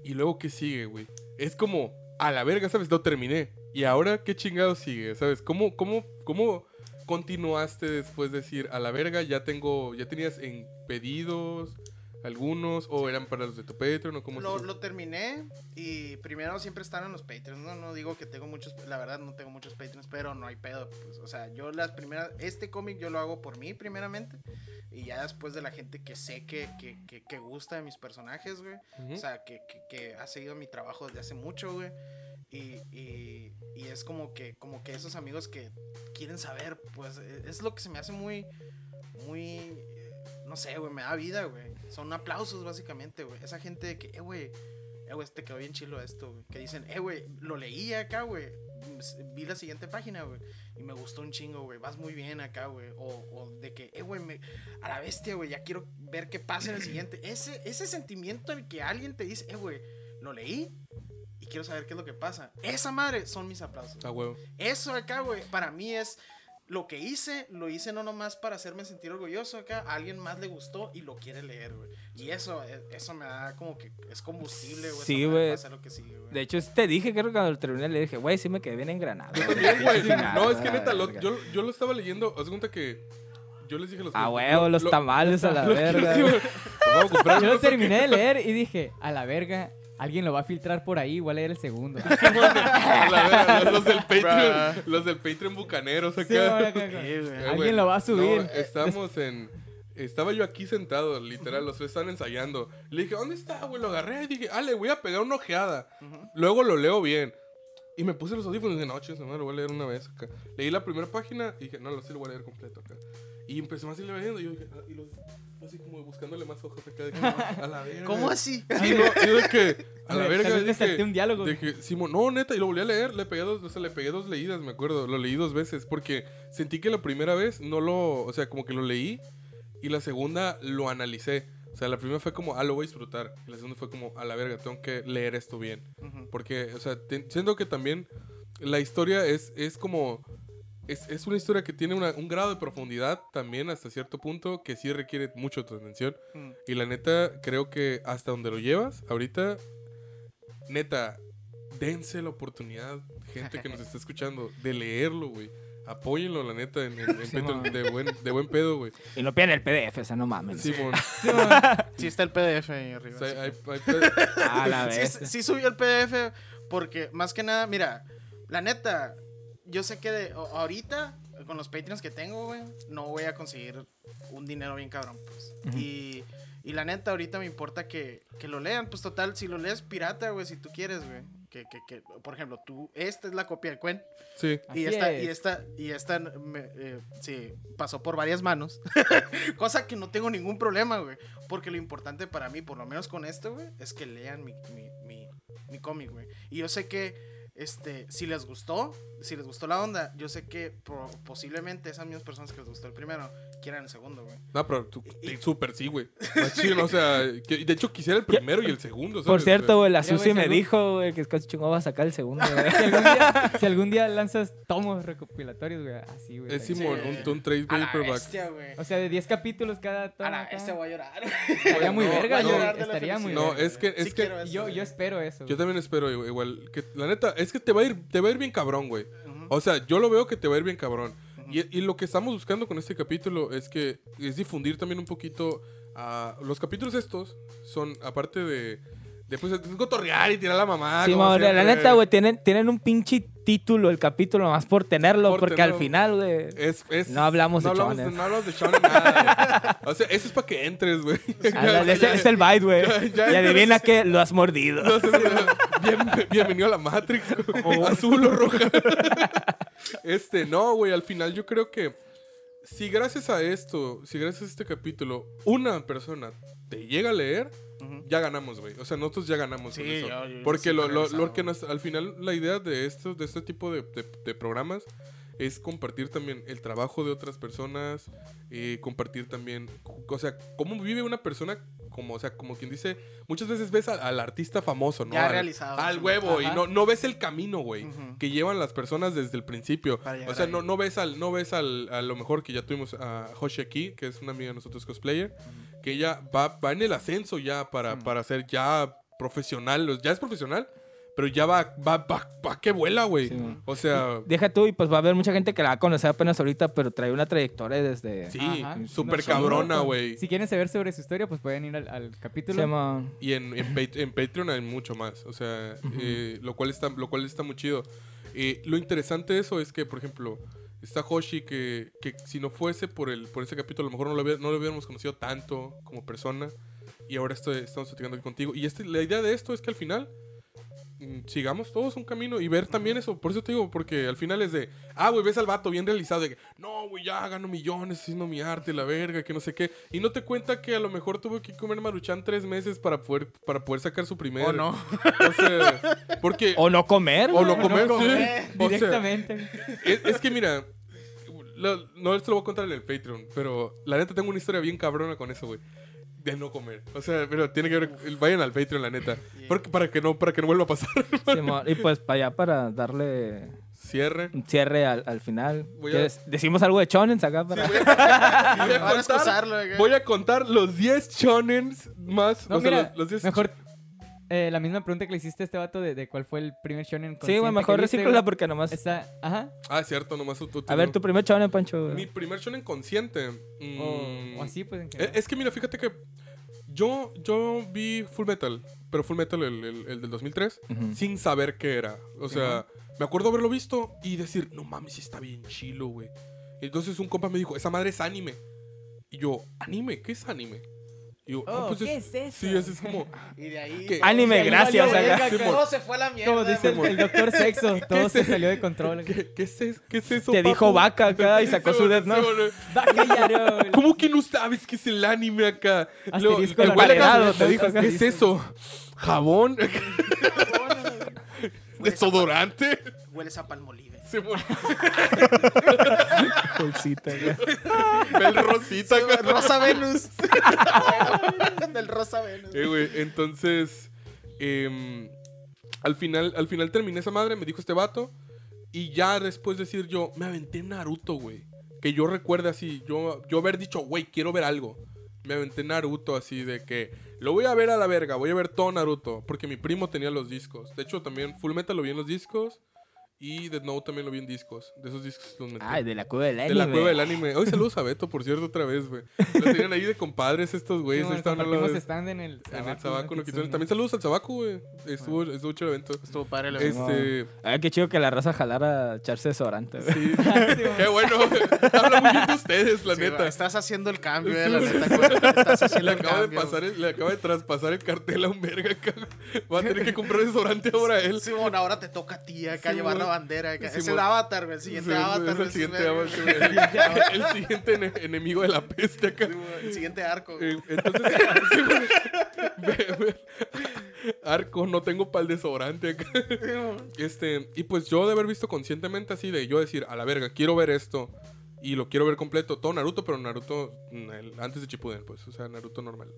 [SPEAKER 2] Y luego, ¿qué sigue, güey? Es como, a la verga, ¿sabes? Lo terminé. ¿Y ahora qué chingado sigue? ¿Sabes? ¿Cómo, cómo, cómo continuaste después de decir, a la verga, ya tengo, ya tenías en pedidos algunos, o eran para los de tu Patreon, o cómo
[SPEAKER 6] Lo, lo terminé y primero siempre están en los Patreons. No, no digo que tengo muchos, la verdad no tengo muchos Patreons, pero no hay pedo. Pues, o sea, yo las primeras, este cómic yo lo hago por mí primeramente y ya después de la gente que sé que, que, que, que gusta de mis personajes, güey. O sea, que, que, ha seguido mi trabajo desde hace mucho, güey. Y, y, y es como que, como que esos amigos que quieren saber, pues e- es lo que se me hace muy, muy, no sé, güey, me da vida, güey. Son aplausos, básicamente, güey. Esa gente de que, eh, güey, eh, güey, te quedó bien chilo esto, güey. Que dicen, eh, güey, lo leí acá, güey. Vi la siguiente página, güey. Y me gustó un chingo, güey. Vas muy bien acá, güey. O, o de que, eh, güey, me- a la bestia, güey. Ya quiero ver qué pasa en el siguiente. Ese, ese sentimiento en el que alguien te dice, eh, güey, lo leí. y quiero saber qué es lo que pasa. Esa madre son mis aplausos.
[SPEAKER 2] A huevo.
[SPEAKER 6] Eso acá, güey, para mí es lo que hice, lo hice no nomás para hacerme sentir orgulloso acá, a alguien más le gustó y lo quiere leer, güey. Y eso, eh, eso me da como que es combustible, güey.
[SPEAKER 3] Sí, güey. De hecho, te dije, creo que cuando lo terminé le dije, güey, sí me quedé bien engranado.
[SPEAKER 2] Güey.
[SPEAKER 3] Chingada,
[SPEAKER 2] No, es que neta, lo- yo, yo lo estaba leyendo. Haz cuenta que yo les dije a los
[SPEAKER 3] A
[SPEAKER 2] lo-
[SPEAKER 3] huevo, los
[SPEAKER 2] lo-
[SPEAKER 3] tamales a la
[SPEAKER 2] lo-
[SPEAKER 3] verga.
[SPEAKER 7] Yo lo terminé de leer y dije, a la verga, alguien lo va a filtrar por ahí, igual a leer el segundo.
[SPEAKER 2] A la verga, los, del Patreon,
[SPEAKER 6] Bruh.
[SPEAKER 2] los del Patreon bucaneros acá.
[SPEAKER 7] acá, acá.
[SPEAKER 6] Sí, güey.
[SPEAKER 2] Eh,
[SPEAKER 7] Alguien lo va a subir.
[SPEAKER 2] no, estábamos en. Estaba yo aquí sentado, literal, los tres están ensayando. Le dije, ¿dónde está, güey? Lo agarré y dije, ah, le voy a pegar una ojeada. Luego lo leo bien. Y me puse los audífonos y dije, no, chis, no, lo voy a leer una vez acá. Leí la primera página y dije, no, lo sí lo voy a leer completo acá. Y empecé más a ir leyendo y yo dije, ah, y los, así como buscándole más hojas acá. De que, a la verga.
[SPEAKER 6] ¿Cómo así?
[SPEAKER 2] Sí, no, yo de que, a la verga. dije-
[SPEAKER 7] salté un diálogo.
[SPEAKER 2] Dije, Simón, no, neta, y lo volví a leer, le pegué dos, o sea, le pegué dos leídas, me acuerdo, lo leí dos veces, porque sentí que la primera vez no lo, o sea, como que lo leí, y la segunda lo analicé. O sea, la primera fue como, ah, lo voy a disfrutar. Y la segunda fue como, a la verga, tengo que leer esto bien. Porque, o sea, te- siento que también la historia es, es como... Es, es una historia que tiene una- un grado de profundidad también hasta cierto punto que sí requiere mucho tu atención.
[SPEAKER 6] Mm.
[SPEAKER 2] Y la neta, creo que hasta donde lo llevas, ahorita, neta, dense la oportunidad, gente que nos está escuchando, de leerlo, güey. Apóyenlo, la neta, en, en- en
[SPEAKER 3] Sí,
[SPEAKER 2] Patreon,
[SPEAKER 3] man.
[SPEAKER 2] de, buen, de buen pedo, güey.
[SPEAKER 3] Y no piden el PDF, o sea, no mames.
[SPEAKER 6] Sí está el PDF ahí
[SPEAKER 2] O
[SPEAKER 6] arriba.
[SPEAKER 2] sea,
[SPEAKER 6] sí.
[SPEAKER 2] hay- hay pedo-
[SPEAKER 3] A la
[SPEAKER 6] Sí, subí el PDF porque más que nada, mira, la neta, yo sé que de, ahorita con los Patreons que tengo, güey, no voy a conseguir un dinero bien cabrón, pues. y, y la neta, ahorita me importa que, que lo lean, pues total, si lo lees pirata, güey, si tú quieres, güey. Que, que, que, por ejemplo, tú, esta es la copia de Cuen.
[SPEAKER 2] Sí.
[SPEAKER 6] Y esta,
[SPEAKER 7] es.
[SPEAKER 6] y esta, y esta, me- eh, sí, pasó por varias manos. Cosa que no tengo ningún problema, güey. Porque lo importante para mí, por lo menos con esto, güey, es que lean mi, mi, mi, mi cómic, güey. Y yo sé que, este, si les gustó, si les gustó la onda, yo sé que pro- posiblemente esas mismas personas que les gustó el primero, quieran el segundo, güey.
[SPEAKER 2] No, pero tú,
[SPEAKER 6] Y-
[SPEAKER 2] súper sí, güey. Machín, o sea, que- de hecho quisiera el primero y el segundo.
[SPEAKER 3] Por cierto, güey, la Susi
[SPEAKER 7] si
[SPEAKER 3] me dijo, güey, que es casi chingón va a sacar el segundo, güey.
[SPEAKER 7] Si algún, día, si algún día lanzas tomos recopilatorios, güey, así, güey.
[SPEAKER 2] Es Simón,
[SPEAKER 6] Sí.
[SPEAKER 2] un, un trade paperback.
[SPEAKER 6] bestia, güey.
[SPEAKER 7] O sea, de 10 capítulos cada tomo.
[SPEAKER 6] A la bestia voy a llorar.
[SPEAKER 7] Estaría muy
[SPEAKER 2] No,
[SPEAKER 7] verga,
[SPEAKER 6] voy a
[SPEAKER 2] no.
[SPEAKER 6] llorar de la
[SPEAKER 7] Estaría muy
[SPEAKER 2] No,
[SPEAKER 7] verga.
[SPEAKER 2] es que, es
[SPEAKER 6] Sí
[SPEAKER 2] que
[SPEAKER 6] eso,
[SPEAKER 7] Yo, yo espero eso.
[SPEAKER 2] yo también espero igual-. Que, la neta, es que te va a ir, te va a ir bien cabrón, güey. O sea, yo lo veo que te va a ir bien cabrón. Y, y lo que estamos buscando con este capítulo es que es difundir también un poquito a los capítulos estos son aparte de de pues de cotorrear y tirar la mamá.
[SPEAKER 3] Sí, mo, la neta, güey, tienen, tienen un pinche título el capítulo nomás por tenerlo,
[SPEAKER 2] Por
[SPEAKER 3] porque
[SPEAKER 2] tenerlo.
[SPEAKER 3] al final, güey.
[SPEAKER 2] Es, es-
[SPEAKER 3] No hablamos de
[SPEAKER 2] hablamos. No hablamos de shonen nada. o sea, eso es para que entres, güey.
[SPEAKER 3] Es, es el bite, güey. Y adivina que lo has mordido.
[SPEAKER 2] No, bien- bienvenido a la Matrix. Azul o roja. este, no, güey. Al final yo creo que si gracias a esto, si gracias a este capítulo, una persona te llega a leer. Ya ganamos, güey. O sea, nosotros ya ganamos con
[SPEAKER 6] Sí,
[SPEAKER 2] eso.
[SPEAKER 6] yo- yo
[SPEAKER 2] Porque lo, lo- lo que nos- al final la idea de esto, de este tipo de, de- de programas es compartir también el trabajo de otras personas, eh, compartir también, o sea, cómo vive una persona, como, o sea, como quien dice, muchas veces ves al, al artista famoso, ¿no?
[SPEAKER 6] Ya
[SPEAKER 2] Al-
[SPEAKER 6] realizado,
[SPEAKER 2] Al huevo, y no, no ves el camino, güey, que llevan las personas desde el principio. O sea, no, no ves al, no ves al, a lo mejor que ya tuvimos a Hoshi aquí, que es una amiga de nosotros cosplayer, que ella va, va en el ascenso ya para, para ser ya profesional, ya es profesional, pero ya va, va, va, va que vuela, güey.
[SPEAKER 3] Sí,
[SPEAKER 2] o sea,
[SPEAKER 3] Deja tú, y pues va a haber mucha gente que la va a conocer apenas ahorita, pero trae una trayectoria desde.
[SPEAKER 2] sí, súper cabrona,
[SPEAKER 7] no,
[SPEAKER 2] güey.
[SPEAKER 7] Si quieren saber sobre su historia, pues pueden ir al, al capítulo.
[SPEAKER 2] Y en, en, Pat- en Patreon hay mucho más. O sea, eh, lo, cual está, lo cual está muy chido. Eh, lo interesante de eso es que, por ejemplo, está Hoshi que, que si no fuese por, el, por ese capítulo, a lo mejor no lo, no lo hubiéramos conocido tanto como persona. Y ahora estoy, estamos platicando aquí contigo. Y este, la idea de esto es que al final sigamos todos un camino y ver también eso. Por eso te digo, porque al final es de, ah, güey, ves al vato bien realizado de que, no, güey, ya gano millones haciendo mi arte, la verga, que no sé qué. Y no te cuenta que a lo mejor tuvo que comer maruchan tres meses para poder, para poder sacar su primer.
[SPEAKER 6] ¿O no?
[SPEAKER 2] O sea, porque.
[SPEAKER 3] O no comer.
[SPEAKER 2] o no comer,
[SPEAKER 6] comer,
[SPEAKER 2] sí. O sea,
[SPEAKER 7] Directamente.
[SPEAKER 2] es, es que mira, lo- no esto lo voy a contar en el Patreon, pero la neta tengo una historia bien cabrona con eso, güey. De no comer. O sea, pero tiene que ver. Vayan al Patreon, la neta. Porque, para, que no, para que no vuelva a pasar.
[SPEAKER 3] Y pues para allá, para darle
[SPEAKER 2] Cierre.
[SPEAKER 3] cierre al, al final.
[SPEAKER 2] Voy a-
[SPEAKER 3] ¿Quieres- Decimos algo de Chonens acá para...
[SPEAKER 2] Voy a contar-
[SPEAKER 6] excusarlo, acá.
[SPEAKER 2] Voy a contar los 10 shonens más.
[SPEAKER 7] No,
[SPEAKER 2] o sea,
[SPEAKER 7] mira,
[SPEAKER 2] los, los 10
[SPEAKER 7] mejor eh, la misma pregunta que le hiciste a este vato de, de cuál fue el primer shonen
[SPEAKER 3] Sí,
[SPEAKER 7] consciente
[SPEAKER 3] güey, mejor recíclala porque nomás...
[SPEAKER 7] Está, ajá.
[SPEAKER 2] Ah, cierto, nomás tú. tú-
[SPEAKER 3] A ver, tu primer Chonen, Pancho. güey.
[SPEAKER 2] Mi primer shonen consciente.
[SPEAKER 7] O,
[SPEAKER 2] mm,
[SPEAKER 7] o así, pues en general.
[SPEAKER 2] Es que mira, fíjate que yo, yo vi Full Metal, pero Full Metal el, el- el del 2003,
[SPEAKER 3] Ujú.
[SPEAKER 2] sin saber qué era. O sea, me acuerdo haberlo visto y decir, no mames, está bien chilo, güey. Entonces un compa me dijo, esa madre es anime. Y yo, ¿anime? ¿Qué es anime? Y yo, "No,
[SPEAKER 7] Oh,
[SPEAKER 2] pues
[SPEAKER 7] ¿qué es eso?
[SPEAKER 2] Sí, es, es como...
[SPEAKER 6] Y de ahí.
[SPEAKER 2] ¿Qué?
[SPEAKER 3] Anime, gracias. acá.
[SPEAKER 7] verga,
[SPEAKER 6] Todo se fue a la mierda.
[SPEAKER 7] Como dice el, el doctor Sexo, todo se salió de control.
[SPEAKER 2] ¿Qué, qué es, es- qué es eso,
[SPEAKER 3] Te dijo
[SPEAKER 2] papu?
[SPEAKER 3] vaca acá y sacó su Death Note.
[SPEAKER 7] Vaca
[SPEAKER 2] ¿Cómo que no sabes qué es el anime acá?
[SPEAKER 7] Asterisco
[SPEAKER 2] el
[SPEAKER 7] a la
[SPEAKER 2] güey le
[SPEAKER 3] paredado,
[SPEAKER 2] acaba-
[SPEAKER 3] te dijo acá.
[SPEAKER 2] ¿Qué es eso? ¿Jabón? ¿Desodorante?
[SPEAKER 6] Hueles a palmolive.
[SPEAKER 2] Se murió.
[SPEAKER 3] Bolsita, acá.
[SPEAKER 2] El rosita acá.
[SPEAKER 6] Rosa Venus. Del Rosa Venus.
[SPEAKER 2] Eh, güey, entonces, em, al final, al final terminé esa madre, me dijo este vato, y ya después decir yo, me aventé Naruto, güey. Que yo recuerde así, yo, yo haber dicho, güey, quiero ver algo. Me aventé Naruto así de que lo voy a ver a la verga, voy a ver todo Naruto, porque mi primo tenía los discos. De hecho, también Full Metal lo vi en los discos. Y Death Note también lo vi en discos. De esos discos los metí.
[SPEAKER 3] Ay, de la cueva del
[SPEAKER 2] De
[SPEAKER 3] anime.
[SPEAKER 2] la cueva del anime. Hoy saludos a Beto, por cierto, otra vez, güey. Los tenían ahí de compadres estos güeyes. ahí estaban de-
[SPEAKER 7] stand en el
[SPEAKER 2] en el
[SPEAKER 7] Sabaco,
[SPEAKER 2] Sabaco,
[SPEAKER 7] ¿no?
[SPEAKER 2] no
[SPEAKER 7] Que
[SPEAKER 2] quisieron-
[SPEAKER 7] son-
[SPEAKER 2] También saludos al Sabaco, güey. Estuvo, estuvo chido el evento.
[SPEAKER 6] Estuvo padre el
[SPEAKER 2] Este.
[SPEAKER 3] Ay, qué chido que la raza jalara a echarse desodorante. güey.
[SPEAKER 2] Sí. Qué bueno. Habla muy bien de ustedes, la
[SPEAKER 6] Sí,
[SPEAKER 2] neta.
[SPEAKER 6] güey, estás haciendo el cambio,
[SPEAKER 2] Sí,
[SPEAKER 6] eh, la
[SPEAKER 2] güey.
[SPEAKER 6] neta. Estás
[SPEAKER 2] Le
[SPEAKER 6] haciendo el
[SPEAKER 2] acaba, de
[SPEAKER 6] cambio.
[SPEAKER 2] pasar el- le acaba de traspasar el cartel a un verga acá. Va a tener que comprar desodorante ahora él.
[SPEAKER 6] Sí, bueno, ahora te toca a ti acá
[SPEAKER 2] Sí,
[SPEAKER 6] llevar la
[SPEAKER 2] mon.
[SPEAKER 6] Bandera. Acá. Es el avatar, güey. El siguiente avatar.
[SPEAKER 2] el siguiente avatar. El siguiente ene- enemigo de la peste acá.
[SPEAKER 6] El siguiente arco. güey.
[SPEAKER 2] Eh, entonces. Arco, no tengo pal desodorante acá. Este, y pues yo de haber visto conscientemente así, de yo decir, a la verga, quiero ver esto. Y lo quiero ver completo. Todo Naruto, pero Naruto mm, el- antes de Shippuden, pues. O sea, Naruto normal.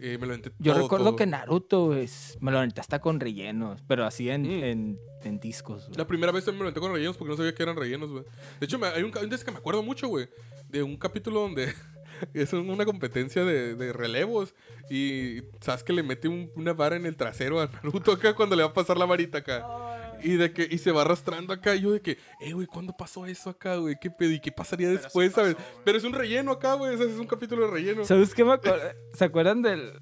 [SPEAKER 2] Eh, me lo aventé
[SPEAKER 3] Yo recuerdo
[SPEAKER 2] todo.
[SPEAKER 3] que Naruto güey, es- me lo aventé hasta con rellenos, pero así en,
[SPEAKER 2] Mm.
[SPEAKER 3] en, en discos.
[SPEAKER 2] La primera vez también me lo aventé con rellenos porque no sabía que eran rellenos, güey. De hecho, me- hay un, un que me acuerdo mucho, güey. De un capítulo donde es una competencia de, de relevos. Y Sasuke le mete un- una vara en el trasero a Naruto acá cuando le va a pasar la varita acá. Y de que y se va arrastrando acá. Y yo de que, eh, güey, ¿cuándo pasó eso acá, güey? ¿Qué pedo? ¿Y qué pasaría
[SPEAKER 6] sí
[SPEAKER 2] después,
[SPEAKER 6] pasó,
[SPEAKER 2] sabes?
[SPEAKER 6] güey.
[SPEAKER 2] Pero es un relleno acá, güey. o sea, es un capítulo de relleno.
[SPEAKER 3] ¿Sabes qué me acuerdo? ¿Se acuerdan del...?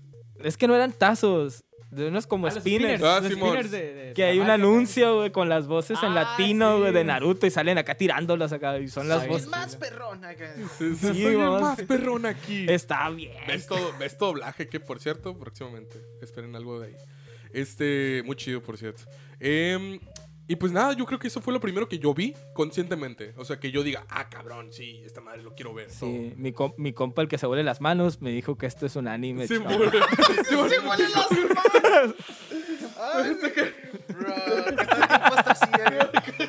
[SPEAKER 3] Es que no eran tazos, de unos como
[SPEAKER 7] Ah, los
[SPEAKER 3] spinners.
[SPEAKER 2] Ah,
[SPEAKER 7] los spinners de- de-
[SPEAKER 3] Que hay un anuncio, güey, con las voces en
[SPEAKER 6] Ah,
[SPEAKER 3] latino,
[SPEAKER 7] sí,
[SPEAKER 3] güey, de. Naruto y salen acá tirándolas acá y son las voces.
[SPEAKER 6] más perrón acá.
[SPEAKER 2] Sí, sí, soy el más perrón aquí.
[SPEAKER 3] Está bien.
[SPEAKER 2] ¿Ves todo, ves todo doblaje que, por cierto, próximamente esperen algo de ahí. Este, muy chido, por cierto. Em, y pues nada, yo creo que eso fue lo primero que yo vi conscientemente. O sea, que yo diga, ah, cabrón, sí, esta madre lo quiero ver. todo".
[SPEAKER 3] Sí, mi, com- mi compa, el que se huele las manos, me dijo que esto es un anime.
[SPEAKER 2] Mon.
[SPEAKER 6] ¡Se huelen las manos! Ay, Bro, ¿qué está así, eh?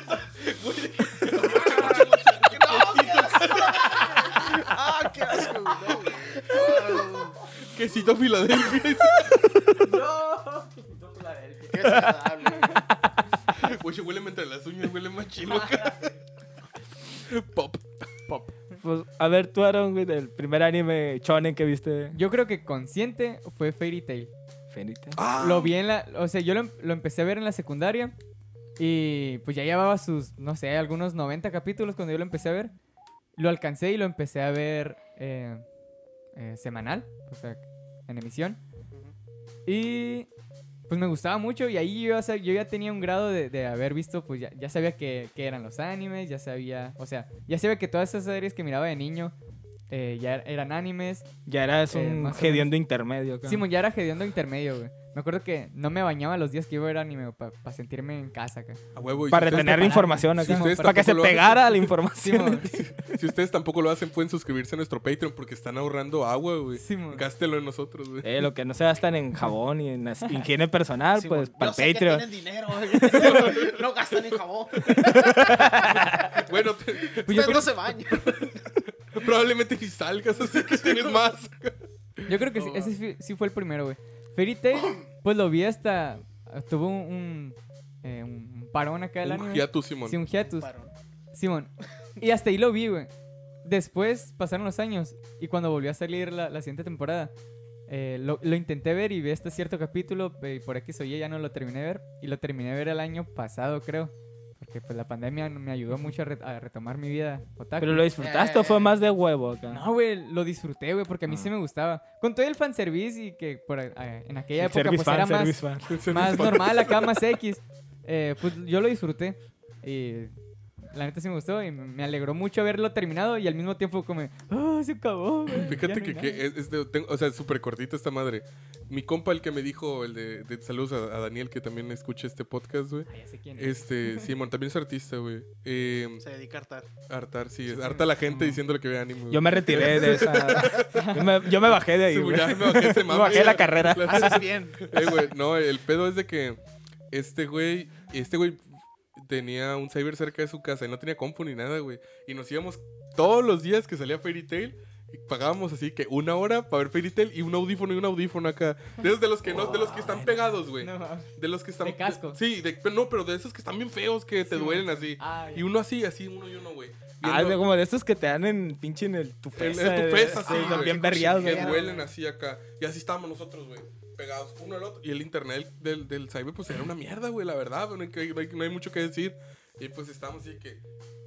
[SPEAKER 6] No, qué asco. Ah, qué asco, güey, no, güey. Ah,
[SPEAKER 2] Quesito Filadelfia.
[SPEAKER 6] Qué.
[SPEAKER 2] Se huele entre las uñas, huele más chilo acá. Pop.
[SPEAKER 3] Pues, a ver, tú, Aaron, güey, del primer anime shonen que viste.
[SPEAKER 7] Yo creo que consciente fue Fairy Tail.
[SPEAKER 3] Fairy Tail.
[SPEAKER 2] Ah,
[SPEAKER 7] Lo vi en la. O sea, yo lo, em- lo empecé a ver en la secundaria. Y pues ya llevaba sus, no sé, algunos 90 capítulos cuando yo lo empecé a ver. Lo alcancé y lo empecé a ver eh, eh, semanal, o sea, en emisión. Y pues me gustaba mucho y ahí yo, ya sab- yo ya tenía un grado de, de haber visto, pues ya, ya sabía que, que eran los animes, ya sabía, o sea, ya sabía que todas esas series que miraba de niño eh, ya eran animes.
[SPEAKER 3] Ya eras
[SPEAKER 7] Eh,
[SPEAKER 3] un
[SPEAKER 7] o
[SPEAKER 3] hediondo intermedio.
[SPEAKER 7] Simón, ya era hediondo intermedio, güey. Me acuerdo que no me bañaba los días que iba a ver anime para sentirme en casa acá.
[SPEAKER 2] a huevo. y
[SPEAKER 3] Para retener la información acá. para que se pegara la información.
[SPEAKER 2] Si ustedes tampoco lo hacen, pueden suscribirse a nuestro Patreon porque están ahorrando agua, güey.
[SPEAKER 7] Simón.
[SPEAKER 2] Gástelo en nosotros, güey.
[SPEAKER 3] Eh, lo que no se gastan en jabón y en higiene personal,
[SPEAKER 6] Sí,
[SPEAKER 3] pues para el
[SPEAKER 6] que
[SPEAKER 3] Patreon.
[SPEAKER 6] tienen dinero. No gastan en jabón.
[SPEAKER 2] Bueno, te-
[SPEAKER 7] Pues yo
[SPEAKER 6] Ustedes
[SPEAKER 7] creo-
[SPEAKER 6] no se bañan.
[SPEAKER 2] probablemente ni salgas, así que tienes más.
[SPEAKER 7] Yo creo que sí, ese sí, sí fue el primero, güey. Fairy Tail, pues lo vi hasta. Tuvo un, un, eh, un parón acá del
[SPEAKER 2] Un
[SPEAKER 7] anime.
[SPEAKER 2] hiatus, Simón.
[SPEAKER 7] Sí, un hiatus. Simón. Y hasta ahí lo vi, güey. Después pasaron los años y cuando volvió a salir la, la siguiente temporada, eh, lo, lo intenté ver y vi este cierto capítulo eh, y por X o Y ya no lo terminé de ver. Y lo terminé de ver el año pasado, creo. Porque pues la pandemia me ayudó mucho a, re- a retomar mi vida otaku.
[SPEAKER 3] ¿Pero lo disfrutaste o fue más de huevo acá?
[SPEAKER 7] No, güey, lo disfruté, güey, porque a mí
[SPEAKER 3] Ah.
[SPEAKER 7] sí me gustaba. Con todo el fanservice y que por, eh, en aquella época pues
[SPEAKER 3] fan,
[SPEAKER 7] era más, más normal, acá más X. Eh, pues yo lo disfruté. Y la neta sí me gustó y me alegró mucho haberlo terminado y al mismo tiempo como, oh, se acabó. güey,
[SPEAKER 2] Fíjate
[SPEAKER 7] no
[SPEAKER 2] que, que
[SPEAKER 7] nada".
[SPEAKER 2] es, es de- tengo- o sea, es súper cortita esta madre. Mi compa, el que me dijo, el de, de saludos a, a Daniel, que también escucha este podcast, güey.
[SPEAKER 7] Ah, ya sé quién es.
[SPEAKER 2] Este, Simón, también es artista, güey. Eh,
[SPEAKER 6] Se dedica a hartar.
[SPEAKER 2] hartar, sí, es- harta la gente diciéndole que ve anime. güey.
[SPEAKER 3] Yo me retiré de esa. Yo me, yo me bajé de ahí,
[SPEAKER 2] Sí,
[SPEAKER 3] güey.
[SPEAKER 2] ya me bajé ese
[SPEAKER 3] Me
[SPEAKER 2] mame.
[SPEAKER 3] bajé la carrera.
[SPEAKER 6] Haces bien.
[SPEAKER 2] Eh, güey, no, el pedo es de que este güey, este güey tenía un cyber cerca de su casa y no tenía compu ni nada, güey. Y nos íbamos todos los días que salía Fairy Tail y pagábamos así que una hora para ver Fairy Tail y un audífono y un audífono acá. De esos de los que no, de los que están pegados, güey.
[SPEAKER 7] No.
[SPEAKER 2] De los que están
[SPEAKER 7] De casco.
[SPEAKER 2] sí, de, no, pero de esos que están bien feos que te
[SPEAKER 7] Sí,
[SPEAKER 2] duelen así. Y uno así, así, uno y uno, güey.
[SPEAKER 3] Ah, como de estos que te dan en pinche en el tu
[SPEAKER 2] en-
[SPEAKER 3] pesa.
[SPEAKER 2] en tu pesa, sí,
[SPEAKER 3] bien berriados,
[SPEAKER 2] Que
[SPEAKER 3] güey.
[SPEAKER 2] duelen así acá. Y así estábamos nosotros, güey. Pegados uno al otro. Y el internet del, del cyber, pues era una mierda, güey, la verdad. No hay, no hay- no hay mucho que decir. Y pues estábamos así que.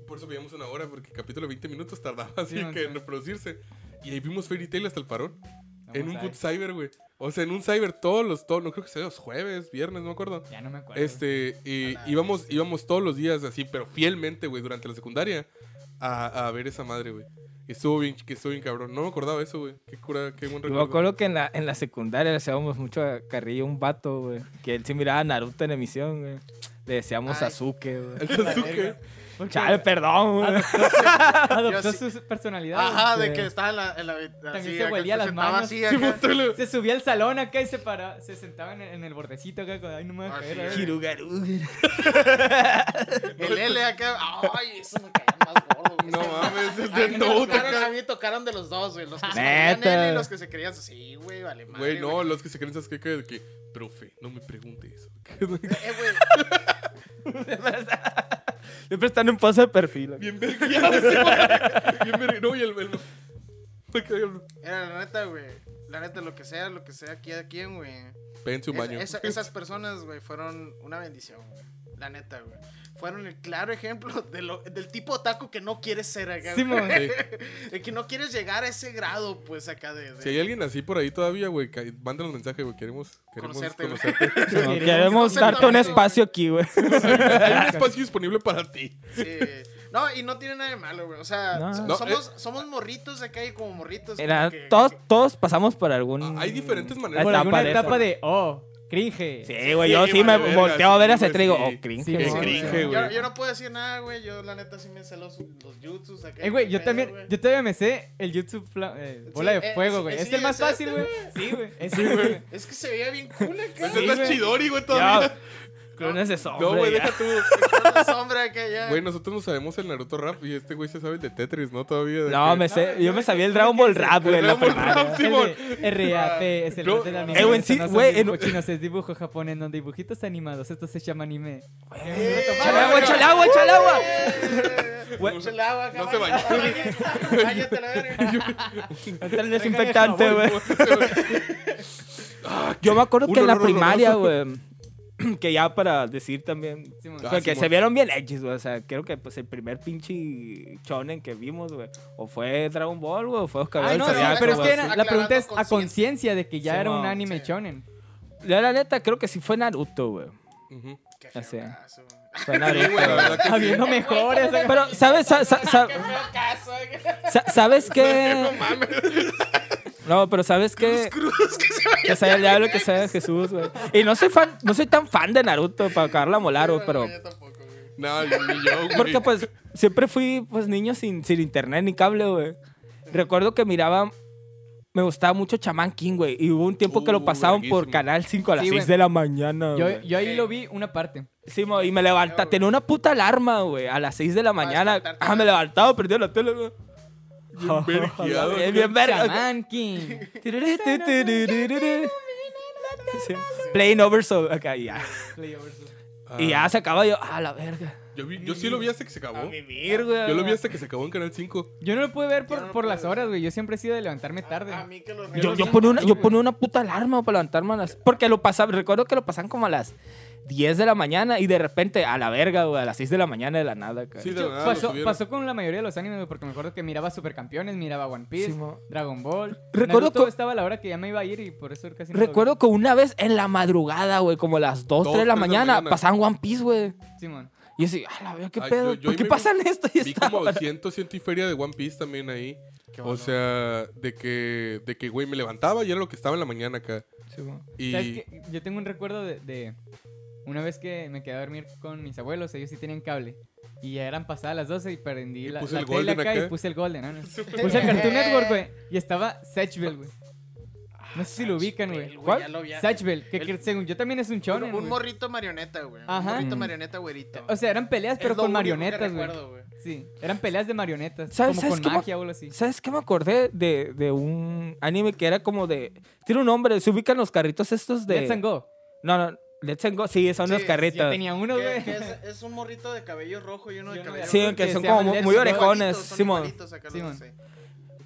[SPEAKER 2] Por eso veíamos una hora, porque el capítulo 20 minutos tardaba así
[SPEAKER 7] Sí,
[SPEAKER 2] que
[SPEAKER 7] sí.
[SPEAKER 2] en reproducirse. Y ahí vimos Fairy Tail hasta el parón. en un
[SPEAKER 7] ver.
[SPEAKER 2] cyber, güey. O sea, en un cyber todos los, todos, no creo que sea los jueves, viernes, no me acuerdo.
[SPEAKER 7] Ya no me acuerdo.
[SPEAKER 2] Este, y íbamos, íbamos todos los días así, pero fielmente, güey, durante la secundaria, a, a ver esa madre, güey. Y estuvo bien, que estuvo bien cabrón. No me acordaba eso, güey. Qué cura, qué buen
[SPEAKER 3] Yo me
[SPEAKER 2] recuerdo.
[SPEAKER 3] acuerdo que en la, en la secundaria le hacíamos mucho a carrillo un vato, güey. Que él sí miraba a Naruto en emisión, güey. Le decíamos
[SPEAKER 6] Ay.
[SPEAKER 3] Sasuke, güey.
[SPEAKER 2] El Sasuke.
[SPEAKER 7] Porque
[SPEAKER 3] Chale, perdón,
[SPEAKER 7] adoptó
[SPEAKER 6] sí-
[SPEAKER 7] su personalidad.
[SPEAKER 6] Ajá, de
[SPEAKER 3] Sí.
[SPEAKER 6] que estaba en la. En la
[SPEAKER 7] También
[SPEAKER 6] así,
[SPEAKER 7] se huelía las manos.
[SPEAKER 6] así,
[SPEAKER 7] Se subía al salón acá y se para, se sentaba en, en el bordecito acá. Ay, no me voy a
[SPEAKER 6] Ah,
[SPEAKER 7] caer. a ver".
[SPEAKER 6] sí.
[SPEAKER 3] Hirugaru.
[SPEAKER 6] El L acá. Ay, eso me caía más gordo. güey.
[SPEAKER 2] No
[SPEAKER 6] Es
[SPEAKER 2] mames,
[SPEAKER 6] mí
[SPEAKER 2] de
[SPEAKER 6] me
[SPEAKER 2] Note
[SPEAKER 6] tocaron-. A mí me tocaron de los dos, güey. Los que se creían L y los que se creían así, güey, vale madre.
[SPEAKER 2] Güey, no, los que se creen esas que, que, que, profe, no me pregunte eso.
[SPEAKER 6] Eh, güey.
[SPEAKER 3] Siempre están en pose de perfil. güey.
[SPEAKER 2] Bien vergueado ese, güey. Bien. No, y el... el-
[SPEAKER 6] Era la neta, güey. La neta, lo que sea, lo que sea, aquí a quien, güey.
[SPEAKER 2] Péguense un
[SPEAKER 6] Es-
[SPEAKER 2] baño.
[SPEAKER 6] esa- esas personas, güey, fueron una bendición, güey. La neta, güey. Fueron el claro ejemplo de lo- del tipo otaku que no quieres ser acá. güey.
[SPEAKER 7] Simón.
[SPEAKER 2] Sí.
[SPEAKER 6] De que no quieres llegar a ese grado, pues, acá de... de-
[SPEAKER 2] Si hay alguien así por ahí todavía, güey, mándanos mensaje, güey. Queremos, queremos
[SPEAKER 6] Conocerte, güey.
[SPEAKER 2] conocerte.
[SPEAKER 3] No, queremos darte un espacio aquí, güey.
[SPEAKER 2] Hay un espacio disponible para ti.
[SPEAKER 6] Sí. No, y no tiene nada de malo, güey. O sea,
[SPEAKER 3] No.
[SPEAKER 6] so-
[SPEAKER 2] No,
[SPEAKER 6] somos, somos morritos acá y como morritos.
[SPEAKER 3] Era,
[SPEAKER 6] como que-
[SPEAKER 3] todos, todos pasamos por algún.
[SPEAKER 2] Ah, hay diferentes maneras.
[SPEAKER 7] Por
[SPEAKER 3] etapa
[SPEAKER 7] alguna
[SPEAKER 3] de
[SPEAKER 7] etapa de, oh, cringe.
[SPEAKER 3] Sí, güey, yo
[SPEAKER 2] Sí,
[SPEAKER 3] sí me
[SPEAKER 2] vale verga,
[SPEAKER 3] volteo a ver ese digo,
[SPEAKER 2] sí.
[SPEAKER 3] oh, cringe.
[SPEAKER 7] Sí.
[SPEAKER 2] Es cringe,
[SPEAKER 6] Yo,
[SPEAKER 2] güey.
[SPEAKER 6] yo no puedo decir nada, güey. Yo, la neta, sí me sé los, los jutsus acá.
[SPEAKER 7] Eh, güey, yo
[SPEAKER 6] Pedo,
[SPEAKER 7] también,
[SPEAKER 6] güey.
[SPEAKER 7] yo todavía me sé el YouTube fla- eh, bola
[SPEAKER 6] Sí,
[SPEAKER 7] de
[SPEAKER 6] eh,
[SPEAKER 7] fuego, güey.
[SPEAKER 6] eh,
[SPEAKER 7] es
[SPEAKER 6] sí,
[SPEAKER 7] el más
[SPEAKER 6] es este,
[SPEAKER 7] fácil, güey. Sí, güey.
[SPEAKER 6] Es que se veía bien cool acá.
[SPEAKER 2] Esa es la
[SPEAKER 7] güey.
[SPEAKER 2] Chidori, güey, todavía.
[SPEAKER 3] Clones de sombra.
[SPEAKER 2] No, güey, deja tú.
[SPEAKER 6] Con la sombra acá ya.
[SPEAKER 2] Güey, nosotros no sabemos el Naruto rap y este güey se sabe el de Tetris, ¿no? Todavía. de
[SPEAKER 3] No,
[SPEAKER 2] que-
[SPEAKER 3] me sé, yo me sabía el Dragon Ball Rap, güey, en la
[SPEAKER 2] Dragon Ball. Rap, Simón.
[SPEAKER 7] El de RAP es el
[SPEAKER 2] No,
[SPEAKER 7] del
[SPEAKER 2] eh,
[SPEAKER 7] anime.
[SPEAKER 3] güey,
[SPEAKER 7] Esto
[SPEAKER 3] sí,
[SPEAKER 7] no
[SPEAKER 3] güey, en-
[SPEAKER 7] dibujos chinos, es dibujo japonés, no dibujitos animados. Esto se llama anime.
[SPEAKER 6] Eh,
[SPEAKER 3] Échale agua, échale agua, échale agua.
[SPEAKER 6] Güey, Échale agua acá.
[SPEAKER 2] No se bañó.
[SPEAKER 6] Báñate la verga.
[SPEAKER 3] Hasta el desinfectante, güey.
[SPEAKER 2] Ah,
[SPEAKER 3] Yo me acuerdo que en la primaria, güey, que ya para decir también,
[SPEAKER 7] Simón.
[SPEAKER 2] Ah,
[SPEAKER 3] porque
[SPEAKER 2] Simón.
[SPEAKER 3] se vieron bien hechos, güey. O sea, creo que pues el primer pinche shonen que vimos, güey, o fue Dragon Ball, güey, o fue Oscar
[SPEAKER 7] Ah, no, sí,
[SPEAKER 6] Zodiaco,
[SPEAKER 7] pero es que
[SPEAKER 6] sí.
[SPEAKER 7] era- la pregunta es a conciencia de que ya era un anime
[SPEAKER 6] sí.
[SPEAKER 7] shonen.
[SPEAKER 3] La, la neta, creo que sí fue Naruto, güey. Sé.
[SPEAKER 6] caso, güey.
[SPEAKER 3] Fue
[SPEAKER 2] Sí,
[SPEAKER 3] Naruto.
[SPEAKER 2] güey, la verdad que sí.
[SPEAKER 7] Habiendo mejores.
[SPEAKER 3] Pero, ¿sabes? Sa- sa- sa- ¿Sabes qué?
[SPEAKER 2] No
[SPEAKER 3] pero ¿sabes qué?
[SPEAKER 6] Cruz que se vaya.
[SPEAKER 3] Que sea el diablo, que sea Jesús, güey. Y no soy fan, no soy tan fan de Naruto para acabarla a molar, güey, pero...
[SPEAKER 6] Yo tampoco, güey.
[SPEAKER 2] No, ni yo, güey.
[SPEAKER 3] Porque pues siempre fui pues niño sin, sin internet ni cable, güey. Recuerdo que miraba, me gustaba mucho Chaman King, güey. Y hubo un tiempo que lo
[SPEAKER 2] Uh,
[SPEAKER 3] pasaban por. Canal 5 a las
[SPEAKER 7] Sí,
[SPEAKER 3] 6
[SPEAKER 7] güey.
[SPEAKER 3] de la mañana,
[SPEAKER 7] Yo,
[SPEAKER 3] güey.
[SPEAKER 7] yo ahí lo vi una parte.
[SPEAKER 3] Sí, mo, y me levantaba, tenía una puta alarma, güey, a las 6 de la mañana.
[SPEAKER 6] despertarte.
[SPEAKER 3] Ah, me levantaba, prendía la tele, güey.
[SPEAKER 2] Bien vergueado.
[SPEAKER 3] Bien, verga.
[SPEAKER 7] Shaman King.
[SPEAKER 3] Sí. Playing over so acá ya.
[SPEAKER 2] Ah,
[SPEAKER 3] Y ya se acaba yo, ah, la verga.
[SPEAKER 2] Yo, vi- yo sí lo vi hasta que se acabó.
[SPEAKER 3] A vivir, güey.
[SPEAKER 2] Yo lo vi hasta que se acabó en Canal 5.
[SPEAKER 7] Yo no lo pude ver por,
[SPEAKER 6] no lo
[SPEAKER 7] por
[SPEAKER 6] pude
[SPEAKER 7] las
[SPEAKER 6] ver.
[SPEAKER 7] horas, güey. Yo siempre he sido de levantarme tarde.
[SPEAKER 6] A mí que los
[SPEAKER 3] Yo, yo ponía una, yo ponía una puta alarma para levantarme a las... Porque lo pasaba, recuerdo que lo pasaban como a las 10 de la mañana y de repente a la verga, güey, a las 6 de la mañana de la nada. acá.
[SPEAKER 2] Sí, de lo
[SPEAKER 7] pasó, pasó con la mayoría de los animes, porque me acuerdo que miraba Supercampeones, miraba One Piece,
[SPEAKER 3] Sí.
[SPEAKER 7] Dragon Ball.
[SPEAKER 3] Recuerdo que-
[SPEAKER 7] estaba a la hora que ya me iba a ir y por eso casi no.
[SPEAKER 3] Recuerdo que una vez en la madrugada, güey, como a las 2, 3 de la
[SPEAKER 2] Dos, tres de la
[SPEAKER 3] mañana,
[SPEAKER 2] mañana.
[SPEAKER 3] pasaban One Piece, güey.
[SPEAKER 7] Simón.
[SPEAKER 3] Y yo así, ah, la verga, qué
[SPEAKER 2] Ay,
[SPEAKER 3] pedo.
[SPEAKER 2] yo- yo
[SPEAKER 3] ¿Por qué pasan esto? Y
[SPEAKER 2] Vi
[SPEAKER 3] esta
[SPEAKER 2] como
[SPEAKER 3] hora?
[SPEAKER 2] ciento, ciento y feria de One Piece también ahí.
[SPEAKER 6] Qué
[SPEAKER 2] O
[SPEAKER 6] bueno.
[SPEAKER 2] sea, de que, de que, güey, me levantaba y era lo que estaba en la mañana acá.
[SPEAKER 3] Sí, mo.
[SPEAKER 2] Y
[SPEAKER 7] ¿Sabes qué? Yo tengo un recuerdo de, de una vez que me quedé a dormir con mis abuelos, ellos sí tenían cable. Y ya eran pasadas las 12 y prendí
[SPEAKER 2] Y
[SPEAKER 7] la,
[SPEAKER 2] puse
[SPEAKER 7] la
[SPEAKER 2] el
[SPEAKER 7] tele
[SPEAKER 2] Golden
[SPEAKER 7] acá,
[SPEAKER 2] acá.
[SPEAKER 7] y puse el Golden. ¿no? Puse el Cartoon Network, güey. Y estaba Satchville, güey. No sé si lo ubican, güey.
[SPEAKER 3] ¿Cuál?
[SPEAKER 7] Satchville, que,
[SPEAKER 6] El-
[SPEAKER 7] que según yo también es un
[SPEAKER 6] Un,
[SPEAKER 7] shonen,
[SPEAKER 6] un
[SPEAKER 7] güey.
[SPEAKER 6] morrito marioneta, güey. Un morrito
[SPEAKER 3] Mm.
[SPEAKER 6] marioneta güerito.
[SPEAKER 7] O sea, eran peleas,
[SPEAKER 6] Es
[SPEAKER 7] pero
[SPEAKER 6] lo
[SPEAKER 7] con marionetas, güey. Sí, eran peleas de marionetas.
[SPEAKER 3] ¿Sabes-
[SPEAKER 7] como
[SPEAKER 3] sabes
[SPEAKER 7] con
[SPEAKER 3] cómo-
[SPEAKER 7] magia o algo así.
[SPEAKER 3] ¿Sabes qué me acordé de, de un anime que era como de... Tiene un nombre, se ubican los carritos estos de...
[SPEAKER 7] Let's and Go.
[SPEAKER 3] No, no, Let's Go, sí, son
[SPEAKER 6] Sí,
[SPEAKER 3] los carritos.
[SPEAKER 7] Yo tenía uno, güey.
[SPEAKER 6] es, es un morrito de cabello rojo y uno de cabello
[SPEAKER 3] Sí,
[SPEAKER 6] rojo.
[SPEAKER 3] que
[SPEAKER 7] que
[SPEAKER 3] son como muy, orejones, Simón.
[SPEAKER 6] igualitos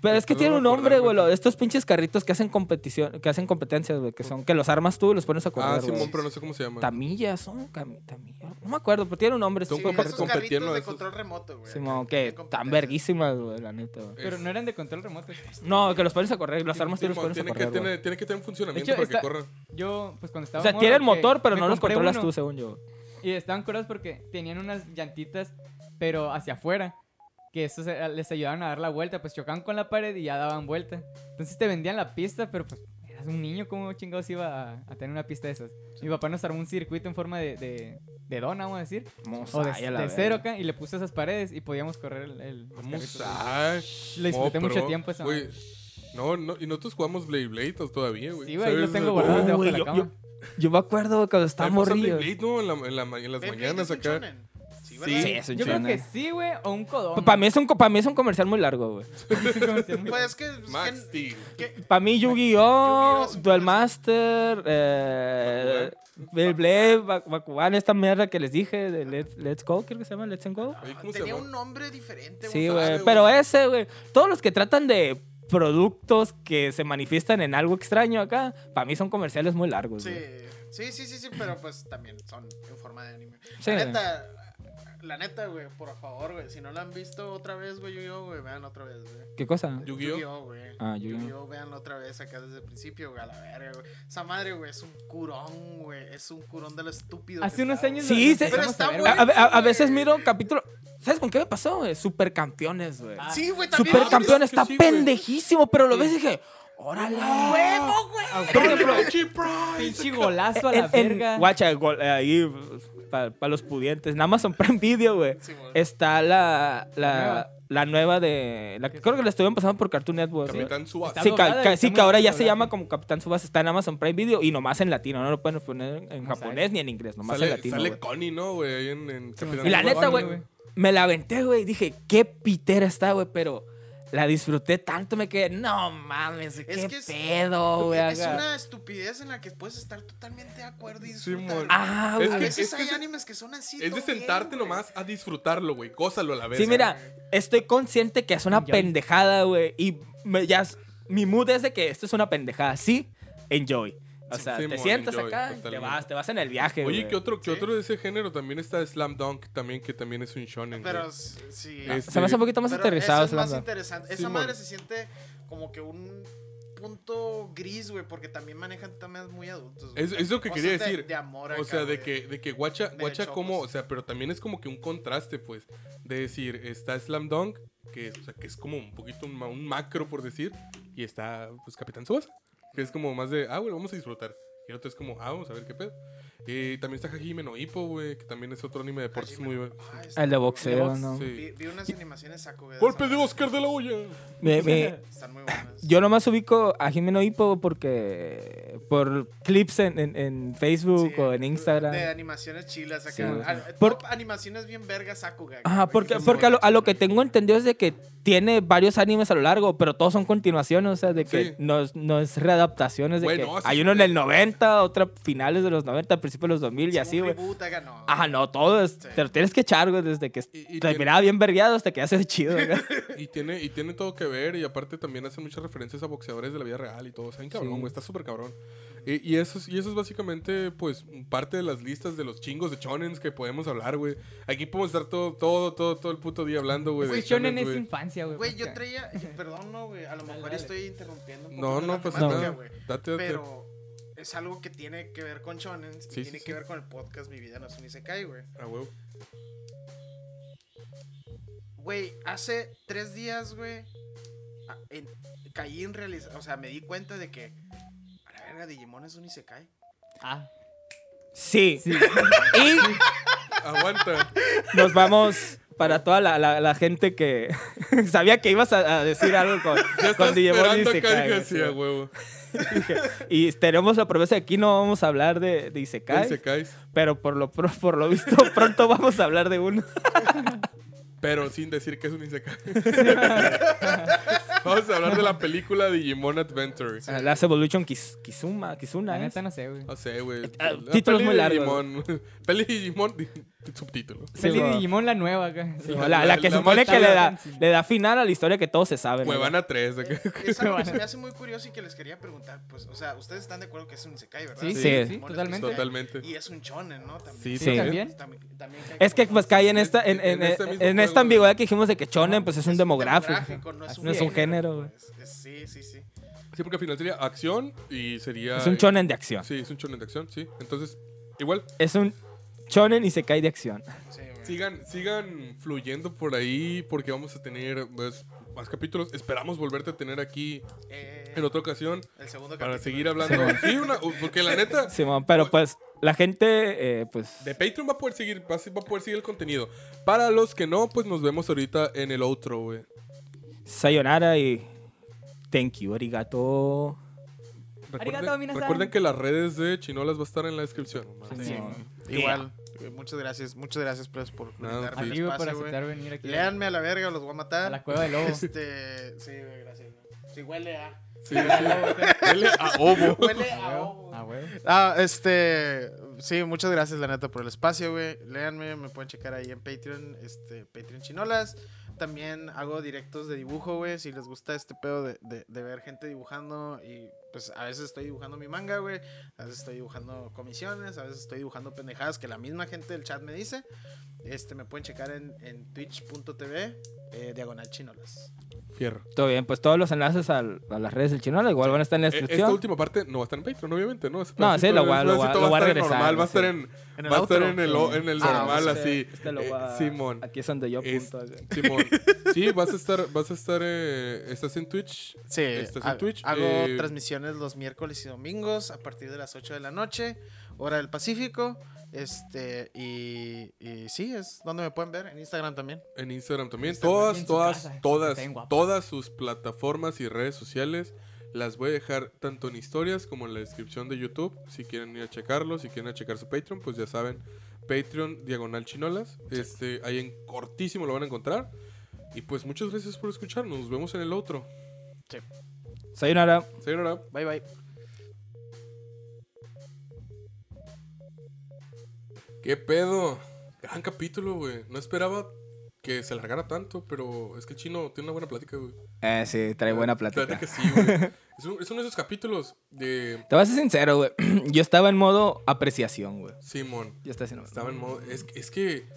[SPEAKER 3] Pero es que tiene un nombre, güey, estos pinches carritos que hacen competición, que hacen competencias, güey, que son que los armas tú y los pones a correr,
[SPEAKER 2] Ah. Simón, pero no sé cómo se llama.
[SPEAKER 3] Tamillas, son tamillas. No me acuerdo, pero tiene un nombre.
[SPEAKER 2] Son
[SPEAKER 3] sí,
[SPEAKER 2] como
[SPEAKER 6] esos carritos de control remoto, güey.
[SPEAKER 3] Simón, que tan verguísimas, güey, la neta.
[SPEAKER 7] Pero no eran de control remoto.
[SPEAKER 3] No, que los pones a correr, las armas tú los pones a
[SPEAKER 2] tiene, que,
[SPEAKER 3] correr,
[SPEAKER 2] tiene, tiene que tener funcionamiento para que corran.
[SPEAKER 7] Yo, pues cuando estaba
[SPEAKER 3] O sea, tienen
[SPEAKER 7] que
[SPEAKER 3] motor, pero no los controlas tú, según yo.
[SPEAKER 7] Y estaban curados porque tenían unas llantitas, pero hacia afuera. Que eso se- les ayudaban a dar la vuelta, pues chocaban con la pared y ya daban vuelta. Entonces te vendían la pista, pero pues eras un niño, ¿cómo chingados iba a, a tener una pista de esas? Mi papá nos armó un circuito en forma de, de, de dona, vamos a decir. O de, de cero acá, y le puse esas paredes y podíamos correr el... el. Lo disfruté
[SPEAKER 2] No,
[SPEAKER 7] mucho tiempo esa.
[SPEAKER 2] No, no, y nosotros jugamos Blade Blade todavía, güey.
[SPEAKER 7] Sí, güey, los tengo
[SPEAKER 2] Oh,
[SPEAKER 7] guardados debajo
[SPEAKER 3] güey,
[SPEAKER 7] de la
[SPEAKER 3] yo-
[SPEAKER 7] cama.
[SPEAKER 3] Yo me acuerdo cuando.
[SPEAKER 2] Blade Blade, ¿no? En, la- en la en las
[SPEAKER 6] Beyblade
[SPEAKER 2] mañanas
[SPEAKER 6] un
[SPEAKER 2] acá.
[SPEAKER 6] Sí,
[SPEAKER 3] es un
[SPEAKER 7] Yo creo que sí, güey, o un codón.
[SPEAKER 3] Para mí, es un, para mí es un comercial muy largo, güey.
[SPEAKER 6] Pues es que... es
[SPEAKER 2] Max
[SPEAKER 6] que-
[SPEAKER 2] Steel.
[SPEAKER 6] que-
[SPEAKER 3] Para mí, Yu-Gi-Oh!,
[SPEAKER 6] es un
[SPEAKER 3] Duel. Master, eh, Beyblade, Bakugan, esta mierda que les dije de Let's, Let's Go, creo que se llama Let's and Go.
[SPEAKER 2] Oye, ¿Cómo se
[SPEAKER 6] Tenía un nombre diferente,
[SPEAKER 3] Sí,
[SPEAKER 6] güey.
[SPEAKER 3] Pero ese, güey. Todos los que tratan de productos que se manifiestan en algo extraño acá, para mí son comerciales muy largos.
[SPEAKER 6] Sí,
[SPEAKER 3] güey.
[SPEAKER 6] sí, sí, sí, sí, pero pues también son en forma de anime.
[SPEAKER 3] Sí.
[SPEAKER 6] La neta, la neta, güey, por favor, güey, si no la han visto otra vez, güey, Yu-Gi-Oh, güey, vean otra vez, güey.
[SPEAKER 3] ¿Qué cosa?
[SPEAKER 2] Yu-Gi-Oh.
[SPEAKER 6] Yu-Gi-Oh, güey.
[SPEAKER 3] Ah, Yu-Gi-Oh.
[SPEAKER 6] Yu-Gi-Oh, veanlo otra vez acá desde el principio, güey, a la verga, güey. Esa madre, güey, es un curón, güey, es un curón de lo estúpido.
[SPEAKER 7] Hace unos
[SPEAKER 6] está,
[SPEAKER 7] años
[SPEAKER 3] Sí, se-
[SPEAKER 6] Pero está bueno.
[SPEAKER 7] güey.
[SPEAKER 3] A, a- a veces miro capítulo. ¿Sabes con qué me pasó, güey? Supercampeones, güey.
[SPEAKER 6] güey. Sí, güey, también.
[SPEAKER 3] Supercampeón
[SPEAKER 2] Ah,
[SPEAKER 3] está
[SPEAKER 2] sí,
[SPEAKER 3] pendejísimo, pero lo ves y dije, órale.
[SPEAKER 6] ¡Huevo, güey!
[SPEAKER 3] Por ejemplo.
[SPEAKER 7] Pinche golazo a la
[SPEAKER 3] en-
[SPEAKER 7] verga.
[SPEAKER 3] guacha, gol- eh, ahí para los pudientes. En Amazon Prime Video, güey.
[SPEAKER 6] Sí.
[SPEAKER 3] Está la, la,
[SPEAKER 7] nueva.
[SPEAKER 3] la nueva de. La, creo que la estuvieron pasando por Cartoon Network. güey.
[SPEAKER 2] Capitán Subasa.
[SPEAKER 3] Sí,
[SPEAKER 7] doblada,
[SPEAKER 3] ca- sí, que ahora ya se llama como Capitán Subasa. Está en Amazon Prime Video y nomás en latino. No lo pueden poner en
[SPEAKER 7] No
[SPEAKER 3] japonés
[SPEAKER 7] sabes.
[SPEAKER 3] ni en inglés. Nomás en latino.
[SPEAKER 2] sale
[SPEAKER 3] güey.
[SPEAKER 2] Connie, ¿no, güey? Ahí en, en Capitán
[SPEAKER 3] Y la neta, güey,
[SPEAKER 7] güey.
[SPEAKER 3] me la aventé, güey. Dije, qué pitera está, güey. Pero la disfruté tanto, me quedé, no mames, qué
[SPEAKER 6] que es-
[SPEAKER 3] pedo, güey.
[SPEAKER 6] Es
[SPEAKER 3] acá".
[SPEAKER 6] una estupidez en la que puedes estar totalmente de acuerdo y disfrutar.
[SPEAKER 3] Ah,
[SPEAKER 2] Es
[SPEAKER 3] güey.
[SPEAKER 6] a
[SPEAKER 2] que-
[SPEAKER 6] veces
[SPEAKER 2] es que
[SPEAKER 6] hay
[SPEAKER 2] es de-
[SPEAKER 6] animes que son así.
[SPEAKER 2] Es de sentarte nomás a disfrutarlo, güey. Gózalo a la vez.
[SPEAKER 3] Sí, mira, estoy consciente que es una
[SPEAKER 7] Enjoy.
[SPEAKER 3] pendejada, güey. Y me- ya, es- mi mood es de que esto es una pendejada. Sí, enjoy. O sea,
[SPEAKER 2] Sí,
[SPEAKER 3] te sientas
[SPEAKER 2] enjoy,
[SPEAKER 3] acá te vas, te vas en el viaje,
[SPEAKER 2] Oye,
[SPEAKER 3] güey.
[SPEAKER 2] ¿qué otro, qué otro de ese género? También está Slam Dunk, también, que también es un shonen.
[SPEAKER 6] Pero
[SPEAKER 2] güey.
[SPEAKER 6] sí.
[SPEAKER 2] Es-
[SPEAKER 3] Se me hace un poquito más aterrizado.
[SPEAKER 6] es más interesante. Esa madre se siente como que un punto gris, güey, porque también manejan temas muy adultos. güey.
[SPEAKER 2] Es, es lo que
[SPEAKER 6] Cosas
[SPEAKER 2] quería
[SPEAKER 6] de-
[SPEAKER 2] decir.
[SPEAKER 6] De, amor
[SPEAKER 2] O
[SPEAKER 6] acá,
[SPEAKER 2] sea, de
[SPEAKER 6] güey.
[SPEAKER 2] que, de que guacha, guacha como, o sea, pero también es como que un contraste, pues, de decir, está Slam Dunk, que, o sea, que es como un poquito un, ma- un macro, por decir, y está, pues, Capitán Subasa, que es como más de, ah, güey, vamos a disfrutar. Y el otro es como, ah, vamos a ver qué pedo. Y también está Hajime no Ippo, güey, que también es otro anime de deportes
[SPEAKER 6] Hajime
[SPEAKER 2] muy
[SPEAKER 6] no-
[SPEAKER 2] bueno.
[SPEAKER 6] Ah,
[SPEAKER 3] El de boxeo,
[SPEAKER 6] bueno.
[SPEAKER 3] ¿no?
[SPEAKER 2] Sí.
[SPEAKER 6] Vi, vi unas animaciones saco, güey.
[SPEAKER 2] Golpe de. Oscar de la Hoya.
[SPEAKER 3] Me- me-
[SPEAKER 6] Están muy buenas.
[SPEAKER 3] yo nomás ubico a Jimeno Hippo porque por clips en, en- en Facebook
[SPEAKER 6] Sí,
[SPEAKER 3] o en Instagram.
[SPEAKER 6] De animaciones chilas acá.
[SPEAKER 3] Sí.
[SPEAKER 6] Ah,
[SPEAKER 3] Por-
[SPEAKER 6] animaciones bien vergas Sakuga.
[SPEAKER 3] Ajá, porque, porque a, lo, a lo que tengo entendido es de que tiene varios animes a lo largo, pero todos son continuaciones, o sea, de que
[SPEAKER 2] Sí.
[SPEAKER 3] no, es- no es readaptaciones, de
[SPEAKER 2] Güey,
[SPEAKER 3] que
[SPEAKER 2] no,
[SPEAKER 3] hay uno en el 90, otro a finales de los 90, principios de los 2000 y
[SPEAKER 6] Sí,
[SPEAKER 3] así, güey.
[SPEAKER 6] acá, no.
[SPEAKER 3] Ajá, no, todo es,
[SPEAKER 6] Sí.
[SPEAKER 3] te lo tienes que echar, güey, desde que
[SPEAKER 2] Y- y
[SPEAKER 3] te
[SPEAKER 2] tiene-
[SPEAKER 3] miraba bien vergueado hasta que hace chido, güey.
[SPEAKER 2] Y tiene, y tiene todo que ver, y aparte también hace muchas referencias a boxeadores de la vida real y todo. O sea, cabrón,
[SPEAKER 3] Sí.
[SPEAKER 2] güey, está súper cabrón. Y, y eso es, y eso es básicamente, pues, parte de las listas de los chingos de chonens que podemos hablar, güey. Aquí podemos estar todo, todo, todo, todo el puto día hablando, güey.
[SPEAKER 7] Güey, shonen
[SPEAKER 2] shonens,
[SPEAKER 7] es infancia, güey.
[SPEAKER 6] Güey, yo traía. Perdón, no, güey. A lo mejor
[SPEAKER 7] dale.
[SPEAKER 6] estoy interrumpiendo. un
[SPEAKER 2] No, no
[SPEAKER 6] temática,
[SPEAKER 2] nada.
[SPEAKER 6] güey.
[SPEAKER 2] Date, date.
[SPEAKER 6] Pero es algo que tiene que ver con Shonen. y
[SPEAKER 2] Sí,
[SPEAKER 6] tiene
[SPEAKER 2] sí,
[SPEAKER 6] que ver con el podcast Mi vida no es un Isekai, güey.
[SPEAKER 2] Ah, huevo.
[SPEAKER 6] Güey, hace tres días, güey. en- caí en realizar. O sea, me di cuenta de que. A la verga, Digimon es un Isekai.
[SPEAKER 7] Ah,
[SPEAKER 3] Sí.
[SPEAKER 7] sí.
[SPEAKER 3] Y
[SPEAKER 2] Aguanta.
[SPEAKER 3] nos vamos para toda la, la- la gente que sabía que ibas a, a decir algo con,
[SPEAKER 2] Ya
[SPEAKER 3] con sí.
[SPEAKER 2] a huevo.
[SPEAKER 3] Y tenemos la promesa de que aquí no vamos a hablar de, de Isekai,
[SPEAKER 2] Se caes.
[SPEAKER 3] pero por lo, por lo visto pronto vamos a hablar de uno.
[SPEAKER 2] Pero sin decir que es un Isekai. Vamos a hablar de la película Digimon Adventure.
[SPEAKER 3] Ah, Last Evolution Kis- Kizuma, Kizuna,
[SPEAKER 7] La
[SPEAKER 3] ¿eh?
[SPEAKER 7] neta no sé, güey.
[SPEAKER 2] No sé, güey. La
[SPEAKER 3] títulos muy largos.
[SPEAKER 2] Digimon. Peli Digimon. Subtítulo.
[SPEAKER 3] Sí, va.
[SPEAKER 7] Digimon la nueva acá.
[SPEAKER 3] Sí,
[SPEAKER 2] la-
[SPEAKER 3] la, la
[SPEAKER 2] la-
[SPEAKER 3] que
[SPEAKER 2] la
[SPEAKER 3] supone que le da, le da final a la historia que todos se saben.
[SPEAKER 2] Cuevana 3. de que-
[SPEAKER 6] Es algo que se me hace muy curioso y que les quería preguntar. Pues, o sea, ustedes están de acuerdo que es un Isekai, ¿verdad?
[SPEAKER 7] Sí,
[SPEAKER 3] sí,
[SPEAKER 7] sí,
[SPEAKER 6] es un
[SPEAKER 7] totalmente.
[SPEAKER 2] Totalmente.
[SPEAKER 6] Y es un shonen, ¿no? También.
[SPEAKER 2] Sí.
[SPEAKER 7] ¿También?
[SPEAKER 6] También, también cae
[SPEAKER 3] Es que pues cae en esta, en,
[SPEAKER 2] En
[SPEAKER 3] en,
[SPEAKER 2] este
[SPEAKER 3] en- esta ambigüedad que dijimos de que Chonen pues es un demográfico.
[SPEAKER 6] no es un,
[SPEAKER 3] No es un género, güey.
[SPEAKER 6] pues, es- Sí, sí, sí.
[SPEAKER 2] Sí, porque al final sería acción y sería.
[SPEAKER 3] Es un chonen de acción.
[SPEAKER 2] Sí, es un shonen de acción, sí. Entonces, igual,
[SPEAKER 3] Es un chonen y se cae de acción.
[SPEAKER 6] sí güey.
[SPEAKER 2] sigan, sigan fluyendo por ahí porque vamos a tener pues, más capítulos. Esperamos volverte a tener aquí
[SPEAKER 6] Eh,
[SPEAKER 2] en otra ocasión
[SPEAKER 6] el segundo
[SPEAKER 2] para
[SPEAKER 6] capítulo.
[SPEAKER 2] seguir hablando. Sí, una, porque la neta,
[SPEAKER 3] Simón, pero pues la gente eh, pues
[SPEAKER 2] de Patreon va a poder seguir, va a, poder seguir el contenido. Para los que no, pues nos vemos ahorita en el outro, güey.
[SPEAKER 3] sayonara y thank you, arigato.
[SPEAKER 2] Recuerden, que las redes de Chinolas va a estar en la descripción.
[SPEAKER 6] Sí. Igual. eh, Muchas gracias, muchas gracias pues, por
[SPEAKER 2] sí.
[SPEAKER 6] el espacio, güey.
[SPEAKER 7] aceptar venir aquí.
[SPEAKER 6] Léanme a la verga, los voy a matar.
[SPEAKER 7] A la cueva del lobo.
[SPEAKER 6] Este, sí, güey, gracias. güey. Sí, huele a.
[SPEAKER 2] Sí, sí. Dele a ovo.
[SPEAKER 6] Huele a. ovo.
[SPEAKER 7] Ah, güey.
[SPEAKER 6] Ah, este. Sí, muchas gracias, la neta, por el espacio, güey. Léanme, me pueden checar ahí en Patreon, este, Patreon Chinolas. También hago directos de dibujo, güey. Si les gusta este pedo de, de- ver gente dibujando. Y pues a veces estoy dibujando mi manga, güey. A veces estoy dibujando comisiones. A veces estoy dibujando pendejadas que la misma gente del chat me dice. Este, me pueden checar en, en twitch.tv, eh, diagonal chinolas.
[SPEAKER 2] Fierro.
[SPEAKER 3] Todo bien, pues todos los enlaces al- a, las redes del chinola igual van a estar en la
[SPEAKER 2] Eh,
[SPEAKER 3] descripción.
[SPEAKER 2] Esta última parte no va a estar en Patreon, obviamente, ¿no? Ese
[SPEAKER 3] No, sí, lo voy a- lo voy a-
[SPEAKER 2] pedacito
[SPEAKER 3] lo voy a regresar,
[SPEAKER 2] normal, va a
[SPEAKER 3] sí.
[SPEAKER 2] estar en,
[SPEAKER 6] En el
[SPEAKER 2] va a estar en el, en el
[SPEAKER 6] Ah,
[SPEAKER 2] normal,
[SPEAKER 6] este-
[SPEAKER 2] así.
[SPEAKER 3] Este lo
[SPEAKER 2] Eh,
[SPEAKER 3] voy a-
[SPEAKER 2] Simón.
[SPEAKER 3] Aquí es donde yo
[SPEAKER 2] Es-
[SPEAKER 3] apunto. acá.
[SPEAKER 2] Simón. Sí, vas a estar, vas a estar, eh, estás en Twitch.
[SPEAKER 6] Sí,
[SPEAKER 2] Estás en Twitch,
[SPEAKER 6] hago
[SPEAKER 2] eh,
[SPEAKER 6] transmisiones los miércoles y domingos a partir de las 8 de la noche, hora del Pacífico. Este, y, y sí, es donde me pueden ver, en Instagram también.
[SPEAKER 2] En Instagram también.
[SPEAKER 6] Instagram.
[SPEAKER 2] Todas,
[SPEAKER 7] en
[SPEAKER 2] todas,
[SPEAKER 7] casa,
[SPEAKER 2] todas, todas sus plataformas y redes sociales las voy a dejar tanto en historias como en la descripción de YouTube. Si quieren ir a checarlo, si quieren ir a checar su Patreon, pues ya saben, Patreon diagonal chinolas. Este, ahí en cortísimo lo van a encontrar. Y pues muchas gracias por escucharnos. Nos vemos en el otro.
[SPEAKER 3] Sayonara.
[SPEAKER 2] Sayonara.
[SPEAKER 6] Bye bye.
[SPEAKER 2] ¿Qué pedo? Gran capítulo, güey. No esperaba que se alargara tanto, pero es que el chino tiene una buena plática, güey.
[SPEAKER 3] Eh, sí, trae buena plática.
[SPEAKER 2] neta que sí, güey. Es, un- es uno de esos capítulos de
[SPEAKER 3] Te voy a ser sincero, güey. Yo estaba en modo apreciación, güey.
[SPEAKER 2] Simón.
[SPEAKER 3] Yo estaba haciendo.
[SPEAKER 2] Estaba en modo. Es, es que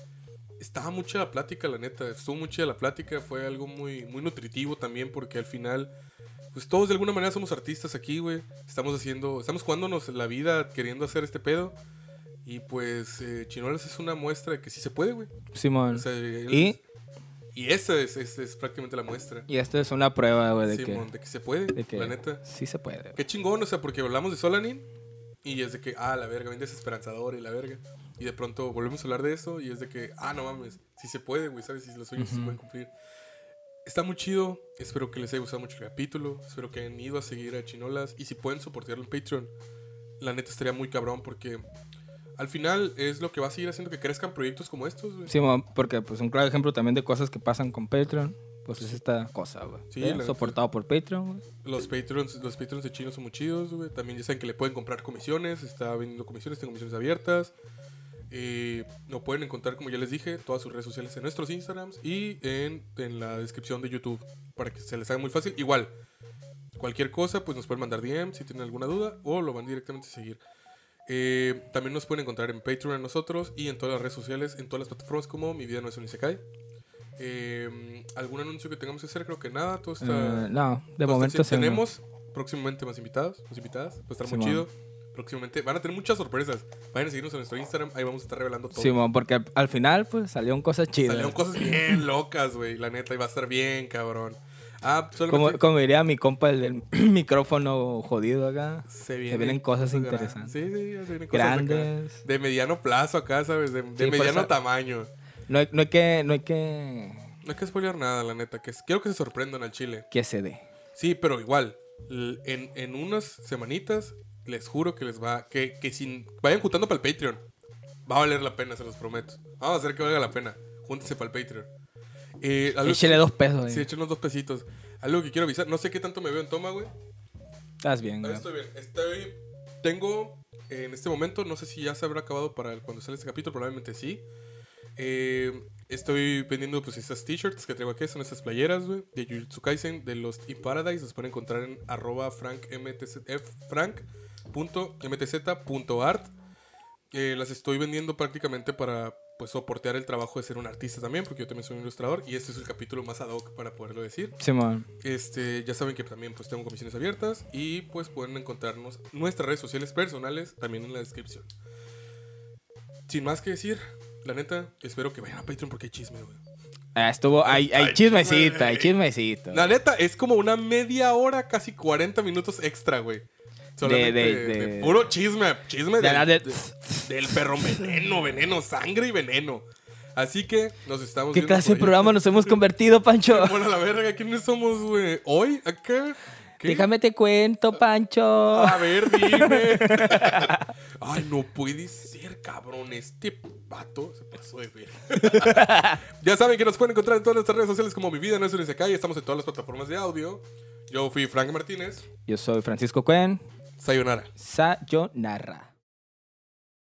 [SPEAKER 2] estaba mucha la plática, la neta. Estuvo mucha la plática. Fue algo muy, muy nutritivo también, porque al final, pues todos de alguna manera somos artistas aquí, güey. Estamos haciendo. Estamos jugándonos la vida queriendo hacer este pedo. Y pues, eh, Chinolas es una muestra de que sí se puede, güey.
[SPEAKER 3] Simón.
[SPEAKER 2] O sea, él-
[SPEAKER 3] Y,
[SPEAKER 2] y esa es, es- es prácticamente la muestra.
[SPEAKER 3] y esto es una prueba, güey, de
[SPEAKER 2] Simón,
[SPEAKER 3] que,
[SPEAKER 2] de que se puede,
[SPEAKER 3] de que
[SPEAKER 2] la neta.
[SPEAKER 3] sí se puede.
[SPEAKER 2] Qué chingón, o sea, porque hablamos de Solanin y es de que, ah, la verga, bien desesperanzador y la verga. Y de pronto volvemos a hablar de eso y es de que, ah, no mames, sí se puede, güey, ¿sabes? Si los sueños sí se pueden cumplir. Está muy chido. Espero que les haya gustado mucho el capítulo. Espero que hayan ido a seguir a Chinolas. Y si pueden soportarlo en Patreon, la neta estaría muy cabrón porque al final es lo que va a seguir haciendo que crezcan proyectos como estos. güey.
[SPEAKER 3] Sí, porque pues un claro ejemplo también de cosas que pasan con Patreon, pues es esta cosa, güey.
[SPEAKER 2] Sí,
[SPEAKER 3] ¿Eh?
[SPEAKER 2] la.
[SPEAKER 3] Soportado por Patreon, güey.
[SPEAKER 2] Los Patreons, los Patreons de Chino son muy chidos, güey. También ya saben que le pueden comprar comisiones. Está vendiendo comisiones, tengo comisiones abiertas. Eh, lo pueden encontrar, como ya les dije, todas sus redes sociales en nuestros Instagrams y en, en la descripción de YouTube para que se les haga muy fácil. Igual, cualquier cosa, pues nos pueden mandar DM si tienen alguna duda o lo van directamente a seguir. Eh, también nos pueden encontrar en Patreon a nosotros y en todas las redes sociales, en todas las plataformas como Mi Vida No Es un Isekai. Eh, ¿Algún anuncio que tengamos que hacer? Creo que nada, todo está...
[SPEAKER 3] Eh, no, de momento
[SPEAKER 2] sí,
[SPEAKER 3] no.
[SPEAKER 2] tenemos próximamente más invitados, más invitadas. Va a estar muy
[SPEAKER 3] Simón.
[SPEAKER 2] chido. Próximamente van a tener muchas sorpresas. Vayan a seguirnos en nuestro Instagram, ahí vamos a estar revelando todo.
[SPEAKER 3] Mo, porque al- al final, pues salieron cosas chidas.
[SPEAKER 2] Salieron cosas bien locas, güey. La neta, y va a estar bien, cabrón. Ah,
[SPEAKER 3] Como, como diría mi compa, el del micrófono jodido acá.
[SPEAKER 2] se,
[SPEAKER 3] vienen cosas
[SPEAKER 2] gran-
[SPEAKER 3] interesantes.
[SPEAKER 2] Sí, sí, se vienen cosas acá.
[SPEAKER 3] Grandes.
[SPEAKER 2] De mediano plazo acá, ¿sabes? De, de
[SPEAKER 3] Sí, pues,
[SPEAKER 2] mediano tamaño.
[SPEAKER 3] No hay, no hay que, no hay que,
[SPEAKER 2] No hay que spoilear nada, la neta. Que quiero que se sorprendan al chile.
[SPEAKER 3] que se dé.
[SPEAKER 2] Sí, pero igual, en, en unas semanitas, les juro que les va. Que, que si vayan juntando para el Patreon, va a valer la pena, se los prometo. Vamos a hacer que valga la pena. Júntense para el Patreon. Eh,
[SPEAKER 3] Échale dos pesos.
[SPEAKER 2] Sí,
[SPEAKER 3] ahí.
[SPEAKER 2] echen unos dos pesitos. Algo que quiero avisar, no sé qué tanto me veo en toma, güey.
[SPEAKER 3] Estás bien, güey.
[SPEAKER 2] estoy bien. Estoy. Tengo. En este momento, no sé si ya se habrá acabado para el- cuando sale este capítulo, probablemente sí. Eh, estoy vendiendo pues estas t-shirts que traigo aquí, son estas playeras, güey, de Jujutsu Kaisen, de Lost in Paradise. Los pueden encontrar en arroba frankmtz, eh, frank.mtz.art. Eh, las estoy vendiendo prácticamente para pues soportear el trabajo de ser un artista también, porque yo también soy un ilustrador y este es el capítulo más ad hoc para poderlo decir.
[SPEAKER 3] Simón.
[SPEAKER 2] Este, ya saben que también pues tengo comisiones abiertas y pues pueden encontrarnos nuestras redes sociales personales también en la descripción. Sin más que decir, la neta, espero que vayan a Patreon porque hay chisme, güey.
[SPEAKER 3] Ah, estuvo, hay, hay
[SPEAKER 2] Ay,
[SPEAKER 3] chismecito, hay chismecito.
[SPEAKER 2] La neta, es como una media hora, casi 40 minutos extra, güey.
[SPEAKER 3] De-
[SPEAKER 2] de,
[SPEAKER 3] de-
[SPEAKER 2] puro chisme, chisme
[SPEAKER 3] De
[SPEAKER 2] del, del perro veneno, veneno, sangre y veneno. Así que nos estamos
[SPEAKER 3] ¿Qué
[SPEAKER 2] viendo
[SPEAKER 3] clase de programa nos hemos convertido, Pancho?
[SPEAKER 2] Bueno, la verga, ¿quiénes somos, güey? ¿Hoy? ¿Acá? ¿Qué?
[SPEAKER 3] Déjame te cuento, Pancho.
[SPEAKER 2] A ver, dime. Ay, no puede ser, cabrón. Este pato se pasó de ver. ya saben que nos pueden encontrar en todas nuestras redes sociales como Mi Vida No Es un. Estamos en todas las plataformas de audio. Yo fui Frank Martínez.
[SPEAKER 3] Yo soy Francisco Cuen.
[SPEAKER 2] Sayonara.
[SPEAKER 3] Sayonara.